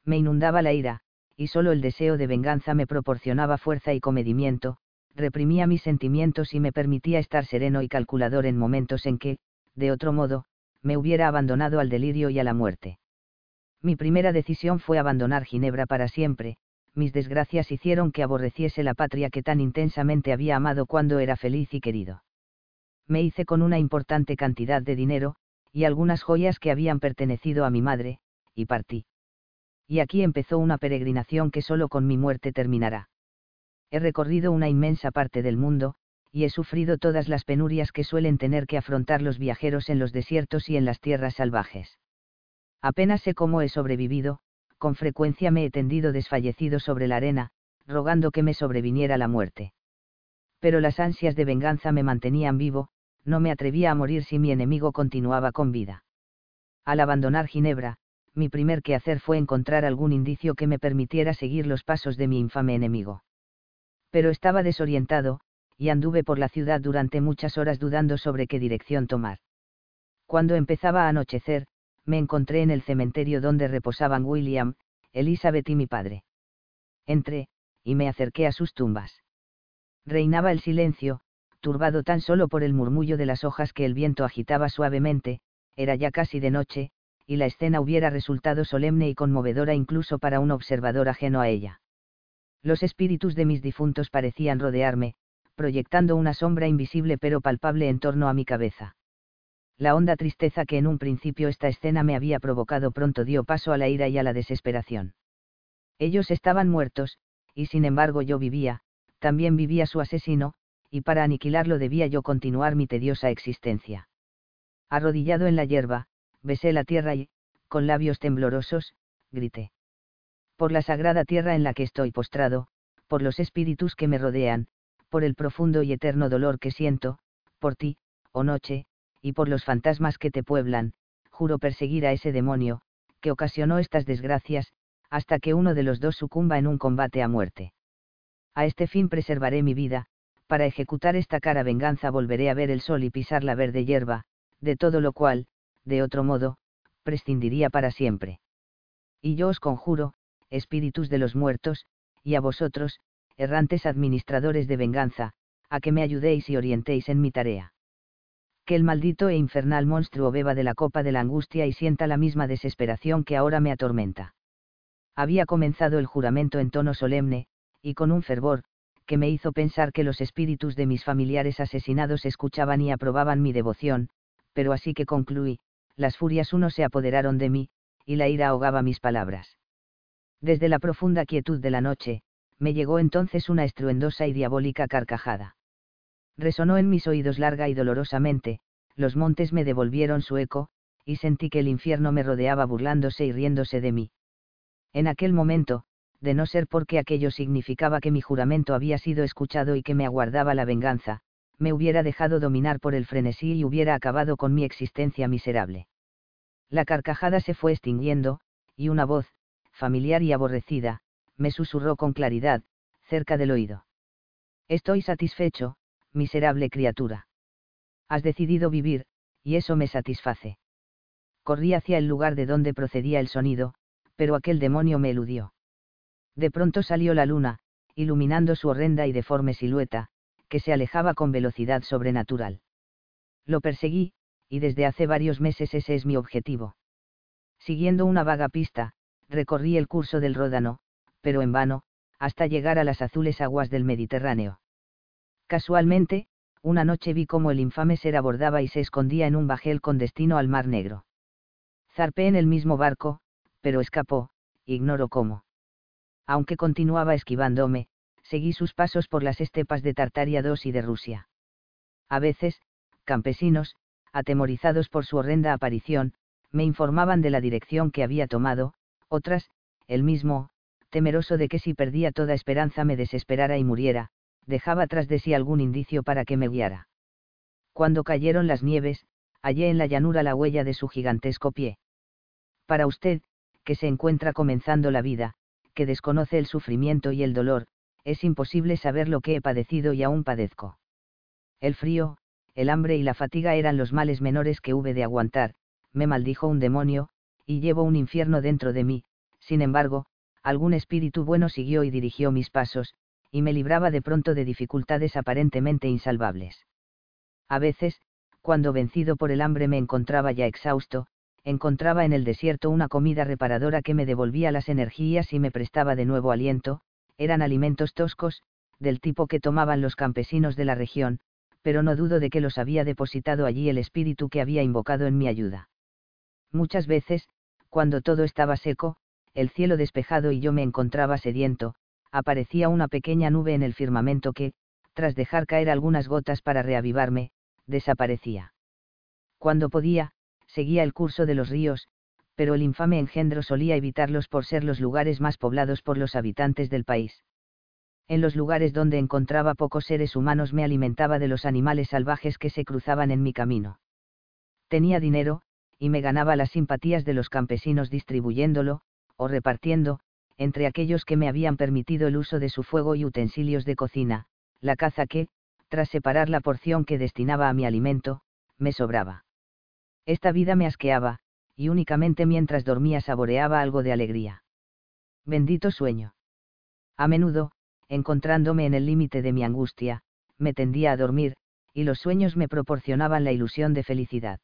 Me inundaba la ira, y solo el deseo de venganza me proporcionaba fuerza y comedimiento, reprimía mis sentimientos y me permitía estar sereno y calculador en momentos en que, de otro modo, me hubiera abandonado al delirio y a la muerte. Mi primera decisión fue abandonar Ginebra para siempre, mis desgracias hicieron que aborreciese la patria que tan intensamente había amado cuando era feliz y querido. Me hice con una importante cantidad de dinero, y algunas joyas que habían pertenecido a mi madre, y partí. Y aquí empezó una peregrinación que solo con mi muerte terminará. He recorrido una inmensa parte del mundo, y he sufrido todas las penurias que suelen tener que afrontar los viajeros en los desiertos y en las tierras salvajes. Apenas sé cómo he sobrevivido, con frecuencia me he tendido desfallecido sobre la arena, rogando que me sobreviniera la muerte. Pero las ansias de venganza me mantenían vivo, no me atrevía a morir si mi enemigo continuaba con vida. Al abandonar Ginebra, mi primer quehacer fue encontrar algún indicio que me permitiera seguir los pasos de mi infame enemigo. Pero estaba desorientado, y anduve por la ciudad durante muchas horas dudando sobre qué dirección tomar. Cuando empezaba a anochecer, me encontré en el cementerio donde reposaban William, Elizabeth y mi padre. Entré, y me acerqué a sus tumbas. Reinaba el silencio, turbado tan solo por el murmullo de las hojas que el viento agitaba suavemente, era ya casi de noche, y la escena hubiera resultado solemne y conmovedora incluso para un observador ajeno a ella. Los espíritus de mis difuntos parecían rodearme, proyectando una sombra invisible pero palpable en torno a mi cabeza la honda tristeza que en un principio esta escena me había provocado pronto dio paso a la ira y a la desesperación. Ellos estaban muertos, y sin embargo yo vivía, también vivía su asesino, y para aniquilarlo debía yo continuar mi tediosa existencia. Arrodillado en la hierba, besé la tierra y, con labios temblorosos, grité. Por la sagrada tierra en la que estoy postrado, por los espíritus que me rodean, por el profundo y eterno dolor que siento, por ti, oh noche, y por los fantasmas que te pueblan, juro perseguir a ese demonio, que ocasionó estas desgracias, hasta que uno de los dos sucumba en un combate a muerte. A este fin preservaré mi vida, para ejecutar esta cara venganza volveré a ver el sol y pisar la verde hierba, de todo lo cual, de otro modo, prescindiría para siempre. Y yo os conjuro, espíritus de los muertos, y a vosotros, errantes administradores de venganza, a que me ayudéis y orientéis en mi tarea que el maldito e infernal monstruo beba de la copa de la angustia y sienta la misma desesperación que ahora me atormenta. Había comenzado el juramento en tono solemne, y con un fervor, que me hizo pensar que los espíritus de mis familiares asesinados escuchaban y aprobaban mi devoción, pero así que concluí, las furias uno se apoderaron de mí, y la ira ahogaba mis palabras. Desde la profunda quietud de la noche, me llegó entonces una estruendosa y diabólica carcajada resonó en mis oídos larga y dolorosamente, los montes me devolvieron su eco, y sentí que el infierno me rodeaba burlándose y riéndose de mí. En aquel momento, de no ser porque aquello significaba que mi juramento había sido escuchado y que me aguardaba la venganza, me hubiera dejado dominar por el frenesí y hubiera acabado con mi existencia miserable. La carcajada se fue extinguiendo, y una voz, familiar y aborrecida, me susurró con claridad, cerca del oído. Estoy satisfecho, miserable criatura. Has decidido vivir, y eso me satisface. Corrí hacia el lugar de donde procedía el sonido, pero aquel demonio me eludió. De pronto salió la luna, iluminando su horrenda y deforme silueta, que se alejaba con velocidad sobrenatural. Lo perseguí, y desde hace varios meses ese es mi objetivo. Siguiendo una vaga pista, recorrí el curso del Ródano, pero en vano, hasta llegar a las azules aguas del Mediterráneo. Casualmente, una noche vi cómo el infame ser abordaba y se escondía en un bajel con destino al Mar Negro. Zarpé en el mismo barco, pero escapó, ignoro cómo. Aunque continuaba esquivándome, seguí sus pasos por las estepas de Tartaria II y de Rusia. A veces, campesinos, atemorizados por su horrenda aparición, me informaban de la dirección que había tomado, otras, el mismo, temeroso de que si perdía toda esperanza me desesperara y muriera, dejaba tras de sí algún indicio para que me guiara. Cuando cayeron las nieves, hallé en la llanura la huella de su gigantesco pie. Para usted, que se encuentra comenzando la vida, que desconoce el sufrimiento y el dolor, es imposible saber lo que he padecido y aún padezco. El frío, el hambre y la fatiga eran los males menores que hube de aguantar, me maldijo un demonio, y llevo un infierno dentro de mí, sin embargo, algún espíritu bueno siguió y dirigió mis pasos, y me libraba de pronto de dificultades aparentemente insalvables. A veces, cuando vencido por el hambre me encontraba ya exhausto, encontraba en el desierto una comida reparadora que me devolvía las energías y me prestaba de nuevo aliento, eran alimentos toscos, del tipo que tomaban los campesinos de la región, pero no dudo de que los había depositado allí el espíritu que había invocado en mi ayuda. Muchas veces, cuando todo estaba seco, el cielo despejado y yo me encontraba sediento, aparecía una pequeña nube en el firmamento que, tras dejar caer algunas gotas para reavivarme, desaparecía. Cuando podía, seguía el curso de los ríos, pero el infame engendro solía evitarlos por ser los lugares más poblados por los habitantes del país. En los lugares donde encontraba pocos seres humanos me alimentaba de los animales salvajes que se cruzaban en mi camino. Tenía dinero, y me ganaba las simpatías de los campesinos distribuyéndolo, o repartiendo, entre aquellos que me habían permitido el uso de su fuego y utensilios de cocina, la caza que, tras separar la porción que destinaba a mi alimento, me sobraba. Esta vida me asqueaba, y únicamente mientras dormía saboreaba algo de alegría. Bendito sueño. A menudo, encontrándome en el límite de mi angustia, me tendía a dormir, y los sueños me proporcionaban la ilusión de felicidad.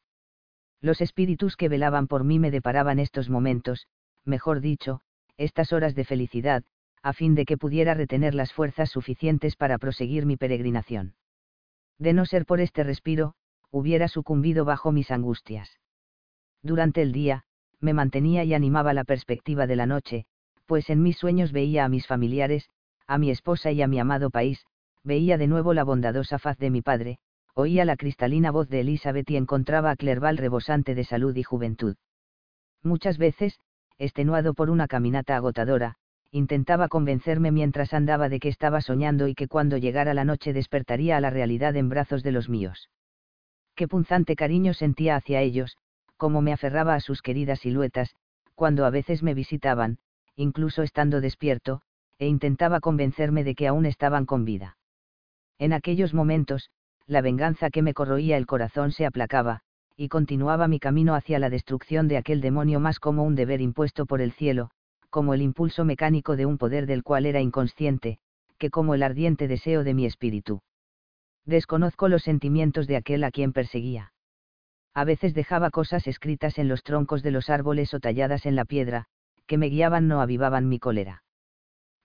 Los espíritus que velaban por mí me deparaban estos momentos, mejor dicho, estas horas de felicidad, a fin de que pudiera retener las fuerzas suficientes para proseguir mi peregrinación. De no ser por este respiro, hubiera sucumbido bajo mis angustias. Durante el día, me mantenía y animaba la perspectiva de la noche, pues en mis sueños veía a mis familiares, a mi esposa y a mi amado país, veía de nuevo la bondadosa faz de mi padre, oía la cristalina voz de Elizabeth y encontraba a Clerval rebosante de salud y juventud. Muchas veces, extenuado por una caminata agotadora, intentaba convencerme mientras andaba de que estaba soñando y que cuando llegara la noche despertaría a la realidad en brazos de los míos. Qué punzante cariño sentía hacia ellos, cómo me aferraba a sus queridas siluetas, cuando a veces me visitaban, incluso estando despierto, e intentaba convencerme de que aún estaban con vida. En aquellos momentos, la venganza que me corroía el corazón se aplacaba, y continuaba mi camino hacia la destrucción de aquel demonio más como un deber impuesto por el cielo, como el impulso mecánico de un poder del cual era inconsciente, que como el ardiente deseo de mi espíritu. Desconozco los sentimientos de aquel a quien perseguía. A veces dejaba cosas escritas en los troncos de los árboles o talladas en la piedra, que me guiaban no avivaban mi cólera.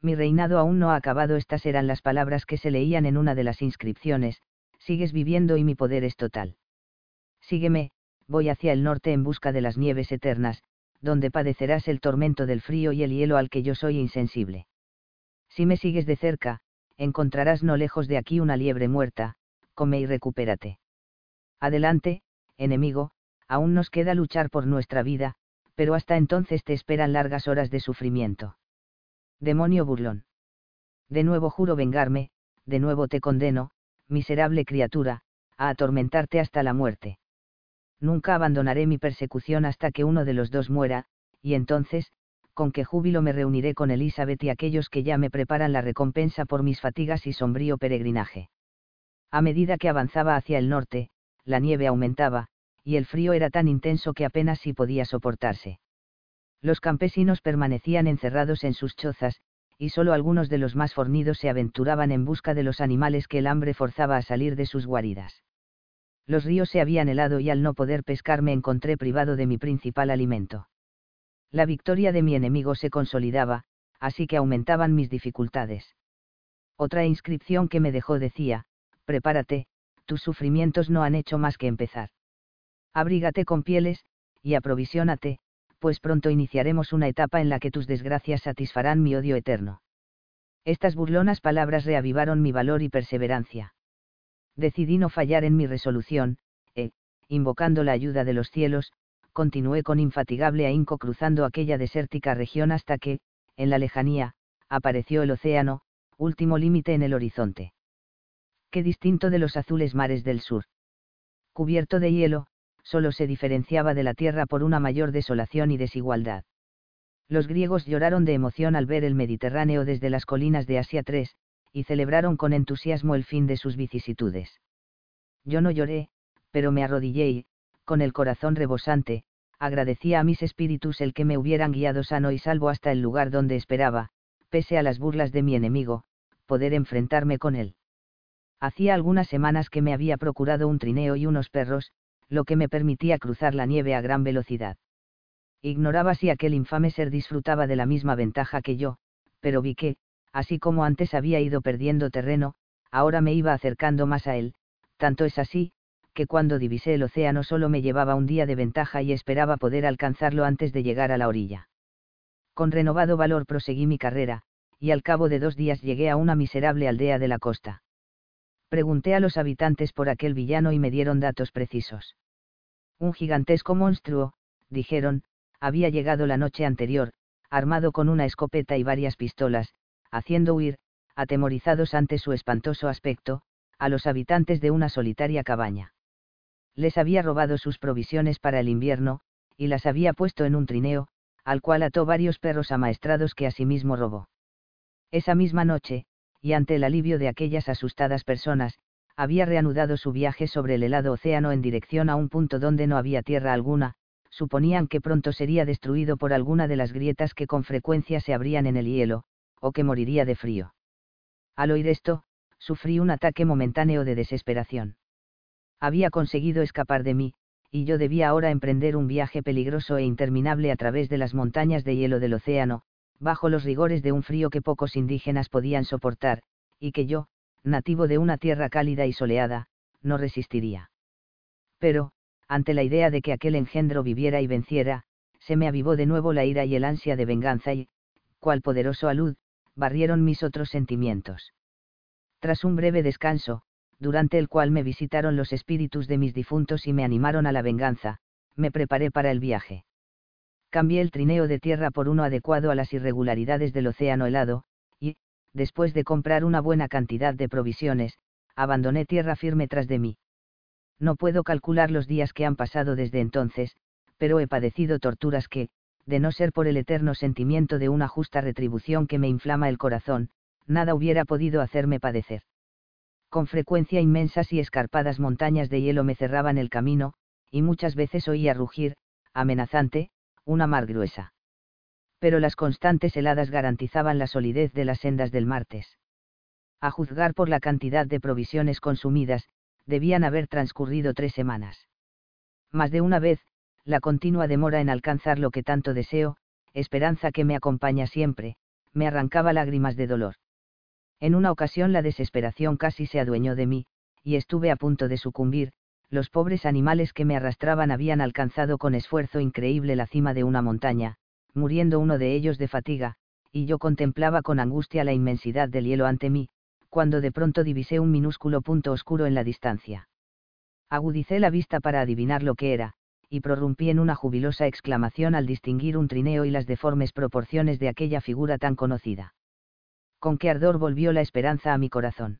Mi reinado aún no ha acabado, estas eran las palabras que se leían en una de las inscripciones, sigues viviendo y mi poder es total. Sígueme, voy hacia el norte en busca de las nieves eternas, donde padecerás el tormento del frío y el hielo al que yo soy insensible. Si me sigues de cerca, encontrarás no lejos de aquí una liebre muerta, come y recupérate. Adelante, enemigo, aún nos queda luchar por nuestra vida, pero hasta entonces te esperan largas horas de sufrimiento. Demonio burlón. De nuevo juro vengarme, de nuevo te condeno, miserable criatura, a atormentarte hasta la muerte nunca abandonaré mi persecución hasta que uno de los dos muera, y entonces, con qué júbilo me reuniré con Elizabeth y aquellos que ya me preparan la recompensa por mis fatigas y sombrío peregrinaje. A medida que avanzaba hacia el norte, la nieve aumentaba, y el frío era tan intenso que apenas si podía soportarse. Los campesinos permanecían encerrados en sus chozas, y solo algunos de los más fornidos se aventuraban en busca de los animales que el hambre forzaba a salir de sus guaridas los ríos se habían helado y al no poder pescar me encontré privado de mi principal alimento. La victoria de mi enemigo se consolidaba, así que aumentaban mis dificultades. Otra inscripción que me dejó decía, prepárate, tus sufrimientos no han hecho más que empezar. Abrígate con pieles, y aprovisionate, pues pronto iniciaremos una etapa en la que tus desgracias satisfarán mi odio eterno. Estas burlonas palabras reavivaron mi valor y perseverancia. Decidí no fallar en mi resolución, e, invocando la ayuda de los cielos, continué con infatigable ahínco cruzando aquella desértica región hasta que, en la lejanía, apareció el océano, último límite en el horizonte. Qué distinto de los azules mares del sur. Cubierto de hielo, solo se diferenciaba de la tierra por una mayor desolación y desigualdad. Los griegos lloraron de emoción al ver el Mediterráneo desde las colinas de Asia III, y celebraron con entusiasmo el fin de sus vicisitudes. Yo no lloré, pero me arrodillé y, con el corazón rebosante, agradecía a mis espíritus el que me hubieran guiado sano y salvo hasta el lugar donde esperaba, pese a las burlas de mi enemigo, poder enfrentarme con él. Hacía algunas semanas que me había procurado un trineo y unos perros, lo que me permitía cruzar la nieve a gran velocidad. Ignoraba si aquel infame ser disfrutaba de la misma ventaja que yo, pero vi que, así como antes había ido perdiendo terreno, ahora me iba acercando más a él, tanto es así, que cuando divisé el océano solo me llevaba un día de ventaja y esperaba poder alcanzarlo antes de llegar a la orilla. Con renovado valor proseguí mi carrera, y al cabo de dos días llegué a una miserable aldea de la costa. Pregunté a los habitantes por aquel villano y me dieron datos precisos. Un gigantesco monstruo, dijeron, había llegado la noche anterior, armado con una escopeta y varias pistolas, haciendo huir, atemorizados ante su espantoso aspecto, a los habitantes de una solitaria cabaña. Les había robado sus provisiones para el invierno, y las había puesto en un trineo, al cual ató varios perros amaestrados que asimismo robó. Esa misma noche, y ante el alivio de aquellas asustadas personas, había reanudado su viaje sobre el helado océano en dirección a un punto donde no había tierra alguna, suponían que pronto sería destruido por alguna de las grietas que con frecuencia se abrían en el hielo, o que moriría de frío. Al oír esto, sufrí un ataque momentáneo de desesperación. Había conseguido escapar de mí, y yo debía ahora emprender un viaje peligroso e interminable a través de las montañas de hielo del océano, bajo los rigores de un frío que pocos indígenas podían soportar, y que yo, nativo de una tierra cálida y soleada, no resistiría. Pero, ante la idea de que aquel engendro viviera y venciera, se me avivó de nuevo la ira y el ansia de venganza y, cual poderoso alud, barrieron mis otros sentimientos. Tras un breve descanso, durante el cual me visitaron los espíritus de mis difuntos y me animaron a la venganza, me preparé para el viaje cambié el trineo de tierra por uno adecuado a las irregularidades del océano helado, y, después de comprar una buena cantidad de provisiones, abandoné tierra firme tras de mí. No puedo calcular los días que han pasado desde entonces, pero he padecido torturas que, de no ser por el eterno sentimiento de una justa retribución que me inflama el corazón, nada hubiera podido hacerme padecer. Con frecuencia inmensas y escarpadas montañas de hielo me cerraban el camino, y muchas veces oía rugir, amenazante, una mar gruesa. Pero las constantes heladas garantizaban la solidez de las sendas del martes. A juzgar por la cantidad de provisiones consumidas, debían haber transcurrido tres semanas. Más de una vez, la continua demora en alcanzar lo que tanto deseo, esperanza que me acompaña siempre, me arrancaba lágrimas de dolor. En una ocasión la desesperación casi se adueñó de mí, y estuve a punto de sucumbir, los pobres animales que me arrastraban habían alcanzado con esfuerzo increíble la cima de una montaña, muriendo uno de ellos de fatiga, y yo contemplaba con angustia la inmensidad del hielo ante mí, cuando de pronto divisé un minúsculo punto oscuro en la distancia. Agudicé la vista para adivinar lo que era, y prorrumpí en una jubilosa exclamación al distinguir un trineo y las deformes proporciones de aquella figura tan conocida. Con qué ardor volvió la esperanza a mi corazón.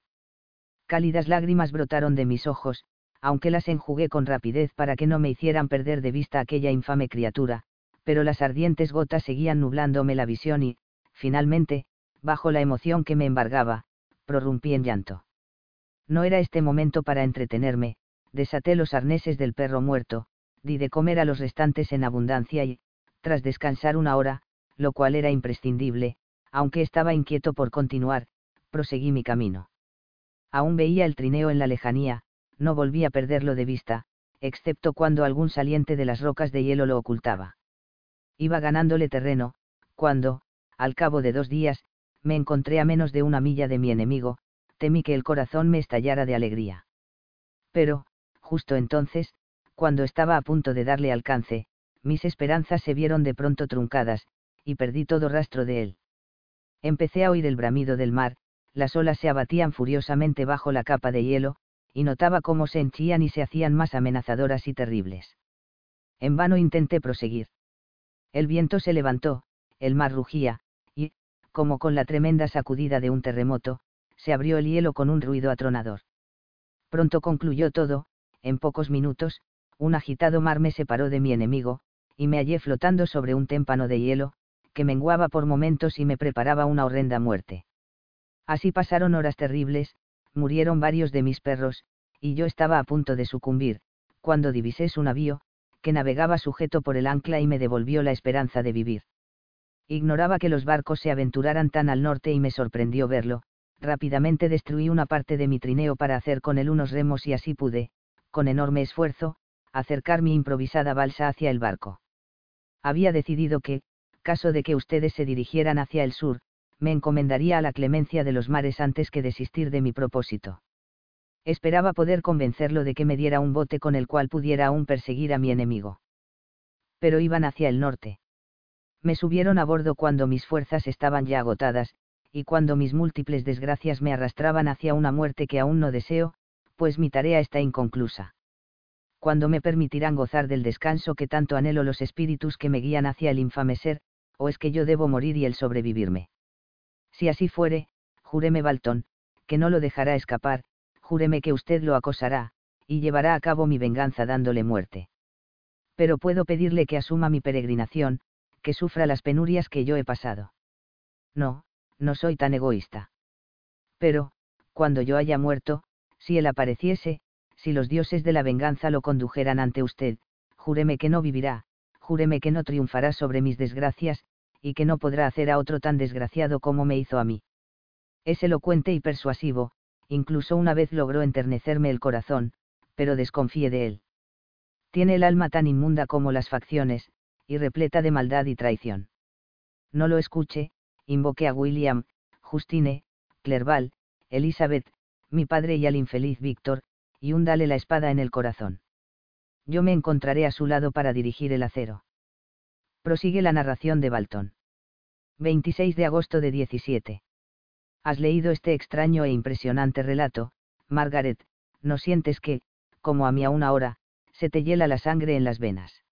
Cálidas lágrimas brotaron de mis ojos, aunque las enjugué con rapidez para que no me hicieran perder de vista aquella infame criatura, pero las ardientes gotas seguían nublándome la visión y, finalmente, bajo la emoción que me embargaba, prorrumpí en llanto. No era este momento para entretenerme, desaté los arneses del perro muerto, di de comer a los restantes en abundancia y, tras descansar una hora, lo cual era imprescindible, aunque estaba inquieto por continuar, proseguí mi camino. Aún veía el trineo en la lejanía, no volví a perderlo de vista, excepto cuando algún saliente de las rocas de hielo lo ocultaba. Iba ganándole terreno, cuando, al cabo de dos días, me encontré a menos de una milla de mi enemigo, temí que el corazón me estallara de alegría. Pero, justo entonces, cuando estaba a punto de darle alcance, mis esperanzas se vieron de pronto truncadas, y perdí todo rastro de él. Empecé a oír el bramido del mar, las olas se abatían furiosamente bajo la capa de hielo, y notaba cómo se henchían y se hacían más amenazadoras y terribles. En vano intenté proseguir. El viento se levantó, el mar rugía, y, como con la tremenda sacudida de un terremoto, se abrió el hielo con un ruido atronador. Pronto concluyó todo, en pocos minutos, un agitado mar me separó de mi enemigo, y me hallé flotando sobre un témpano de hielo, que menguaba por momentos y me preparaba una horrenda muerte. Así pasaron horas terribles, murieron varios de mis perros, y yo estaba a punto de sucumbir, cuando divisé su navío, que navegaba sujeto por el ancla y me devolvió la esperanza de vivir. Ignoraba que los barcos se aventuraran tan al norte y me sorprendió verlo, rápidamente destruí una parte de mi trineo para hacer con él unos remos y así pude, con enorme esfuerzo, acercar mi improvisada balsa hacia el barco. Había decidido que, caso de que ustedes se dirigieran hacia el sur, me encomendaría a la clemencia de los mares antes que desistir de mi propósito. Esperaba poder convencerlo de que me diera un bote con el cual pudiera aún perseguir a mi enemigo. Pero iban hacia el norte. Me subieron a bordo cuando mis fuerzas estaban ya agotadas, y cuando mis múltiples desgracias me arrastraban hacia una muerte que aún no deseo, pues mi tarea está inconclusa. Cuando me permitirán gozar del descanso que tanto anhelo los espíritus que me guían hacia el infame ser, o es que yo debo morir y él sobrevivirme. Si así fuere, júreme Baltón, que no lo dejará escapar, júreme que usted lo acosará, y llevará a cabo mi venganza dándole muerte. Pero puedo pedirle que asuma mi peregrinación, que sufra las penurias que yo he pasado. No, no soy tan egoísta. Pero, cuando yo haya muerto, si él apareciese, si los dioses de la venganza lo condujeran ante usted, júreme que no vivirá, júreme que no triunfará sobre mis desgracias, y que no podrá hacer a otro tan desgraciado como me hizo a mí. Es elocuente y persuasivo, incluso una vez logró enternecerme el corazón, pero desconfíe de él. Tiene el alma tan inmunda como las facciones, y repleta de maldad y traición. No lo escuche, invoque a William, Justine, Clerval, Elizabeth, mi padre y al infeliz Víctor, y húndale la espada en el corazón. Yo me encontraré a su lado para dirigir el acero. Prosigue la narración de Balton. 26 de agosto de 17. Has leído este extraño e impresionante relato, Margaret, no sientes que, como a mí aún ahora, se te hiela la sangre en las venas.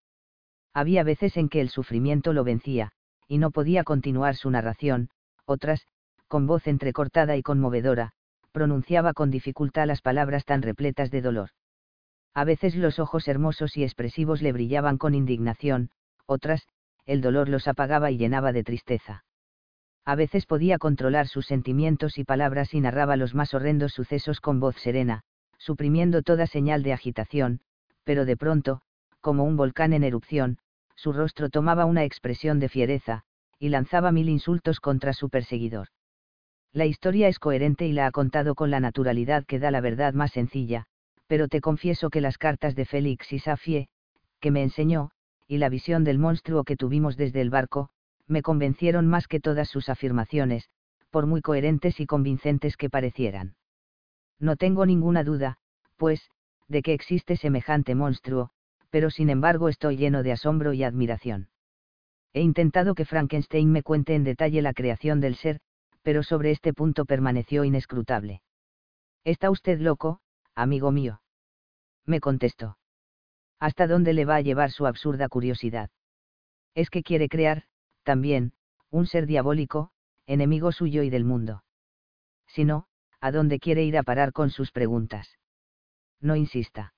Había veces en que el sufrimiento lo vencía, y no podía continuar su narración, otras, con voz entrecortada y conmovedora, pronunciaba con dificultad las palabras tan repletas de dolor. A veces los ojos hermosos y expresivos le brillaban con indignación, otras, el dolor los apagaba y llenaba de tristeza a veces podía controlar sus sentimientos y palabras y narraba los más horrendos sucesos con voz serena, suprimiendo toda señal de agitación, pero de pronto, como un volcán en erupción, su rostro tomaba una expresión de fiereza, y lanzaba mil insultos contra su perseguidor. La historia es coherente y la ha contado con la naturalidad que da la verdad más sencilla, pero te confieso que las cartas de Félix y Safie, que me enseñó, y la visión del monstruo que tuvimos desde el barco, me convencieron más que todas sus afirmaciones, por muy coherentes y convincentes que parecieran. No tengo ninguna duda, pues, de que existe semejante monstruo, pero sin embargo estoy lleno de asombro y admiración. He intentado que Frankenstein me cuente en detalle la creación del ser, pero sobre este punto permaneció inescrutable. ¿Está usted loco, amigo mío? Me contestó. ¿Hasta dónde le va a llevar su absurda curiosidad? Es que quiere crear, también, un ser diabólico, enemigo suyo y del mundo. Si no, ¿a dónde quiere ir a parar con sus preguntas? No insista.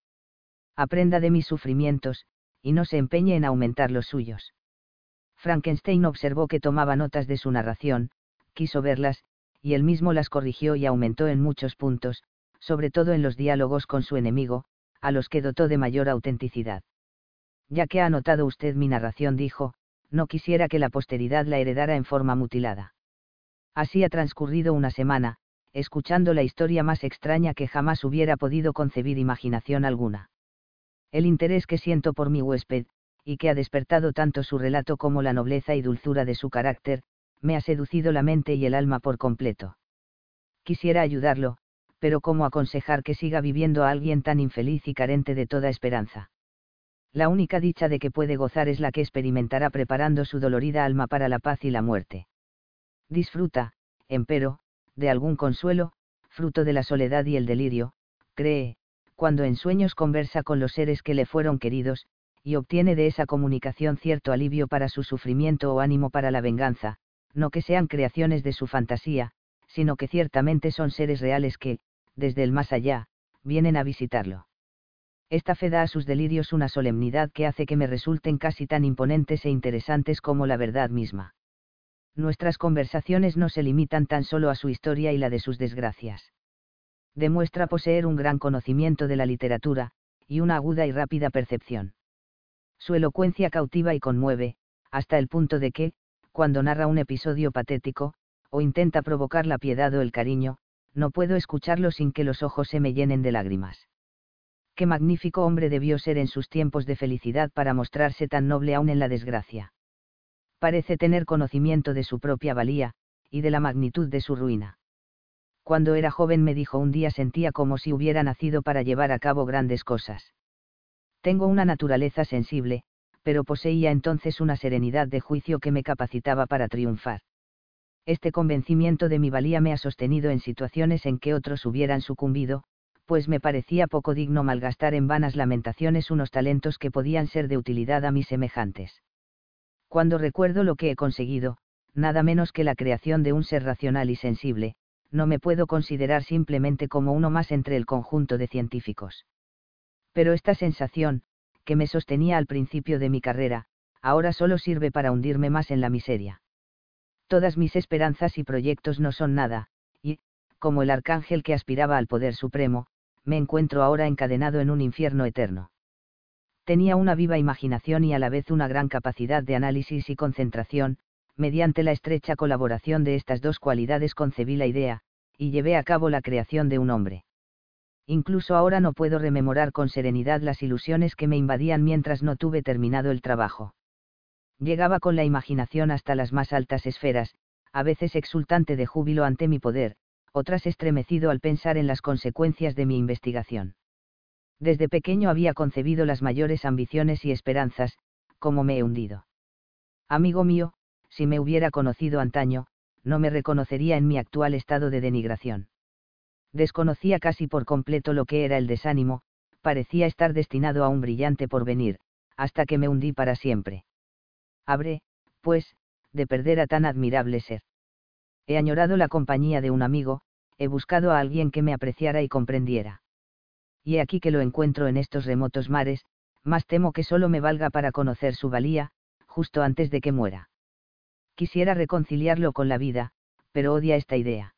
Aprenda de mis sufrimientos, y no se empeñe en aumentar los suyos. Frankenstein observó que tomaba notas de su narración, quiso verlas, y él mismo las corrigió y aumentó en muchos puntos, sobre todo en los diálogos con su enemigo, a los que dotó de mayor autenticidad. Ya que ha anotado usted mi narración, dijo, no quisiera que la posteridad la heredara en forma mutilada. Así ha transcurrido una semana, escuchando la historia más extraña que jamás hubiera podido concebir imaginación alguna. El interés que siento por mi huésped, y que ha despertado tanto su relato como la nobleza y dulzura de su carácter, me ha seducido la mente y el alma por completo. Quisiera ayudarlo, pero ¿cómo aconsejar que siga viviendo a alguien tan infeliz y carente de toda esperanza? La única dicha de que puede gozar es la que experimentará preparando su dolorida alma para la paz y la muerte. Disfruta, empero, de algún consuelo, fruto de la soledad y el delirio, cree, cuando en sueños conversa con los seres que le fueron queridos, y obtiene de esa comunicación cierto alivio para su sufrimiento o ánimo para la venganza, no que sean creaciones de su fantasía, sino que ciertamente son seres reales que, desde el más allá, vienen a visitarlo. Esta fe da a sus delirios una solemnidad que hace que me resulten casi tan imponentes e interesantes como la verdad misma. Nuestras conversaciones no se limitan tan solo a su historia y la de sus desgracias. Demuestra poseer un gran conocimiento de la literatura, y una aguda y rápida percepción. Su elocuencia cautiva y conmueve, hasta el punto de que, cuando narra un episodio patético, o intenta provocar la piedad o el cariño, no puedo escucharlo sin que los ojos se me llenen de lágrimas. Qué magnífico hombre debió ser en sus tiempos de felicidad para mostrarse tan noble aún en la desgracia. Parece tener conocimiento de su propia valía, y de la magnitud de su ruina. Cuando era joven me dijo un día sentía como si hubiera nacido para llevar a cabo grandes cosas. Tengo una naturaleza sensible, pero poseía entonces una serenidad de juicio que me capacitaba para triunfar este convencimiento de mi valía me ha sostenido en situaciones en que otros hubieran sucumbido, pues me parecía poco digno malgastar en vanas lamentaciones unos talentos que podían ser de utilidad a mis semejantes. Cuando recuerdo lo que he conseguido, nada menos que la creación de un ser racional y sensible, no me puedo considerar simplemente como uno más entre el conjunto de científicos. Pero esta sensación, que me sostenía al principio de mi carrera, ahora solo sirve para hundirme más en la miseria todas mis esperanzas y proyectos no son nada, y, como el arcángel que aspiraba al poder supremo, me encuentro ahora encadenado en un infierno eterno. Tenía una viva imaginación y a la vez una gran capacidad de análisis y concentración, mediante la estrecha colaboración de estas dos cualidades concebí la idea, y llevé a cabo la creación de un hombre. Incluso ahora no puedo rememorar con serenidad las ilusiones que me invadían mientras no tuve terminado el trabajo llegaba con la imaginación hasta las más altas esferas, a veces exultante de júbilo ante mi poder, otras estremecido al pensar en las consecuencias de mi investigación. Desde pequeño había concebido las mayores ambiciones y esperanzas, como me he hundido. Amigo mío, si me hubiera conocido antaño, no me reconocería en mi actual estado de denigración. Desconocía casi por completo lo que era el desánimo, parecía estar destinado a un brillante porvenir, hasta que me hundí para siempre habré, pues, de perder a tan admirable ser. He añorado la compañía de un amigo, he buscado a alguien que me apreciara y comprendiera. Y he aquí que lo encuentro en estos remotos mares, más temo que solo me valga para conocer su valía, justo antes de que muera. Quisiera reconciliarlo con la vida, pero odia esta idea.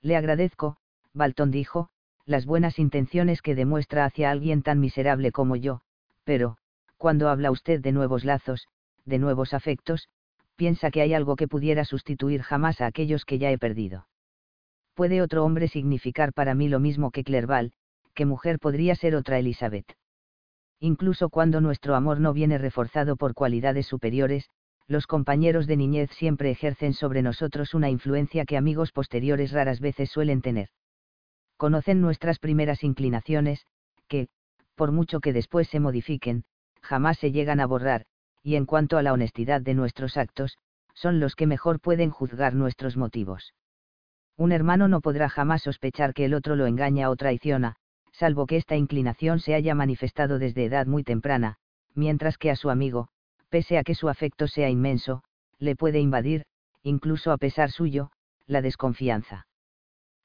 Le agradezco, Balton dijo, las buenas intenciones que demuestra hacia alguien tan miserable como yo, pero, cuando habla usted de nuevos lazos, de nuevos afectos, piensa que hay algo que pudiera sustituir jamás a aquellos que ya he perdido. ¿Puede otro hombre significar para mí lo mismo que Clerval, que mujer podría ser otra Elizabeth? Incluso cuando nuestro amor no viene reforzado por cualidades superiores, los compañeros de niñez siempre ejercen sobre nosotros una influencia que amigos posteriores raras veces suelen tener. Conocen nuestras primeras inclinaciones, que, por mucho que después se modifiquen, jamás se llegan a borrar, y en cuanto a la honestidad de nuestros actos, son los que mejor pueden juzgar nuestros motivos. Un hermano no podrá jamás sospechar que el otro lo engaña o traiciona, salvo que esta inclinación se haya manifestado desde edad muy temprana, mientras que a su amigo, pese a que su afecto sea inmenso, le puede invadir, incluso a pesar suyo, la desconfianza.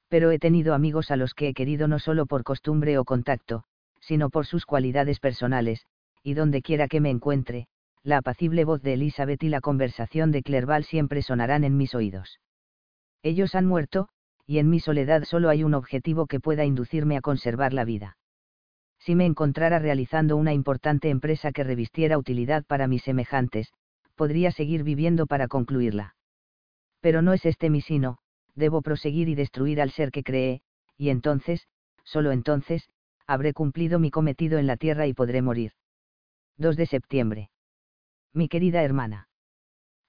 Pero he tenido amigos a los que he querido no solo por costumbre o contacto, sino por sus cualidades personales, y donde quiera que me encuentre, la apacible voz de Elizabeth y la conversación de Clerval siempre sonarán en mis oídos. Ellos han muerto, y en mi soledad solo hay un objetivo que pueda inducirme a conservar la vida. Si me encontrara realizando una importante empresa que revistiera utilidad para mis semejantes, podría seguir viviendo para concluirla. Pero no es este mi sino, debo proseguir y destruir al ser que cree, y entonces, solo entonces, habré cumplido mi cometido en la tierra y podré morir 2 de septiembre. Mi querida hermana.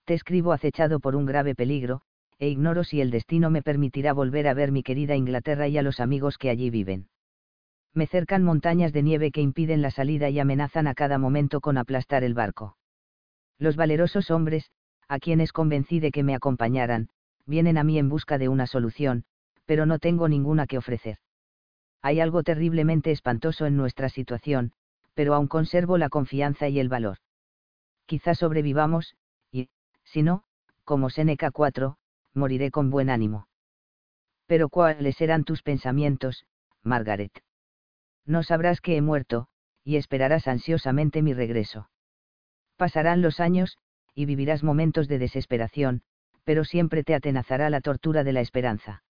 Te escribo acechado por un grave peligro, e ignoro si el destino me permitirá volver a ver mi querida Inglaterra y a los amigos que allí viven. Me cercan montañas de nieve que impiden la salida y amenazan a cada momento con aplastar el barco. Los valerosos hombres, a quienes convencí de que me acompañaran, vienen a mí en busca de una solución, pero no tengo ninguna que ofrecer. Hay algo terriblemente espantoso en nuestra situación, pero aún conservo la confianza y el valor. Quizá sobrevivamos, y, si no, como Seneca 4, moriré con buen ánimo. Pero ¿cuáles serán tus pensamientos, Margaret? No sabrás que he muerto, y esperarás ansiosamente mi regreso. Pasarán los años, y vivirás momentos de desesperación, pero siempre te atenazará la tortura de la esperanza.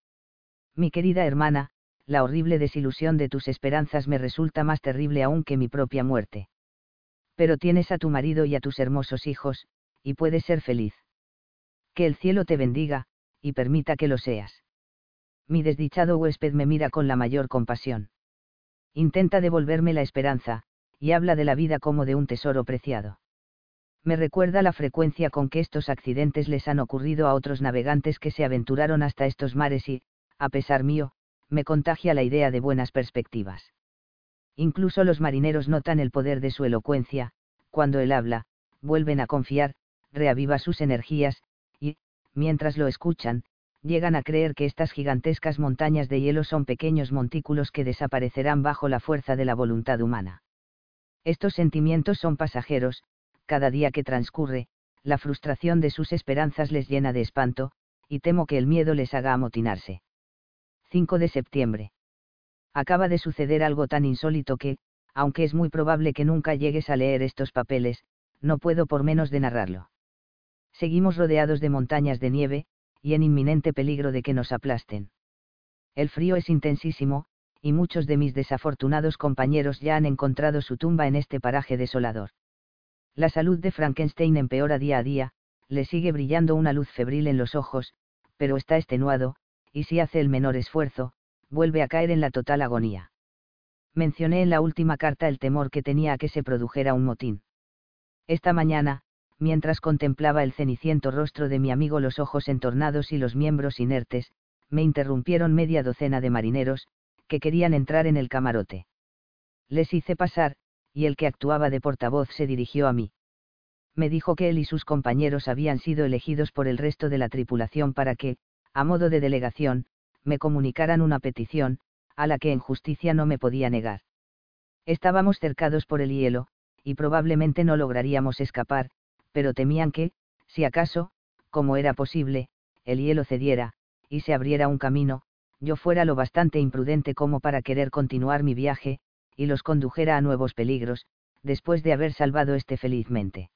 Mi querida hermana, la horrible desilusión de tus esperanzas me resulta más terrible aún que mi propia muerte. Pero tienes a tu marido y a tus hermosos hijos, y puedes ser feliz. Que el cielo te bendiga, y permita que lo seas. Mi desdichado huésped me mira con la mayor compasión. Intenta devolverme la esperanza, y habla de la vida como de un tesoro preciado. Me recuerda la frecuencia con que estos accidentes les han ocurrido a otros navegantes que se aventuraron hasta estos mares y, a pesar mío, me contagia la idea de buenas perspectivas. Incluso los marineros notan el poder de su elocuencia, cuando él habla, vuelven a confiar, reaviva sus energías, mientras lo escuchan, llegan a creer que estas gigantescas montañas de hielo son pequeños montículos que desaparecerán bajo la fuerza de la voluntad humana. Estos sentimientos son pasajeros, cada día que transcurre, la frustración de sus esperanzas les llena de espanto, y temo que el miedo les haga amotinarse. 5 de septiembre. Acaba de suceder algo tan insólito que, aunque es muy probable que nunca llegues a leer estos papeles, no puedo por menos de narrarlo seguimos rodeados de montañas de nieve, y en inminente peligro de que nos aplasten. El frío es intensísimo, y muchos de mis desafortunados compañeros ya han encontrado su tumba en este paraje desolador. La salud de Frankenstein empeora día a día, le sigue brillando una luz febril en los ojos, pero está extenuado, y si hace el menor esfuerzo, vuelve a caer en la total agonía. Mencioné en la última carta el temor que tenía a que se produjera un motín. Esta mañana, mientras contemplaba el ceniciento rostro de mi amigo los ojos entornados y los miembros inertes, me interrumpieron media docena de marineros, que querían entrar en el camarote. Les hice pasar, y el que actuaba de portavoz se dirigió a mí. Me dijo que él y sus compañeros habían sido elegidos por el resto de la tripulación para que, a modo de delegación, me comunicaran una petición, a la que en justicia no me podía negar. Estábamos cercados por el hielo, y probablemente no lograríamos escapar, pero temían que, si acaso, como era posible, el hielo cediera, y se abriera un camino, yo fuera lo bastante imprudente como para querer continuar mi viaje, y los condujera a nuevos peligros, después de haber salvado este felizmente.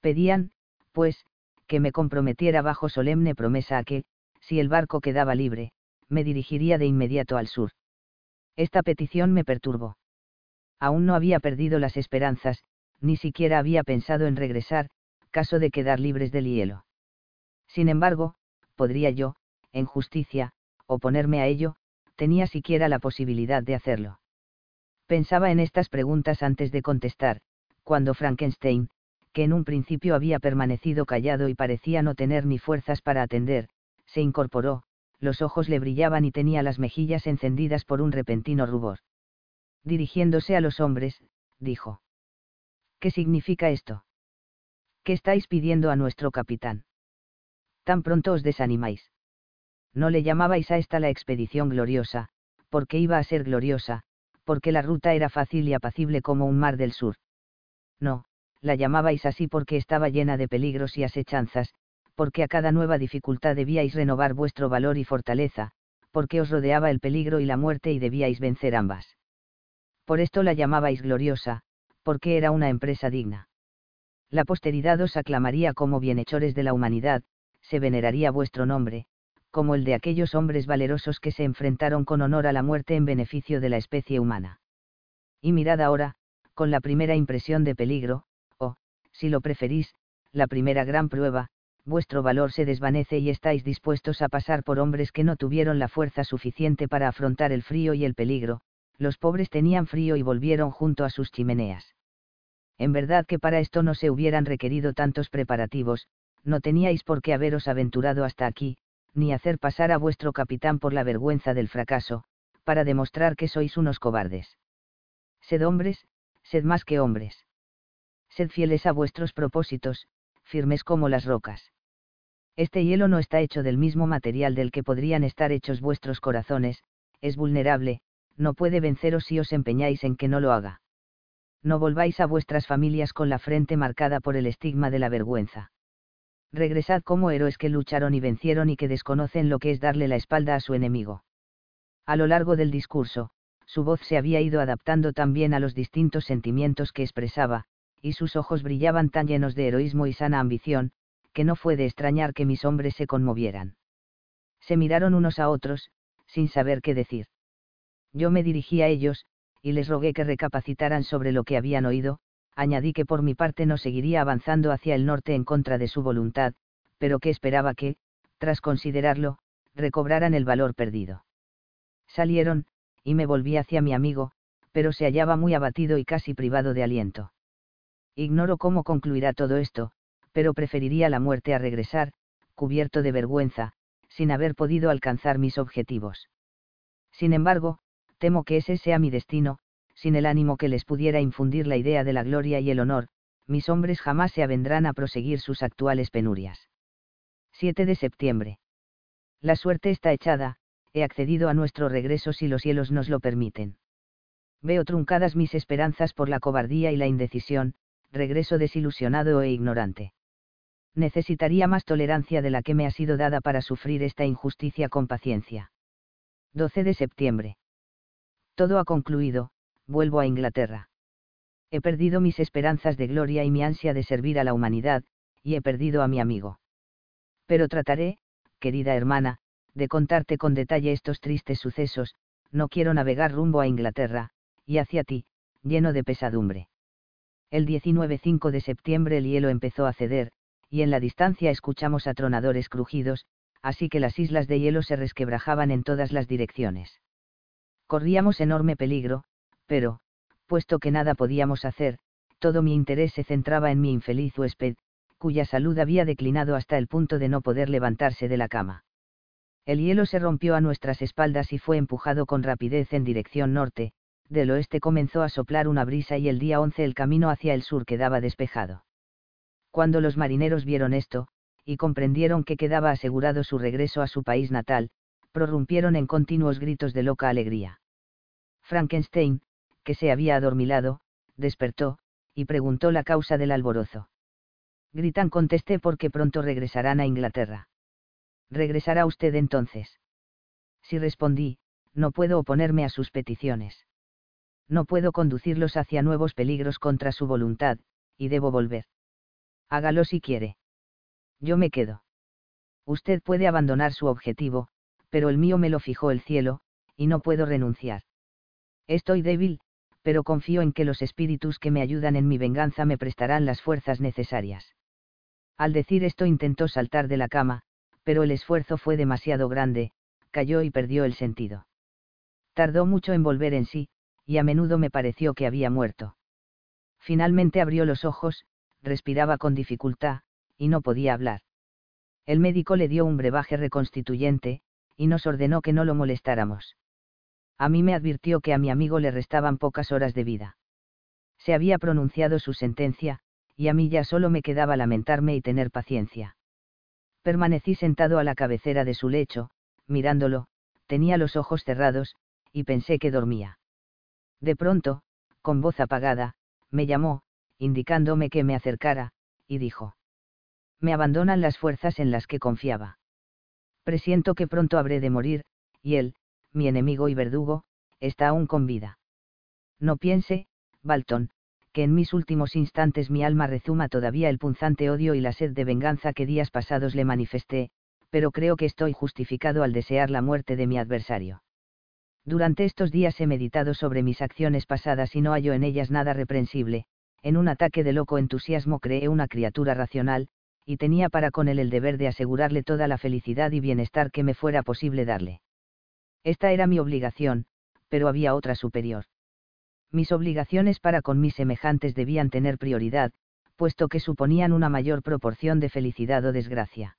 Pedían, pues, que me comprometiera bajo solemne promesa a que, si el barco quedaba libre, me dirigiría de inmediato al sur. Esta petición me perturbó. Aún no había perdido las esperanzas, ni siquiera había pensado en regresar, caso de quedar libres del hielo. Sin embargo, podría yo, en justicia, oponerme a ello, tenía siquiera la posibilidad de hacerlo. Pensaba en estas preguntas antes de contestar, cuando Frankenstein, que en un principio había permanecido callado y parecía no tener ni fuerzas para atender, se incorporó, los ojos le brillaban y tenía las mejillas encendidas por un repentino rubor. Dirigiéndose a los hombres, dijo. ¿Qué significa esto? ¿Qué estáis pidiendo a nuestro capitán? Tan pronto os desanimáis. No le llamabais a esta la expedición gloriosa, porque iba a ser gloriosa, porque la ruta era fácil y apacible como un mar del sur. No, la llamabais así porque estaba llena de peligros y asechanzas, porque a cada nueva dificultad debíais renovar vuestro valor y fortaleza, porque os rodeaba el peligro y la muerte y debíais vencer ambas. Por esto la llamabais gloriosa, porque era una empresa digna. La posteridad os aclamaría como bienhechores de la humanidad, se veneraría vuestro nombre, como el de aquellos hombres valerosos que se enfrentaron con honor a la muerte en beneficio de la especie humana. Y mirad ahora, con la primera impresión de peligro, o, si lo preferís, la primera gran prueba, vuestro valor se desvanece y estáis dispuestos a pasar por hombres que no tuvieron la fuerza suficiente para afrontar el frío y el peligro, los pobres tenían frío y volvieron junto a sus chimeneas En verdad que para esto no se hubieran requerido tantos preparativos, no teníais por qué haberos aventurado hasta aquí, ni hacer pasar a vuestro capitán por la vergüenza del fracaso, para demostrar que sois unos cobardes. Sed hombres, sed más que hombres. Sed fieles a vuestros propósitos, firmes como las rocas. Este hielo no está hecho del mismo material del que podrían estar hechos vuestros corazones, es vulnerable, no puede venceros si os empeñáis en que no lo haga no volváis a vuestras familias con la frente marcada por el estigma de la vergüenza. Regresad como héroes que lucharon y vencieron y que desconocen lo que es darle la espalda a su enemigo. A lo largo del discurso, su voz se había ido adaptando también a los distintos sentimientos que expresaba, y sus ojos brillaban tan llenos de heroísmo y sana ambición, que no fue de extrañar que mis hombres se conmovieran. Se miraron unos a otros, sin saber qué decir. Yo me dirigí a ellos, y les rogué que recapacitaran sobre lo que habían oído, añadí que por mi parte no seguiría avanzando hacia el norte en contra de su voluntad, pero que esperaba que, tras considerarlo, recobraran el valor perdido. Salieron, y me volví hacia mi amigo, pero se hallaba muy abatido y casi privado de aliento. Ignoro cómo concluirá todo esto, pero preferiría la muerte a regresar, cubierto de vergüenza, sin haber podido alcanzar mis objetivos. Sin embargo, temo que ese sea mi destino, sin el ánimo que les pudiera infundir la idea de la gloria y el honor, mis hombres jamás se avendrán a proseguir sus actuales penurias. 7 de septiembre. La suerte está echada, he accedido a nuestro regreso si los cielos nos lo permiten. Veo truncadas mis esperanzas por la cobardía y la indecisión, regreso desilusionado e ignorante. Necesitaría más tolerancia de la que me ha sido dada para sufrir esta injusticia con paciencia. 12 de septiembre. Todo ha concluido, vuelvo a Inglaterra. He perdido mis esperanzas de gloria y mi ansia de servir a la humanidad, y he perdido a mi amigo. Pero trataré, querida hermana, de contarte con detalle estos tristes sucesos, no quiero navegar rumbo a Inglaterra, y hacia ti, lleno de pesadumbre. El 19-5 de septiembre el hielo empezó a ceder, y en la distancia escuchamos atronadores crujidos, así que las islas de hielo se resquebrajaban en todas las direcciones corríamos enorme peligro, pero, puesto que nada podíamos hacer, todo mi interés se centraba en mi infeliz huésped, cuya salud había declinado hasta el punto de no poder levantarse de la cama. El hielo se rompió a nuestras espaldas y fue empujado con rapidez en dirección norte, del oeste comenzó a soplar una brisa y el día 11 el camino hacia el sur quedaba despejado. Cuando los marineros vieron esto, y comprendieron que quedaba asegurado su regreso a su país natal, prorrumpieron en continuos gritos de loca alegría. Frankenstein, que se había adormilado, despertó, y preguntó la causa del alborozo. Gritan contesté porque pronto regresarán a Inglaterra. ¿Regresará usted entonces? Si respondí, no puedo oponerme a sus peticiones. No puedo conducirlos hacia nuevos peligros contra su voluntad, y debo volver. Hágalo si quiere. Yo me quedo. Usted puede abandonar su objetivo, pero el mío me lo fijó el cielo, y no puedo renunciar. Estoy débil, pero confío en que los espíritus que me ayudan en mi venganza me prestarán las fuerzas necesarias. Al decir esto intentó saltar de la cama, pero el esfuerzo fue demasiado grande, cayó y perdió el sentido. Tardó mucho en volver en sí, y a menudo me pareció que había muerto. Finalmente abrió los ojos, respiraba con dificultad, y no podía hablar. El médico le dio un brebaje reconstituyente, y nos ordenó que no lo molestáramos. A mí me advirtió que a mi amigo le restaban pocas horas de vida. Se había pronunciado su sentencia, y a mí ya solo me quedaba lamentarme y tener paciencia. Permanecí sentado a la cabecera de su lecho, mirándolo, tenía los ojos cerrados, y pensé que dormía. De pronto, con voz apagada, me llamó, indicándome que me acercara, y dijo. Me abandonan las fuerzas en las que confiaba presiento que pronto habré de morir, y él, mi enemigo y verdugo, está aún con vida. No piense, Balton, que en mis últimos instantes mi alma rezuma todavía el punzante odio y la sed de venganza que días pasados le manifesté, pero creo que estoy justificado al desear la muerte de mi adversario. Durante estos días he meditado sobre mis acciones pasadas y no hallo en ellas nada reprensible, en un ataque de loco entusiasmo creé una criatura racional, y tenía para con él el deber de asegurarle toda la felicidad y bienestar que me fuera posible darle. Esta era mi obligación, pero había otra superior. Mis obligaciones para con mis semejantes debían tener prioridad, puesto que suponían una mayor proporción de felicidad o desgracia.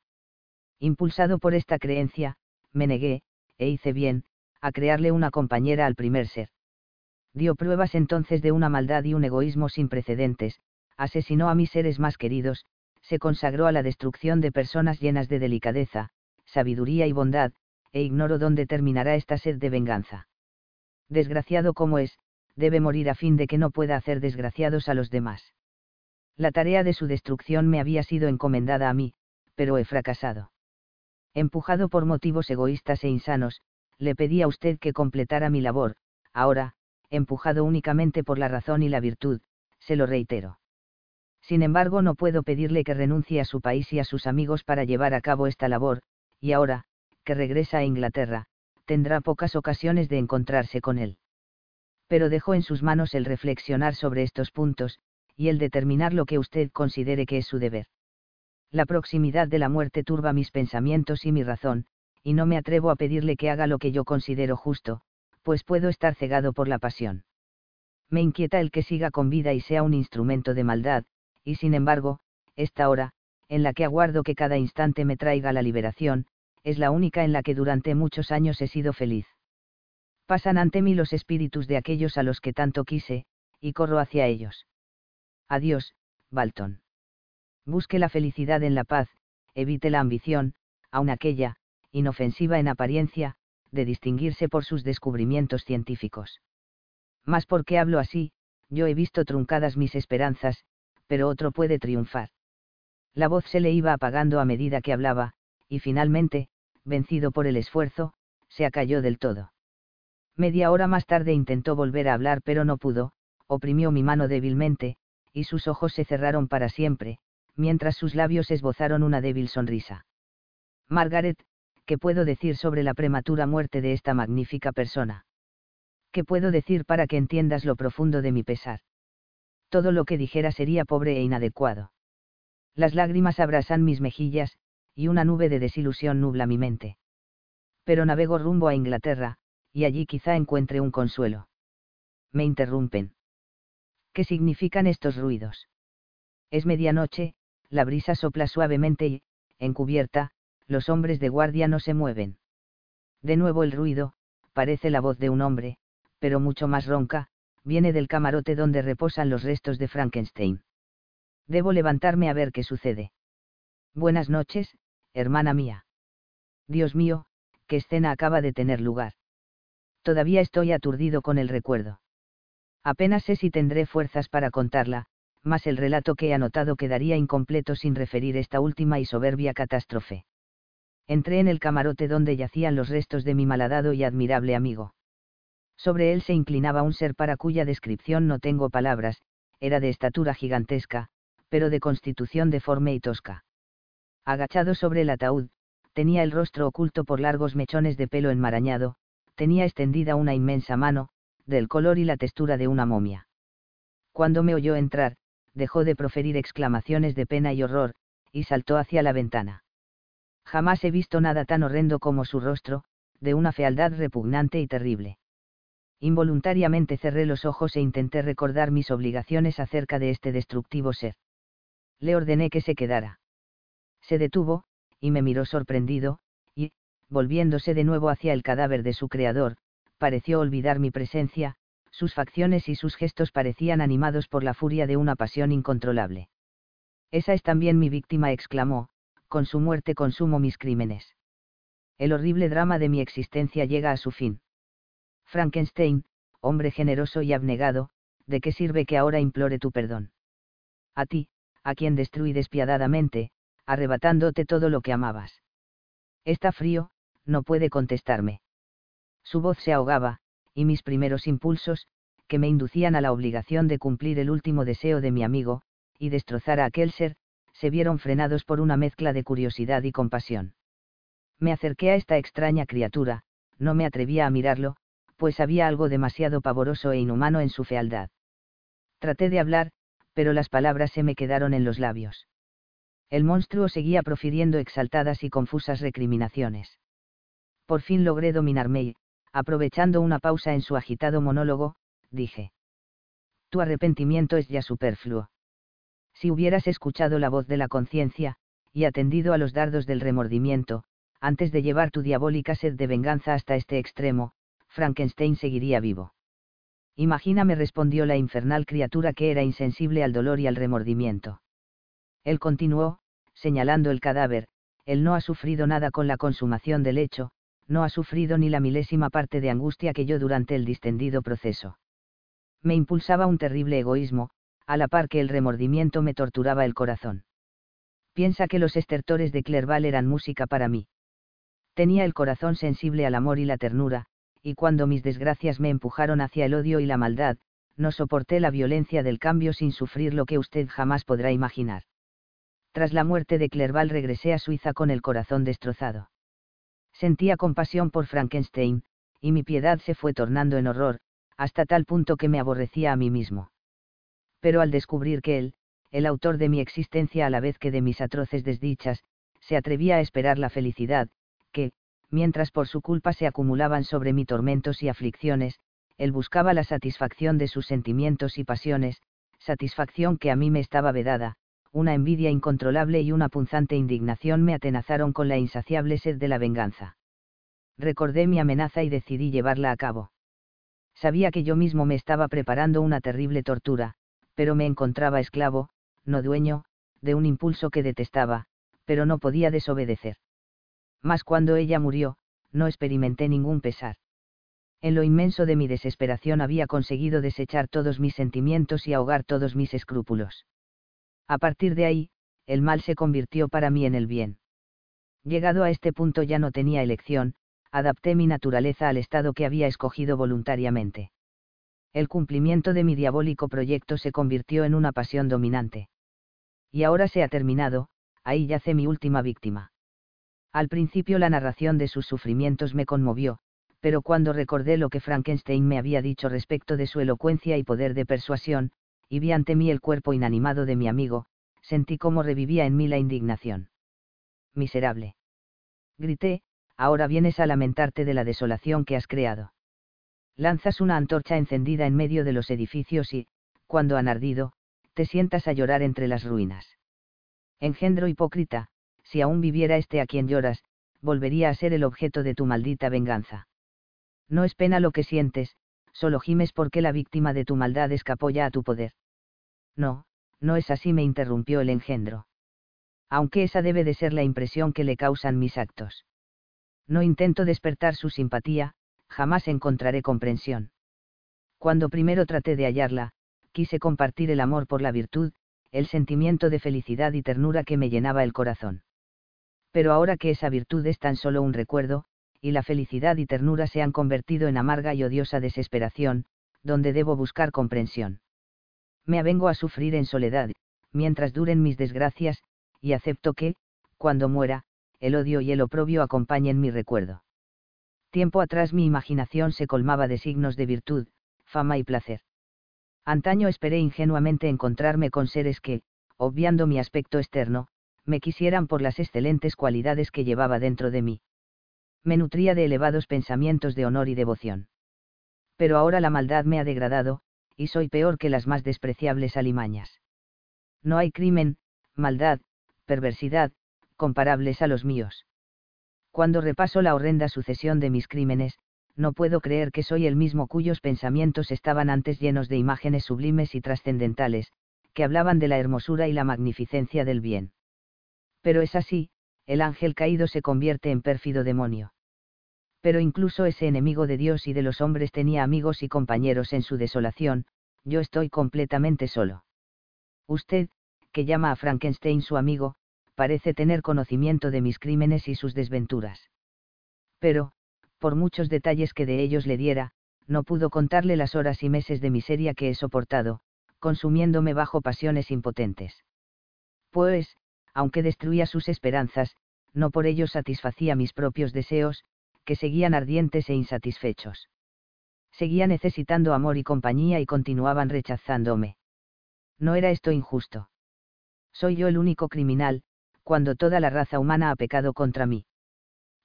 Impulsado por esta creencia, me negué, e hice bien, a crearle una compañera al primer ser. Dio pruebas entonces de una maldad y un egoísmo sin precedentes, asesinó a mis seres más queridos, se consagró a la destrucción de personas llenas de delicadeza, sabiduría y bondad, e ignoro dónde terminará esta sed de venganza. Desgraciado como es, debe morir a fin de que no pueda hacer desgraciados a los demás. La tarea de su destrucción me había sido encomendada a mí, pero he fracasado. Empujado por motivos egoístas e insanos, le pedí a usted que completara mi labor, ahora, empujado únicamente por la razón y la virtud, se lo reitero. Sin embargo, no puedo pedirle que renuncie a su país y a sus amigos para llevar a cabo esta labor, y ahora, que regresa a Inglaterra, tendrá pocas ocasiones de encontrarse con él. Pero dejo en sus manos el reflexionar sobre estos puntos, y el determinar lo que usted considere que es su deber. La proximidad de la muerte turba mis pensamientos y mi razón, y no me atrevo a pedirle que haga lo que yo considero justo, pues puedo estar cegado por la pasión. Me inquieta el que siga con vida y sea un instrumento de maldad, y sin embargo, esta hora, en la que aguardo que cada instante me traiga la liberación, es la única en la que durante muchos años he sido feliz. Pasan ante mí los espíritus de aquellos a los que tanto quise, y corro hacia ellos. Adiós, Balton. Busque la felicidad en la paz, evite la ambición, aun aquella, inofensiva en apariencia, de distinguirse por sus descubrimientos científicos. Mas porque hablo así, yo he visto truncadas mis esperanzas, pero otro puede triunfar. La voz se le iba apagando a medida que hablaba, y finalmente, vencido por el esfuerzo, se acalló del todo. Media hora más tarde intentó volver a hablar pero no pudo, oprimió mi mano débilmente, y sus ojos se cerraron para siempre, mientras sus labios esbozaron una débil sonrisa. Margaret, ¿qué puedo decir sobre la prematura muerte de esta magnífica persona? ¿Qué puedo decir para que entiendas lo profundo de mi pesar? Todo lo que dijera sería pobre e inadecuado. Las lágrimas abrasan mis mejillas, y una nube de desilusión nubla mi mente. Pero navego rumbo a Inglaterra, y allí quizá encuentre un consuelo. Me interrumpen. ¿Qué significan estos ruidos? Es medianoche, la brisa sopla suavemente y, encubierta, los hombres de guardia no se mueven. De nuevo el ruido, parece la voz de un hombre, pero mucho más ronca, viene del camarote donde reposan los restos de Frankenstein. Debo levantarme a ver qué sucede. Buenas noches, hermana mía. Dios mío, qué escena acaba de tener lugar. Todavía estoy aturdido con el recuerdo. Apenas sé si tendré fuerzas para contarla, mas el relato que he anotado quedaría incompleto sin referir esta última y soberbia catástrofe. Entré en el camarote donde yacían los restos de mi malhadado y admirable amigo. Sobre él se inclinaba un ser para cuya descripción no tengo palabras, era de estatura gigantesca, pero de constitución deforme y tosca agachado sobre el ataúd, tenía el rostro oculto por largos mechones de pelo enmarañado, tenía extendida una inmensa mano, del color y la textura de una momia. Cuando me oyó entrar, dejó de proferir exclamaciones de pena y horror, y saltó hacia la ventana. Jamás he visto nada tan horrendo como su rostro, de una fealdad repugnante y terrible. Involuntariamente cerré los ojos e intenté recordar mis obligaciones acerca de este destructivo ser. Le ordené que se quedara se detuvo, y me miró sorprendido, y, volviéndose de nuevo hacia el cadáver de su creador, pareció olvidar mi presencia, sus facciones y sus gestos parecían animados por la furia de una pasión incontrolable. Esa es también mi víctima, exclamó, con su muerte consumo mis crímenes. El horrible drama de mi existencia llega a su fin. Frankenstein, hombre generoso y abnegado, ¿de qué sirve que ahora implore tu perdón? A ti, a quien destruí despiadadamente, arrebatándote todo lo que amabas. Está frío, no puede contestarme. Su voz se ahogaba, y mis primeros impulsos, que me inducían a la obligación de cumplir el último deseo de mi amigo, y destrozar a aquel ser, se vieron frenados por una mezcla de curiosidad y compasión. Me acerqué a esta extraña criatura, no me atrevía a mirarlo, pues había algo demasiado pavoroso e inhumano en su fealdad. Traté de hablar, pero las palabras se me quedaron en los labios el monstruo seguía profiriendo exaltadas y confusas recriminaciones. Por fin logré dominarme y, aprovechando una pausa en su agitado monólogo, dije. Tu arrepentimiento es ya superfluo. Si hubieras escuchado la voz de la conciencia, y atendido a los dardos del remordimiento, antes de llevar tu diabólica sed de venganza hasta este extremo, Frankenstein seguiría vivo. Imagíname respondió la infernal criatura que era insensible al dolor y al remordimiento. Él continuó, señalando el cadáver, él no ha sufrido nada con la consumación del hecho, no ha sufrido ni la milésima parte de angustia que yo durante el distendido proceso. Me impulsaba un terrible egoísmo, a la par que el remordimiento me torturaba el corazón. Piensa que los estertores de Clerval eran música para mí. Tenía el corazón sensible al amor y la ternura, y cuando mis desgracias me empujaron hacia el odio y la maldad, no soporté la violencia del cambio sin sufrir lo que usted jamás podrá imaginar. Tras la muerte de Clerval regresé a Suiza con el corazón destrozado. Sentía compasión por Frankenstein, y mi piedad se fue tornando en horror, hasta tal punto que me aborrecía a mí mismo. Pero al descubrir que él, el autor de mi existencia a la vez que de mis atroces desdichas, se atrevía a esperar la felicidad, que, mientras por su culpa se acumulaban sobre mí tormentos y aflicciones, él buscaba la satisfacción de sus sentimientos y pasiones, satisfacción que a mí me estaba vedada, una envidia incontrolable y una punzante indignación me atenazaron con la insaciable sed de la venganza. Recordé mi amenaza y decidí llevarla a cabo. Sabía que yo mismo me estaba preparando una terrible tortura, pero me encontraba esclavo, no dueño, de un impulso que detestaba, pero no podía desobedecer mas cuando ella murió, no experimenté ningún pesar. En lo inmenso de mi desesperación había conseguido desechar todos mis sentimientos y ahogar todos mis escrúpulos. A partir de ahí, el mal se convirtió para mí en el bien. Llegado a este punto ya no tenía elección, adapté mi naturaleza al estado que había escogido voluntariamente. El cumplimiento de mi diabólico proyecto se convirtió en una pasión dominante. Y ahora se ha terminado, ahí yace mi última víctima. Al principio la narración de sus sufrimientos me conmovió, pero cuando recordé lo que Frankenstein me había dicho respecto de su elocuencia y poder de persuasión, y vi ante mí el cuerpo inanimado de mi amigo, sentí cómo revivía en mí la indignación. Miserable. Grité, ahora vienes a lamentarte de la desolación que has creado. Lanzas una antorcha encendida en medio de los edificios y, cuando han ardido, te sientas a llorar entre las ruinas. Engendro hipócrita, si aún viviera este a quien lloras, volvería a ser el objeto de tu maldita venganza. No es pena lo que sientes, solo gimes porque la víctima de tu maldad escapó ya a tu poder. No, no es así, me interrumpió el engendro. Aunque esa debe de ser la impresión que le causan mis actos. No intento despertar su simpatía, jamás encontraré comprensión. Cuando primero traté de hallarla, quise compartir el amor por la virtud, el sentimiento de felicidad y ternura que me llenaba el corazón pero ahora que esa virtud es tan solo un recuerdo, y la felicidad y ternura se han convertido en amarga y odiosa desesperación, donde debo buscar comprensión. Me avengo a sufrir en soledad, mientras duren mis desgracias, y acepto que, cuando muera, el odio y el oprobio acompañen mi recuerdo. Tiempo atrás mi imaginación se colmaba de signos de virtud, fama y placer. Antaño esperé ingenuamente encontrarme con seres que, obviando mi aspecto externo, me quisieran por las excelentes cualidades que llevaba dentro de mí. Me nutría de elevados pensamientos de honor y devoción. Pero ahora la maldad me ha degradado, y soy peor que las más despreciables alimañas. No hay crimen, maldad, perversidad, comparables a los míos. Cuando repaso la horrenda sucesión de mis crímenes, no puedo creer que soy el mismo cuyos pensamientos estaban antes llenos de imágenes sublimes y trascendentales, que hablaban de la hermosura y la magnificencia del bien pero es así, el ángel caído se convierte en pérfido demonio. Pero incluso ese enemigo de Dios y de los hombres tenía amigos y compañeros en su desolación, yo estoy completamente solo. Usted, que llama a Frankenstein su amigo, parece tener conocimiento de mis crímenes y sus desventuras. Pero, por muchos detalles que de ellos le diera, no pudo contarle las horas y meses de miseria que he soportado, consumiéndome bajo pasiones impotentes. Pues, aunque destruía sus esperanzas, no por ello satisfacía mis propios deseos, que seguían ardientes e insatisfechos. Seguía necesitando amor y compañía y continuaban rechazándome. No era esto injusto. Soy yo el único criminal, cuando toda la raza humana ha pecado contra mí.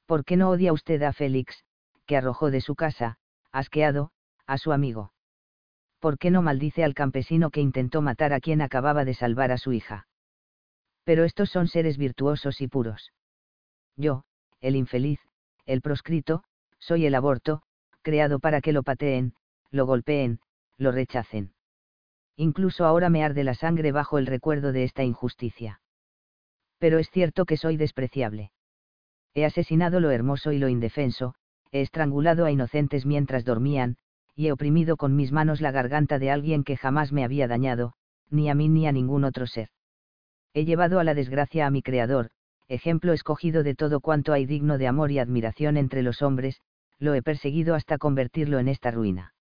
¿Por qué no odia usted a Félix, que arrojó de su casa, asqueado, a su amigo? ¿Por qué no maldice al campesino que intentó matar a quien acababa de salvar a su hija? Pero estos son seres virtuosos y puros. Yo, el infeliz, el proscrito, soy el aborto, creado para que lo pateen, lo golpeen, lo rechacen. Incluso ahora me arde la sangre bajo el recuerdo de esta injusticia. Pero es cierto que soy despreciable. He asesinado lo hermoso y lo indefenso, he estrangulado a inocentes mientras dormían, y he oprimido con mis manos la garganta de alguien que jamás me había dañado, ni a mí ni a ningún otro ser. He llevado a la desgracia a mi Creador, ejemplo escogido de todo cuanto hay digno de amor y admiración entre los hombres, lo he perseguido hasta convertirlo en esta ruina.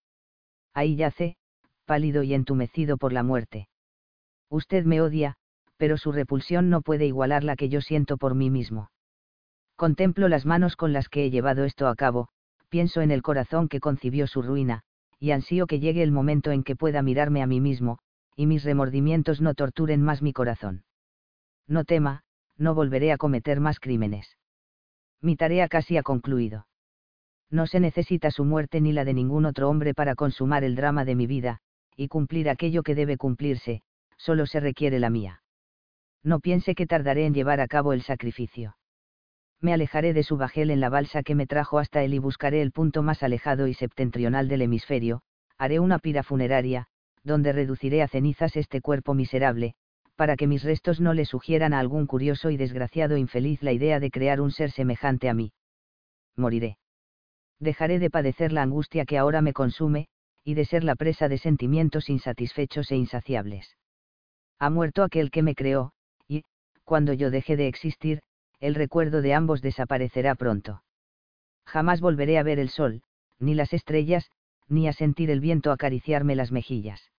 Ahí yace, pálido y entumecido por la muerte. Usted me odia, pero su repulsión no puede igualar la que yo siento por mí mismo. Contemplo las manos con las que he llevado esto a cabo, pienso en el corazón que concibió su ruina, y ansío que llegue el momento en que pueda mirarme a mí mismo, y mis remordimientos no torturen más mi corazón. No tema, no volveré a cometer más crímenes. Mi tarea casi ha concluido. No se necesita su muerte ni la de ningún otro hombre para consumar el drama de mi vida, y cumplir aquello que debe cumplirse, solo se requiere la mía. No piense que tardaré en llevar a cabo el sacrificio me alejaré de su bajel en la balsa que me trajo hasta él y buscaré el punto más alejado y septentrional del hemisferio, haré una pira funeraria, donde reduciré a cenizas este cuerpo miserable, para que mis restos no le sugieran a algún curioso y desgraciado infeliz la idea de crear un ser semejante a mí. Moriré. Dejaré de padecer la angustia que ahora me consume, y de ser la presa de sentimientos insatisfechos e insaciables. Ha muerto aquel que me creó, y, cuando yo deje de existir, el recuerdo de ambos desaparecerá pronto. Jamás volveré a ver el sol, ni las estrellas, ni a sentir el viento acariciarme las mejillas.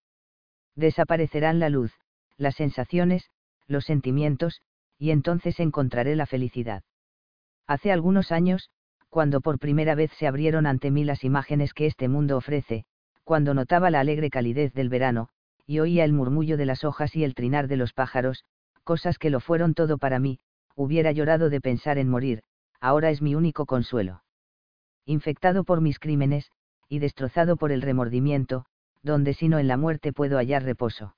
Desaparecerán la luz, las sensaciones, los sentimientos, y entonces encontraré la felicidad. Hace algunos años, cuando por primera vez se abrieron ante mí las imágenes que este mundo ofrece, cuando notaba la alegre calidez del verano, y oía el murmullo de las hojas y el trinar de los pájaros, cosas que lo fueron todo para mí, hubiera llorado de pensar en morir, ahora es mi único consuelo. Infectado por mis crímenes, y destrozado por el remordimiento, donde sino en la muerte puedo hallar reposo.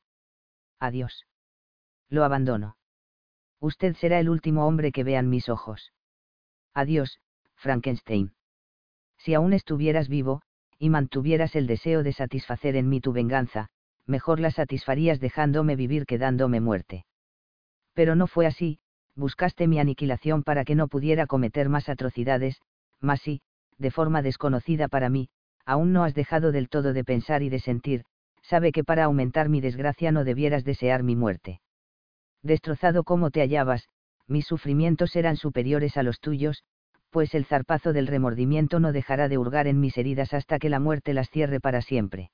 Adiós. Lo abandono. Usted será el último hombre que vean mis ojos. Adiós, Frankenstein. Si aún estuvieras vivo, y mantuvieras el deseo de satisfacer en mí tu venganza, mejor la satisfarías dejándome vivir que dándome muerte. Pero no fue así, buscaste mi aniquilación para que no pudiera cometer más atrocidades, mas sí, de forma desconocida para mí, aún no has dejado del todo de pensar y de sentir, sabe que para aumentar mi desgracia no debieras desear mi muerte. Destrozado como te hallabas, mis sufrimientos eran superiores a los tuyos, pues el zarpazo del remordimiento no dejará de hurgar en mis heridas hasta que la muerte las cierre para siempre.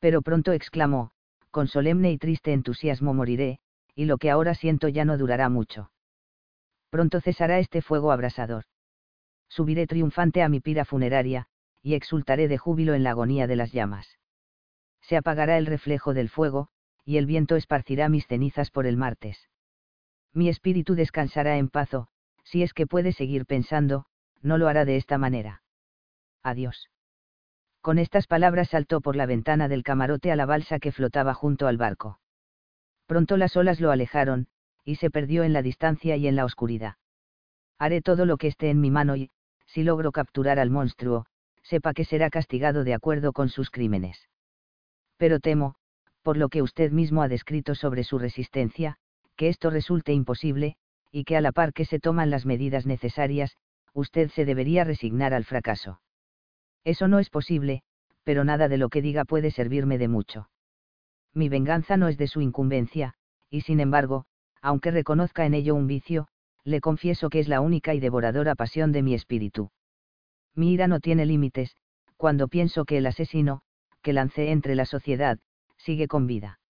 Pero pronto exclamó, con solemne y triste entusiasmo moriré, y lo que ahora siento ya no durará mucho. Pronto cesará este fuego abrasador. Subiré triunfante a mi pira funeraria, y exultaré de júbilo en la agonía de las llamas. Se apagará el reflejo del fuego, y el viento esparcirá mis cenizas por el martes. Mi espíritu descansará en paz, si es que puede seguir pensando, no lo hará de esta manera. Adiós. Con estas palabras saltó por la ventana del camarote a la balsa que flotaba junto al barco pronto las olas lo alejaron, y se perdió en la distancia y en la oscuridad. Haré todo lo que esté en mi mano y, si logro capturar al monstruo, sepa que será castigado de acuerdo con sus crímenes. Pero temo, por lo que usted mismo ha descrito sobre su resistencia, que esto resulte imposible, y que a la par que se toman las medidas necesarias, usted se debería resignar al fracaso. Eso no es posible, pero nada de lo que diga puede servirme de mucho mi venganza no es de su incumbencia, y sin embargo, aunque reconozca en ello un vicio, le confieso que es la única y devoradora pasión de mi espíritu. Mi ira no tiene límites, cuando pienso que el asesino, que lancé entre la sociedad, sigue con vida.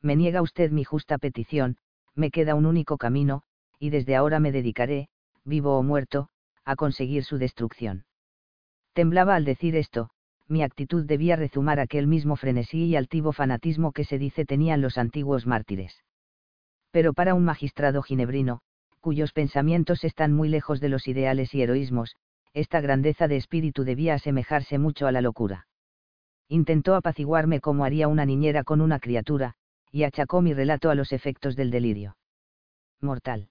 Me niega usted mi justa petición, me queda un único camino, y desde ahora me dedicaré, vivo o muerto, a conseguir su destrucción. Temblaba al decir esto, mi actitud debía rezumar aquel mismo frenesí y altivo fanatismo que se dice tenían los antiguos mártires. Pero para un magistrado ginebrino, cuyos pensamientos están muy lejos de los ideales y heroísmos, esta grandeza de espíritu debía asemejarse mucho a la locura. Intentó apaciguarme como haría una niñera con una criatura, y achacó mi relato a los efectos del delirio. Mortal.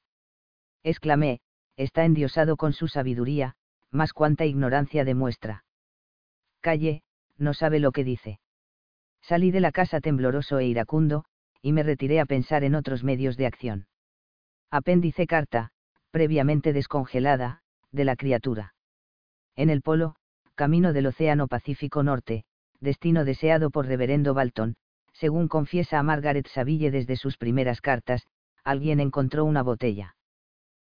Exclamé, está endiosado con su sabiduría, más cuanta ignorancia demuestra. Calle, no sabe lo que dice. Salí de la casa tembloroso e iracundo, y me retiré a pensar en otros medios de acción. Apéndice carta, previamente descongelada, de la criatura. En el polo, camino del Océano Pacífico Norte, destino deseado por Reverendo Balton, según confiesa a Margaret Saville desde sus primeras cartas, alguien encontró una botella.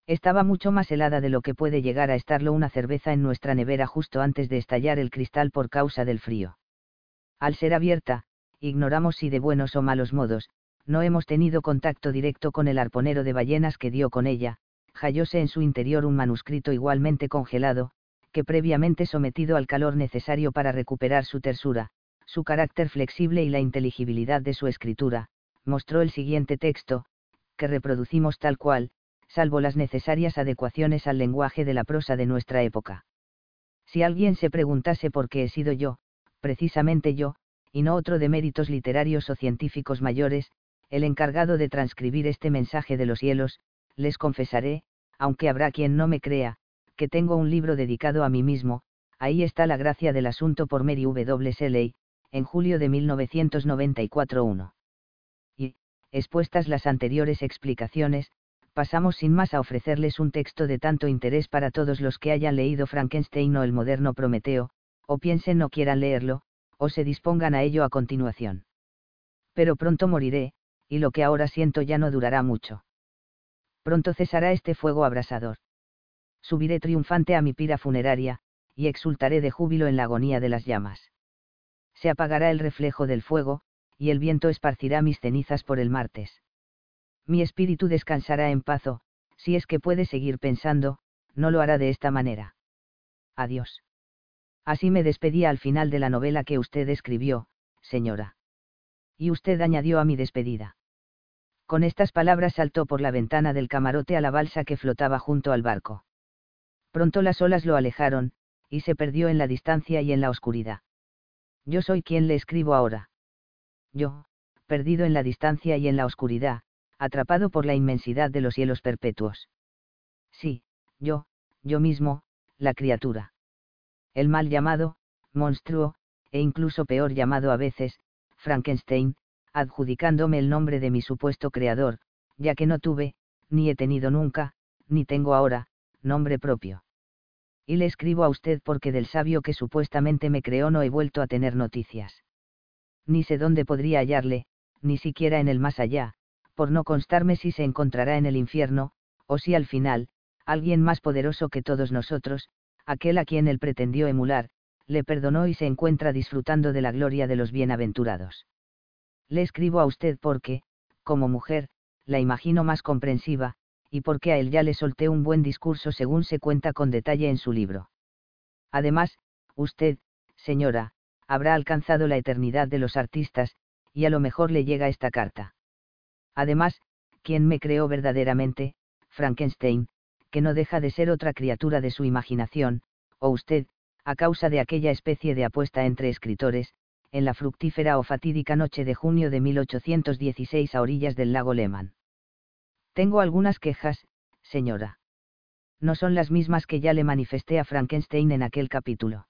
Estaba mucho más helada de lo que puede llegar a estarlo una cerveza en nuestra nevera justo antes de estallar el cristal por causa del frío. Al ser abierta, ignoramos si de buenos o malos modos, no hemos tenido contacto directo con el arponero de ballenas que dio con ella, hallóse en su interior un manuscrito igualmente congelado, que previamente sometido al calor necesario para recuperar su tersura, su carácter flexible y la inteligibilidad de su escritura, mostró el siguiente texto, que reproducimos tal cual, salvo las necesarias adecuaciones al lenguaje de la prosa de nuestra época. Si alguien se preguntase por qué he sido yo, precisamente yo, y no otro de méritos literarios o científicos mayores, el encargado de transcribir este mensaje de los cielos, les confesaré, aunque habrá quien no me crea, que tengo un libro dedicado a mí mismo, ahí está la gracia del asunto por Mary W. Shelley, en julio de 1994-1. Y, expuestas las anteriores explicaciones, pasamos sin más a ofrecerles un texto de tanto interés para todos los que hayan leído Frankenstein o el moderno Prometeo, o piensen no quieran leerlo, o se dispongan a ello a continuación. Pero pronto moriré, y lo que ahora siento ya no durará mucho. Pronto cesará este fuego abrasador. Subiré triunfante a mi pira funeraria, y exultaré de júbilo en la agonía de las llamas. Se apagará el reflejo del fuego, y el viento esparcirá mis cenizas por el martes mi espíritu descansará en paz si es que puede seguir pensando, no lo hará de esta manera. Adiós. Así me despedía al final de la novela que usted escribió, señora. Y usted añadió a mi despedida. Con estas palabras saltó por la ventana del camarote a la balsa que flotaba junto al barco. Pronto las olas lo alejaron, y se perdió en la distancia y en la oscuridad. Yo soy quien le escribo ahora. Yo, perdido en la distancia y en la oscuridad, atrapado por la inmensidad de los cielos perpetuos. Sí, yo, yo mismo, la criatura. El mal llamado, monstruo, e incluso peor llamado a veces, Frankenstein, adjudicándome el nombre de mi supuesto creador, ya que no tuve, ni he tenido nunca, ni tengo ahora, nombre propio. Y le escribo a usted porque del sabio que supuestamente me creó no he vuelto a tener noticias. Ni sé dónde podría hallarle, ni siquiera en el más allá, por no constarme si se encontrará en el infierno, o si al final, alguien más poderoso que todos nosotros, aquel a quien él pretendió emular, le perdonó y se encuentra disfrutando de la gloria de los bienaventurados. Le escribo a usted porque, como mujer, la imagino más comprensiva, y porque a él ya le solté un buen discurso según se cuenta con detalle en su libro. Además, usted, señora, habrá alcanzado la eternidad de los artistas, y a lo mejor le llega esta carta. Además, quien me creó verdaderamente, Frankenstein, que no deja de ser otra criatura de su imaginación, o usted, a causa de aquella especie de apuesta entre escritores, en la fructífera o fatídica noche de junio de 1816 a orillas del lago Lehmann. Tengo algunas quejas, señora. No son las mismas que ya le manifesté a Frankenstein en aquel capítulo.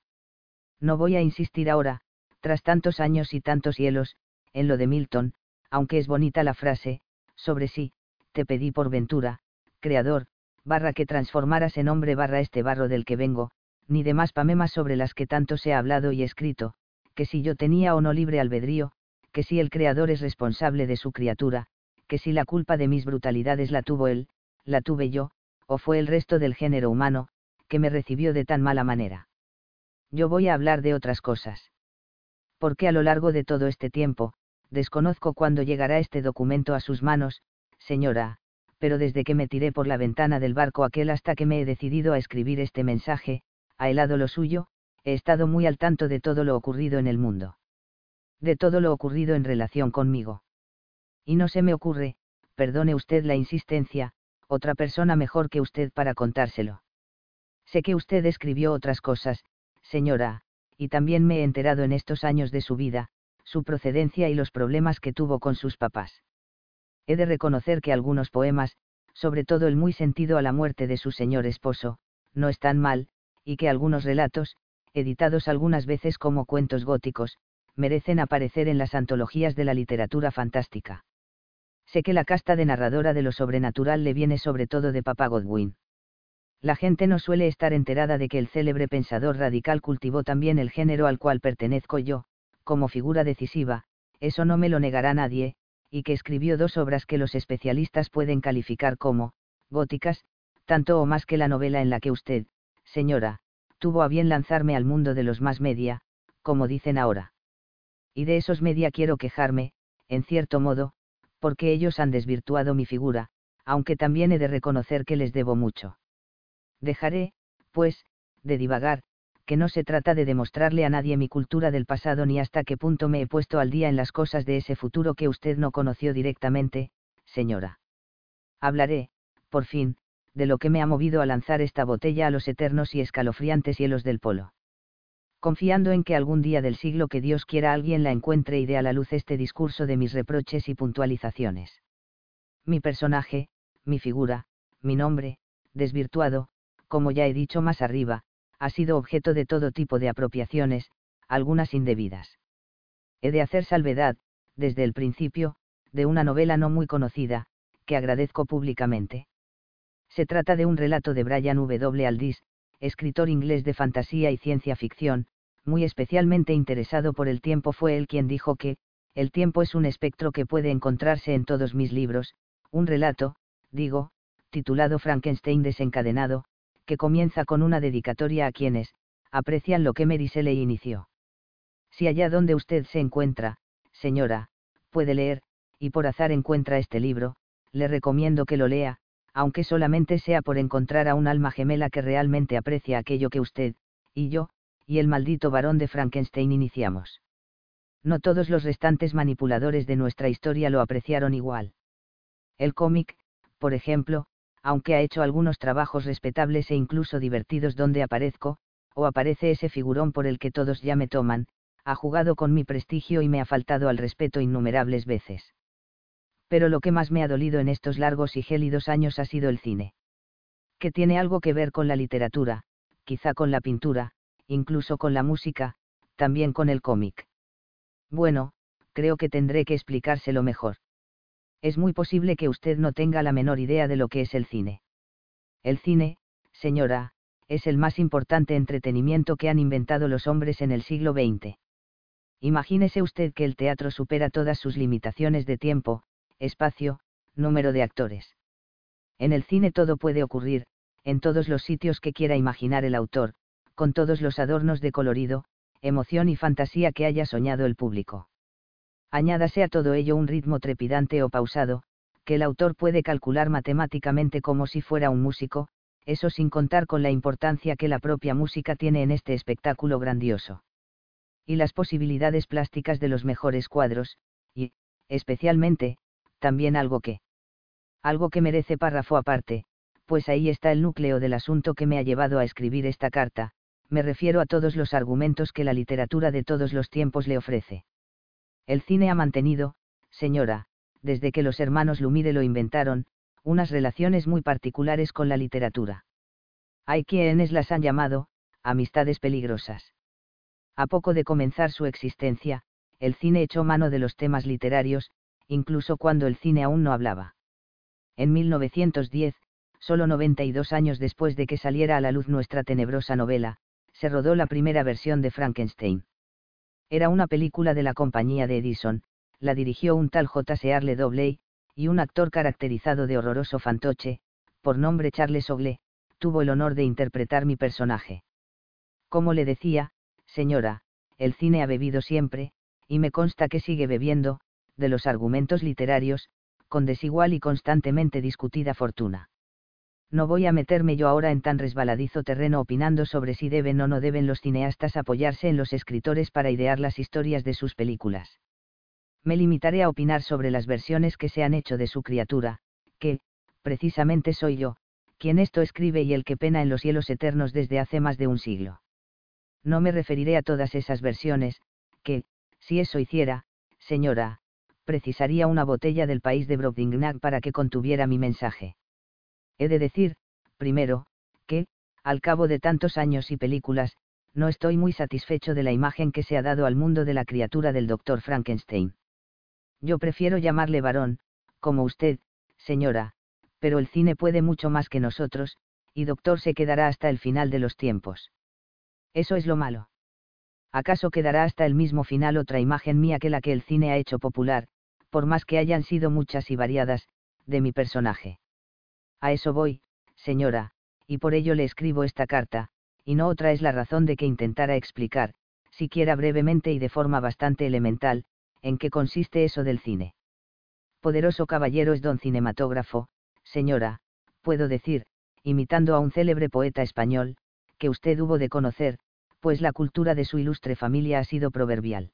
No voy a insistir ahora, tras tantos años y tantos hielos, en lo de Milton, aunque es bonita la frase, sobre sí, te pedí por ventura, creador, barra que transformaras en hombre barra este barro del que vengo, ni demás pamemas sobre las que tanto se ha hablado y escrito, que si yo tenía o no libre albedrío, que si el creador es responsable de su criatura, que si la culpa de mis brutalidades la tuvo él, la tuve yo, o fue el resto del género humano, que me recibió de tan mala manera. Yo voy a hablar de otras cosas. Porque a lo largo de todo este tiempo, desconozco cuándo llegará este documento a sus manos, señora, pero desde que me tiré por la ventana del barco aquel hasta que me he decidido a escribir este mensaje, ha helado lo suyo, he estado muy al tanto de todo lo ocurrido en el mundo. De todo lo ocurrido en relación conmigo. Y no se me ocurre, perdone usted la insistencia, otra persona mejor que usted para contárselo. Sé que usted escribió otras cosas, señora, y también me he enterado en estos años de su vida, su procedencia y los problemas que tuvo con sus papás. He de reconocer que algunos poemas, sobre todo el muy sentido a la muerte de su señor esposo, no están mal, y que algunos relatos, editados algunas veces como cuentos góticos, merecen aparecer en las antologías de la literatura fantástica. Sé que la casta de narradora de lo sobrenatural le viene sobre todo de Papa Godwin. La gente no suele estar enterada de que el célebre pensador radical cultivó también el género al cual pertenezco yo, como figura decisiva, eso no me lo negará nadie, y que escribió dos obras que los especialistas pueden calificar como, góticas, tanto o más que la novela en la que usted, señora, tuvo a bien lanzarme al mundo de los más media, como dicen ahora. Y de esos media quiero quejarme, en cierto modo, porque ellos han desvirtuado mi figura, aunque también he de reconocer que les debo mucho. Dejaré, pues, de divagar, que no se trata de demostrarle a nadie mi cultura del pasado ni hasta qué punto me he puesto al día en las cosas de ese futuro que usted no conoció directamente, señora. Hablaré, por fin, de lo que me ha movido a lanzar esta botella a los eternos y escalofriantes hielos del polo. Confiando en que algún día del siglo que Dios quiera alguien la encuentre y dé a la luz este discurso de mis reproches y puntualizaciones. Mi personaje, mi figura, mi nombre, desvirtuado, como ya he dicho más arriba, ha sido objeto de todo tipo de apropiaciones, algunas indebidas. He de hacer salvedad, desde el principio, de una novela no muy conocida, que agradezco públicamente. Se trata de un relato de Brian W. Aldiss, escritor inglés de fantasía y ciencia ficción, muy especialmente interesado por el tiempo fue él quien dijo que, el tiempo es un espectro que puede encontrarse en todos mis libros, un relato, digo, titulado Frankenstein desencadenado, que comienza con una dedicatoria a quienes, aprecian lo que Mary inició. Si allá donde usted se encuentra, señora, puede leer, y por azar encuentra este libro, le recomiendo que lo lea, aunque solamente sea por encontrar a un alma gemela que realmente aprecia aquello que usted, y yo, y el maldito varón de Frankenstein iniciamos. No todos los restantes manipuladores de nuestra historia lo apreciaron igual. El cómic, por ejemplo, aunque ha hecho algunos trabajos respetables e incluso divertidos donde aparezco, o aparece ese figurón por el que todos ya me toman, ha jugado con mi prestigio y me ha faltado al respeto innumerables veces pero lo que más me ha dolido en estos largos y gélidos años ha sido el cine. Que tiene algo que ver con la literatura, quizá con la pintura, incluso con la música, también con el cómic. Bueno, creo que tendré que explicárselo mejor. Es muy posible que usted no tenga la menor idea de lo que es el cine. El cine, señora, es el más importante entretenimiento que han inventado los hombres en el siglo XX. Imagínese usted que el teatro supera todas sus limitaciones de tiempo, espacio, número de actores. En el cine todo puede ocurrir, en todos los sitios que quiera imaginar el autor, con todos los adornos de colorido, emoción y fantasía que haya soñado el público. Añádase a todo ello un ritmo trepidante o pausado, que el autor puede calcular matemáticamente como si fuera un músico, eso sin contar con la importancia que la propia música tiene en este espectáculo grandioso. Y las posibilidades plásticas de los mejores cuadros, y, especialmente, también algo que. Algo que merece párrafo aparte, pues ahí está el núcleo del asunto que me ha llevado a escribir esta carta, me refiero a todos los argumentos que la literatura de todos los tiempos le ofrece. El cine ha mantenido, señora, desde que los hermanos Lumire lo inventaron, unas relaciones muy particulares con la literatura. Hay quienes las han llamado, amistades peligrosas. A poco de comenzar su existencia, el cine echó mano de los temas literarios, incluso cuando el cine aún no hablaba. En 1910, solo 92 años después de que saliera a la luz nuestra tenebrosa novela, se rodó la primera versión de Frankenstein. Era una película de la compañía de Edison, la dirigió un tal J. Arle Dobley, y un actor caracterizado de horroroso fantoche, por nombre Charles Ogle, tuvo el honor de interpretar mi personaje. Como le decía, señora, el cine ha bebido siempre, y me consta que sigue bebiendo, de los argumentos literarios, con desigual y constantemente discutida fortuna. No voy a meterme yo ahora en tan resbaladizo terreno opinando sobre si deben o no deben los cineastas apoyarse en los escritores para idear las historias de sus películas. Me limitaré a opinar sobre las versiones que se han hecho de su criatura, que, precisamente soy yo, quien esto escribe y el que pena en los cielos eternos desde hace más de un siglo. No me referiré a todas esas versiones, que, si eso hiciera, señora, precisaría una botella del país de Brobdingnag para que contuviera mi mensaje. He de decir, primero, que, al cabo de tantos años y películas, no estoy muy satisfecho de la imagen que se ha dado al mundo de la criatura del doctor Frankenstein. Yo prefiero llamarle varón, como usted, señora, pero el cine puede mucho más que nosotros, y doctor se quedará hasta el final de los tiempos. Eso es lo malo. ¿Acaso quedará hasta el mismo final otra imagen mía que la que el cine ha hecho popular, por más que hayan sido muchas y variadas, de mi personaje? A eso voy, señora, y por ello le escribo esta carta, y no otra es la razón de que intentara explicar, siquiera brevemente y de forma bastante elemental, en qué consiste eso del cine. Poderoso caballero es don cinematógrafo, señora, puedo decir, imitando a un célebre poeta español, que usted hubo de conocer, pues la cultura de su ilustre familia ha sido proverbial.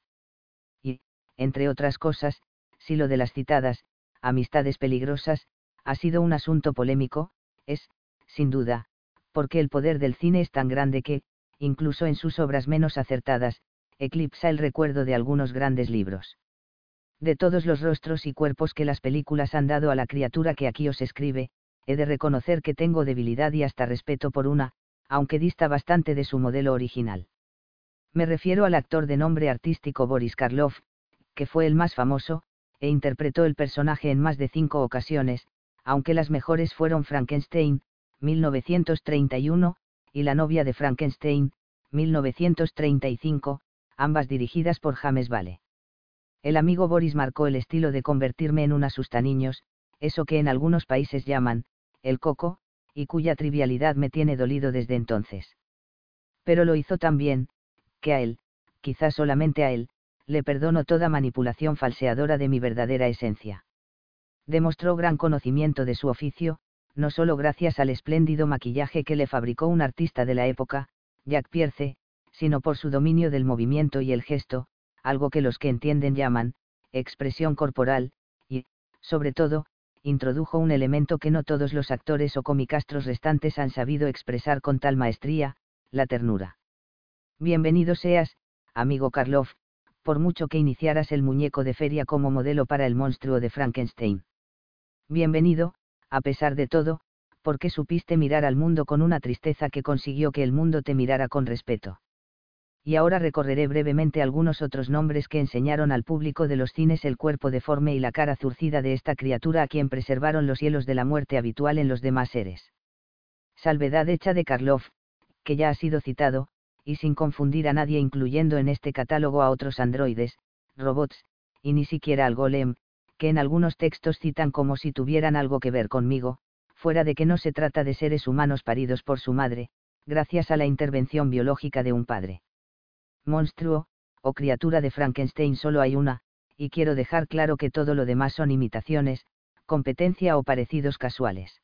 Y, entre otras cosas, si lo de las citadas, amistades peligrosas, ha sido un asunto polémico, es, sin duda, porque el poder del cine es tan grande que, incluso en sus obras menos acertadas, eclipsa el recuerdo de algunos grandes libros. De todos los rostros y cuerpos que las películas han dado a la criatura que aquí os escribe, he de reconocer que tengo debilidad y hasta respeto por una, aunque dista bastante de su modelo original. Me refiero al actor de nombre artístico Boris Karloff, que fue el más famoso, e interpretó el personaje en más de cinco ocasiones, aunque las mejores fueron Frankenstein, 1931, y La novia de Frankenstein, 1935, ambas dirigidas por James Vale. El amigo Boris marcó el estilo de convertirme en un asustaniños, eso que en algunos países llaman, el coco, y cuya trivialidad me tiene dolido desde entonces. Pero lo hizo tan bien, que a él, quizás solamente a él, le perdono toda manipulación falseadora de mi verdadera esencia. Demostró gran conocimiento de su oficio, no solo gracias al espléndido maquillaje que le fabricó un artista de la época, Jack Pierce, sino por su dominio del movimiento y el gesto, algo que los que entienden llaman, expresión corporal, y, sobre todo, introdujo un elemento que no todos los actores o comicastros restantes han sabido expresar con tal maestría, la ternura. Bienvenido seas, amigo Karloff, por mucho que iniciaras el muñeco de feria como modelo para el monstruo de Frankenstein. Bienvenido, a pesar de todo, porque supiste mirar al mundo con una tristeza que consiguió que el mundo te mirara con respeto y ahora recorreré brevemente algunos otros nombres que enseñaron al público de los cines el cuerpo deforme y la cara zurcida de esta criatura a quien preservaron los hielos de la muerte habitual en los demás seres. Salvedad hecha de Karloff, que ya ha sido citado, y sin confundir a nadie incluyendo en este catálogo a otros androides, robots, y ni siquiera al golem, que en algunos textos citan como si tuvieran algo que ver conmigo, fuera de que no se trata de seres humanos paridos por su madre, gracias a la intervención biológica de un padre monstruo, o criatura de Frankenstein solo hay una, y quiero dejar claro que todo lo demás son imitaciones, competencia o parecidos casuales.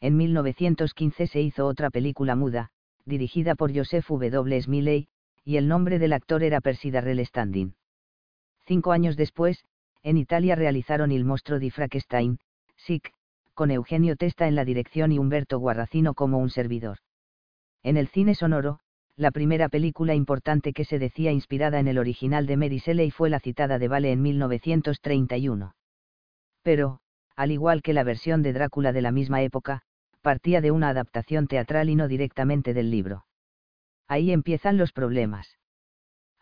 En 1915 se hizo otra película muda, dirigida por Joseph W. Smiley, y el nombre del actor era Percy Darrell Standing. Cinco años después, en Italia realizaron Il mostro di Frankenstein, SIC, con Eugenio Testa en la dirección y Humberto Guarracino como un servidor. En el cine sonoro, la primera película importante que se decía inspirada en el original de Mary Shelley fue la citada de Vale en 1931. Pero, al igual que la versión de Drácula de la misma época, partía de una adaptación teatral y no directamente del libro. Ahí empiezan los problemas.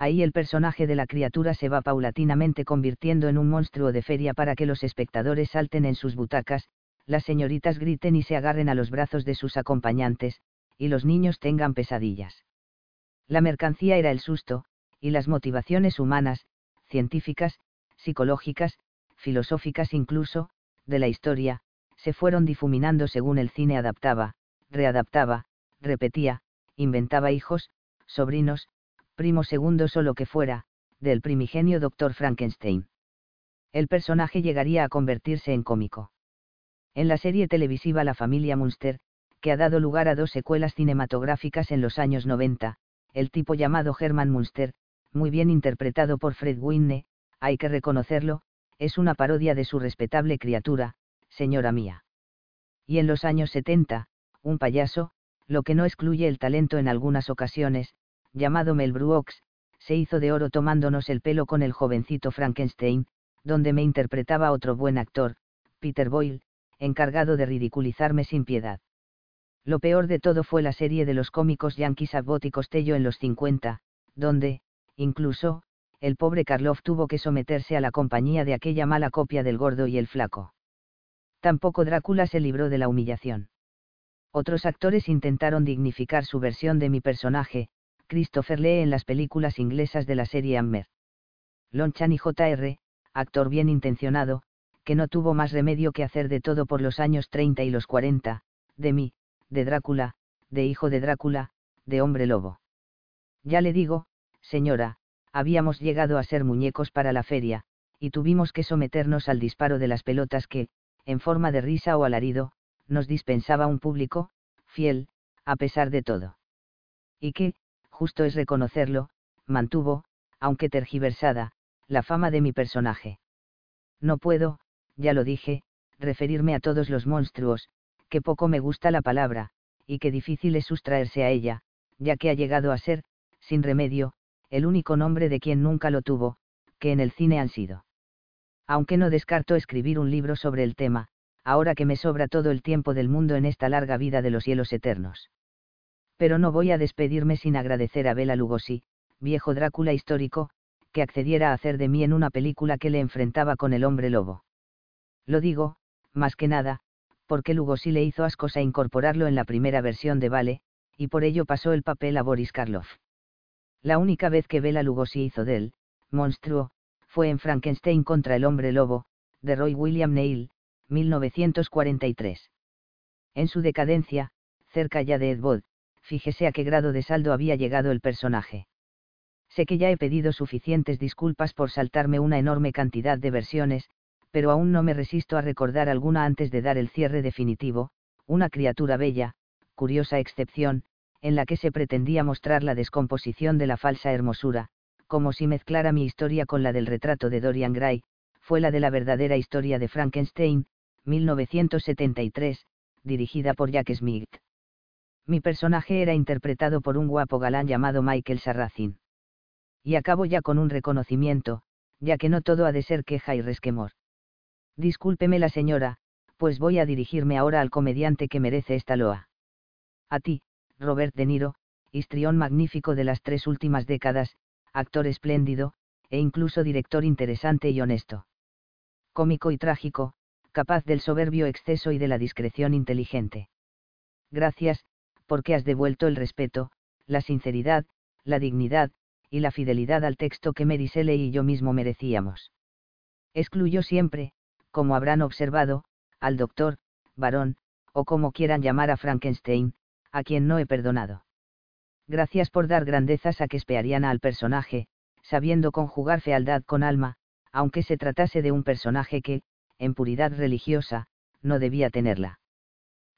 Ahí el personaje de la criatura se va paulatinamente convirtiendo en un monstruo de feria para que los espectadores salten en sus butacas, las señoritas griten y se agarren a los brazos de sus acompañantes, y los niños tengan pesadillas. La mercancía era el susto, y las motivaciones humanas, científicas, psicológicas, filosóficas incluso, de la historia, se fueron difuminando según el cine adaptaba, readaptaba, repetía, inventaba hijos, sobrinos, primos segundos o que fuera, del primigenio Dr. Frankenstein. El personaje llegaría a convertirse en cómico. En la serie televisiva La familia Munster, que ha dado lugar a dos secuelas cinematográficas en los años 90, el tipo llamado Herman Munster, muy bien interpretado por Fred Winne, hay que reconocerlo, es una parodia de su respetable criatura, señora mía. Y en los años 70, un payaso, lo que no excluye el talento en algunas ocasiones, llamado Mel Brooks, se hizo de oro tomándonos el pelo con el jovencito Frankenstein, donde me interpretaba otro buen actor, Peter Boyle, encargado de ridiculizarme sin piedad. Lo peor de todo fue la serie de los cómicos Yankees Abbott y Costello en los 50, donde, incluso, el pobre Karloff tuvo que someterse a la compañía de aquella mala copia del gordo y el flaco. Tampoco Drácula se libró de la humillación. Otros actores intentaron dignificar su versión de mi personaje, Christopher Lee en las películas inglesas de la serie Ammer. Lon Chaney Jr., actor bien intencionado, que no tuvo más remedio que hacer de todo por los años 30 y los 40, de mí, de Drácula, de hijo de Drácula, de hombre lobo. Ya le digo, señora, habíamos llegado a ser muñecos para la feria, y tuvimos que someternos al disparo de las pelotas que, en forma de risa o alarido, nos dispensaba un público, fiel, a pesar de todo. Y que, justo es reconocerlo, mantuvo, aunque tergiversada, la fama de mi personaje. No puedo, ya lo dije, referirme a todos los monstruos, que poco me gusta la palabra, y que difícil es sustraerse a ella, ya que ha llegado a ser, sin remedio, el único nombre de quien nunca lo tuvo, que en el cine han sido. Aunque no descarto escribir un libro sobre el tema, ahora que me sobra todo el tiempo del mundo en esta larga vida de los cielos eternos. Pero no voy a despedirme sin agradecer a Bela Lugosi, viejo Drácula histórico, que accediera a hacer de mí en una película que le enfrentaba con el hombre lobo. Lo digo, más que nada, porque Lugosi le hizo ascos a incorporarlo en la primera versión de Vale, y por ello pasó el papel a Boris Karloff. La única vez que Bela Lugosi hizo de él, monstruo, fue en Frankenstein contra el hombre lobo, de Roy William Neil, 1943. En su decadencia, cerca ya de Ed Wood, fíjese a qué grado de saldo había llegado el personaje. Sé que ya he pedido suficientes disculpas por saltarme una enorme cantidad de versiones, pero aún no me resisto a recordar alguna antes de dar el cierre definitivo, una criatura bella, curiosa excepción, en la que se pretendía mostrar la descomposición de la falsa hermosura, como si mezclara mi historia con la del retrato de Dorian Gray, fue la de la verdadera historia de Frankenstein, 1973, dirigida por Jack Smith. Mi personaje era interpretado por un guapo galán llamado Michael Sarracin. Y acabo ya con un reconocimiento, ya que no todo ha de ser queja y resquemor. Discúlpeme la señora, pues voy a dirigirme ahora al comediante que merece esta loa. A ti, Robert De Niro, histrión magnífico de las tres últimas décadas, actor espléndido, e incluso director interesante y honesto. Cómico y trágico, capaz del soberbio exceso y de la discreción inteligente. Gracias, porque has devuelto el respeto, la sinceridad, la dignidad, y la fidelidad al texto que Merisele y yo mismo merecíamos. Excluyó siempre, como habrán observado, al doctor, varón, o como quieran llamar a Frankenstein, a quien no he perdonado. Gracias por dar grandezas a que espearían al personaje, sabiendo conjugar fealdad con alma, aunque se tratase de un personaje que, en puridad religiosa, no debía tenerla.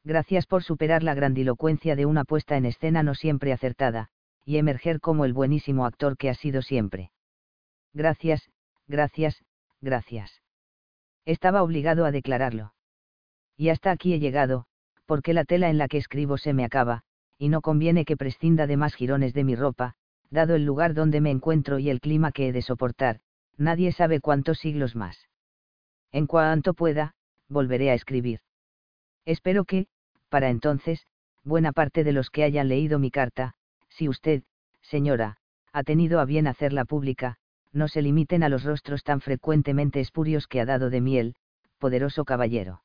Gracias por superar la grandilocuencia de una puesta en escena no siempre acertada, y emerger como el buenísimo actor que ha sido siempre. Gracias, gracias, gracias. Estaba obligado a declararlo. Y hasta aquí he llegado, porque la tela en la que escribo se me acaba, y no conviene que prescinda de más jirones de mi ropa, dado el lugar donde me encuentro y el clima que he de soportar, nadie sabe cuántos siglos más. En cuanto pueda, volveré a escribir. Espero que, para entonces, buena parte de los que hayan leído mi carta, si usted, señora, ha tenido a bien hacerla pública, no se limiten a los rostros tan frecuentemente espurios que ha dado de miel, poderoso caballero.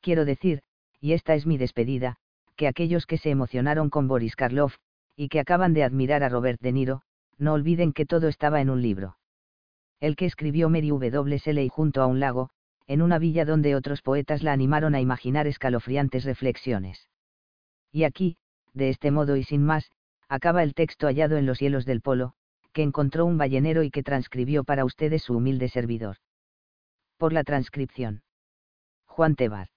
Quiero decir, y esta es mi despedida, que aquellos que se emocionaron con Boris Karloff, y que acaban de admirar a Robert De Niro, no olviden que todo estaba en un libro. El que escribió Mary W. Shelley junto a un lago, en una villa donde otros poetas la animaron a imaginar escalofriantes reflexiones. Y aquí, de este modo y sin más, acaba el texto hallado en los hielos del polo, que encontró un ballenero y que transcribió para ustedes su humilde servidor. Por la transcripción. Juan Tebar.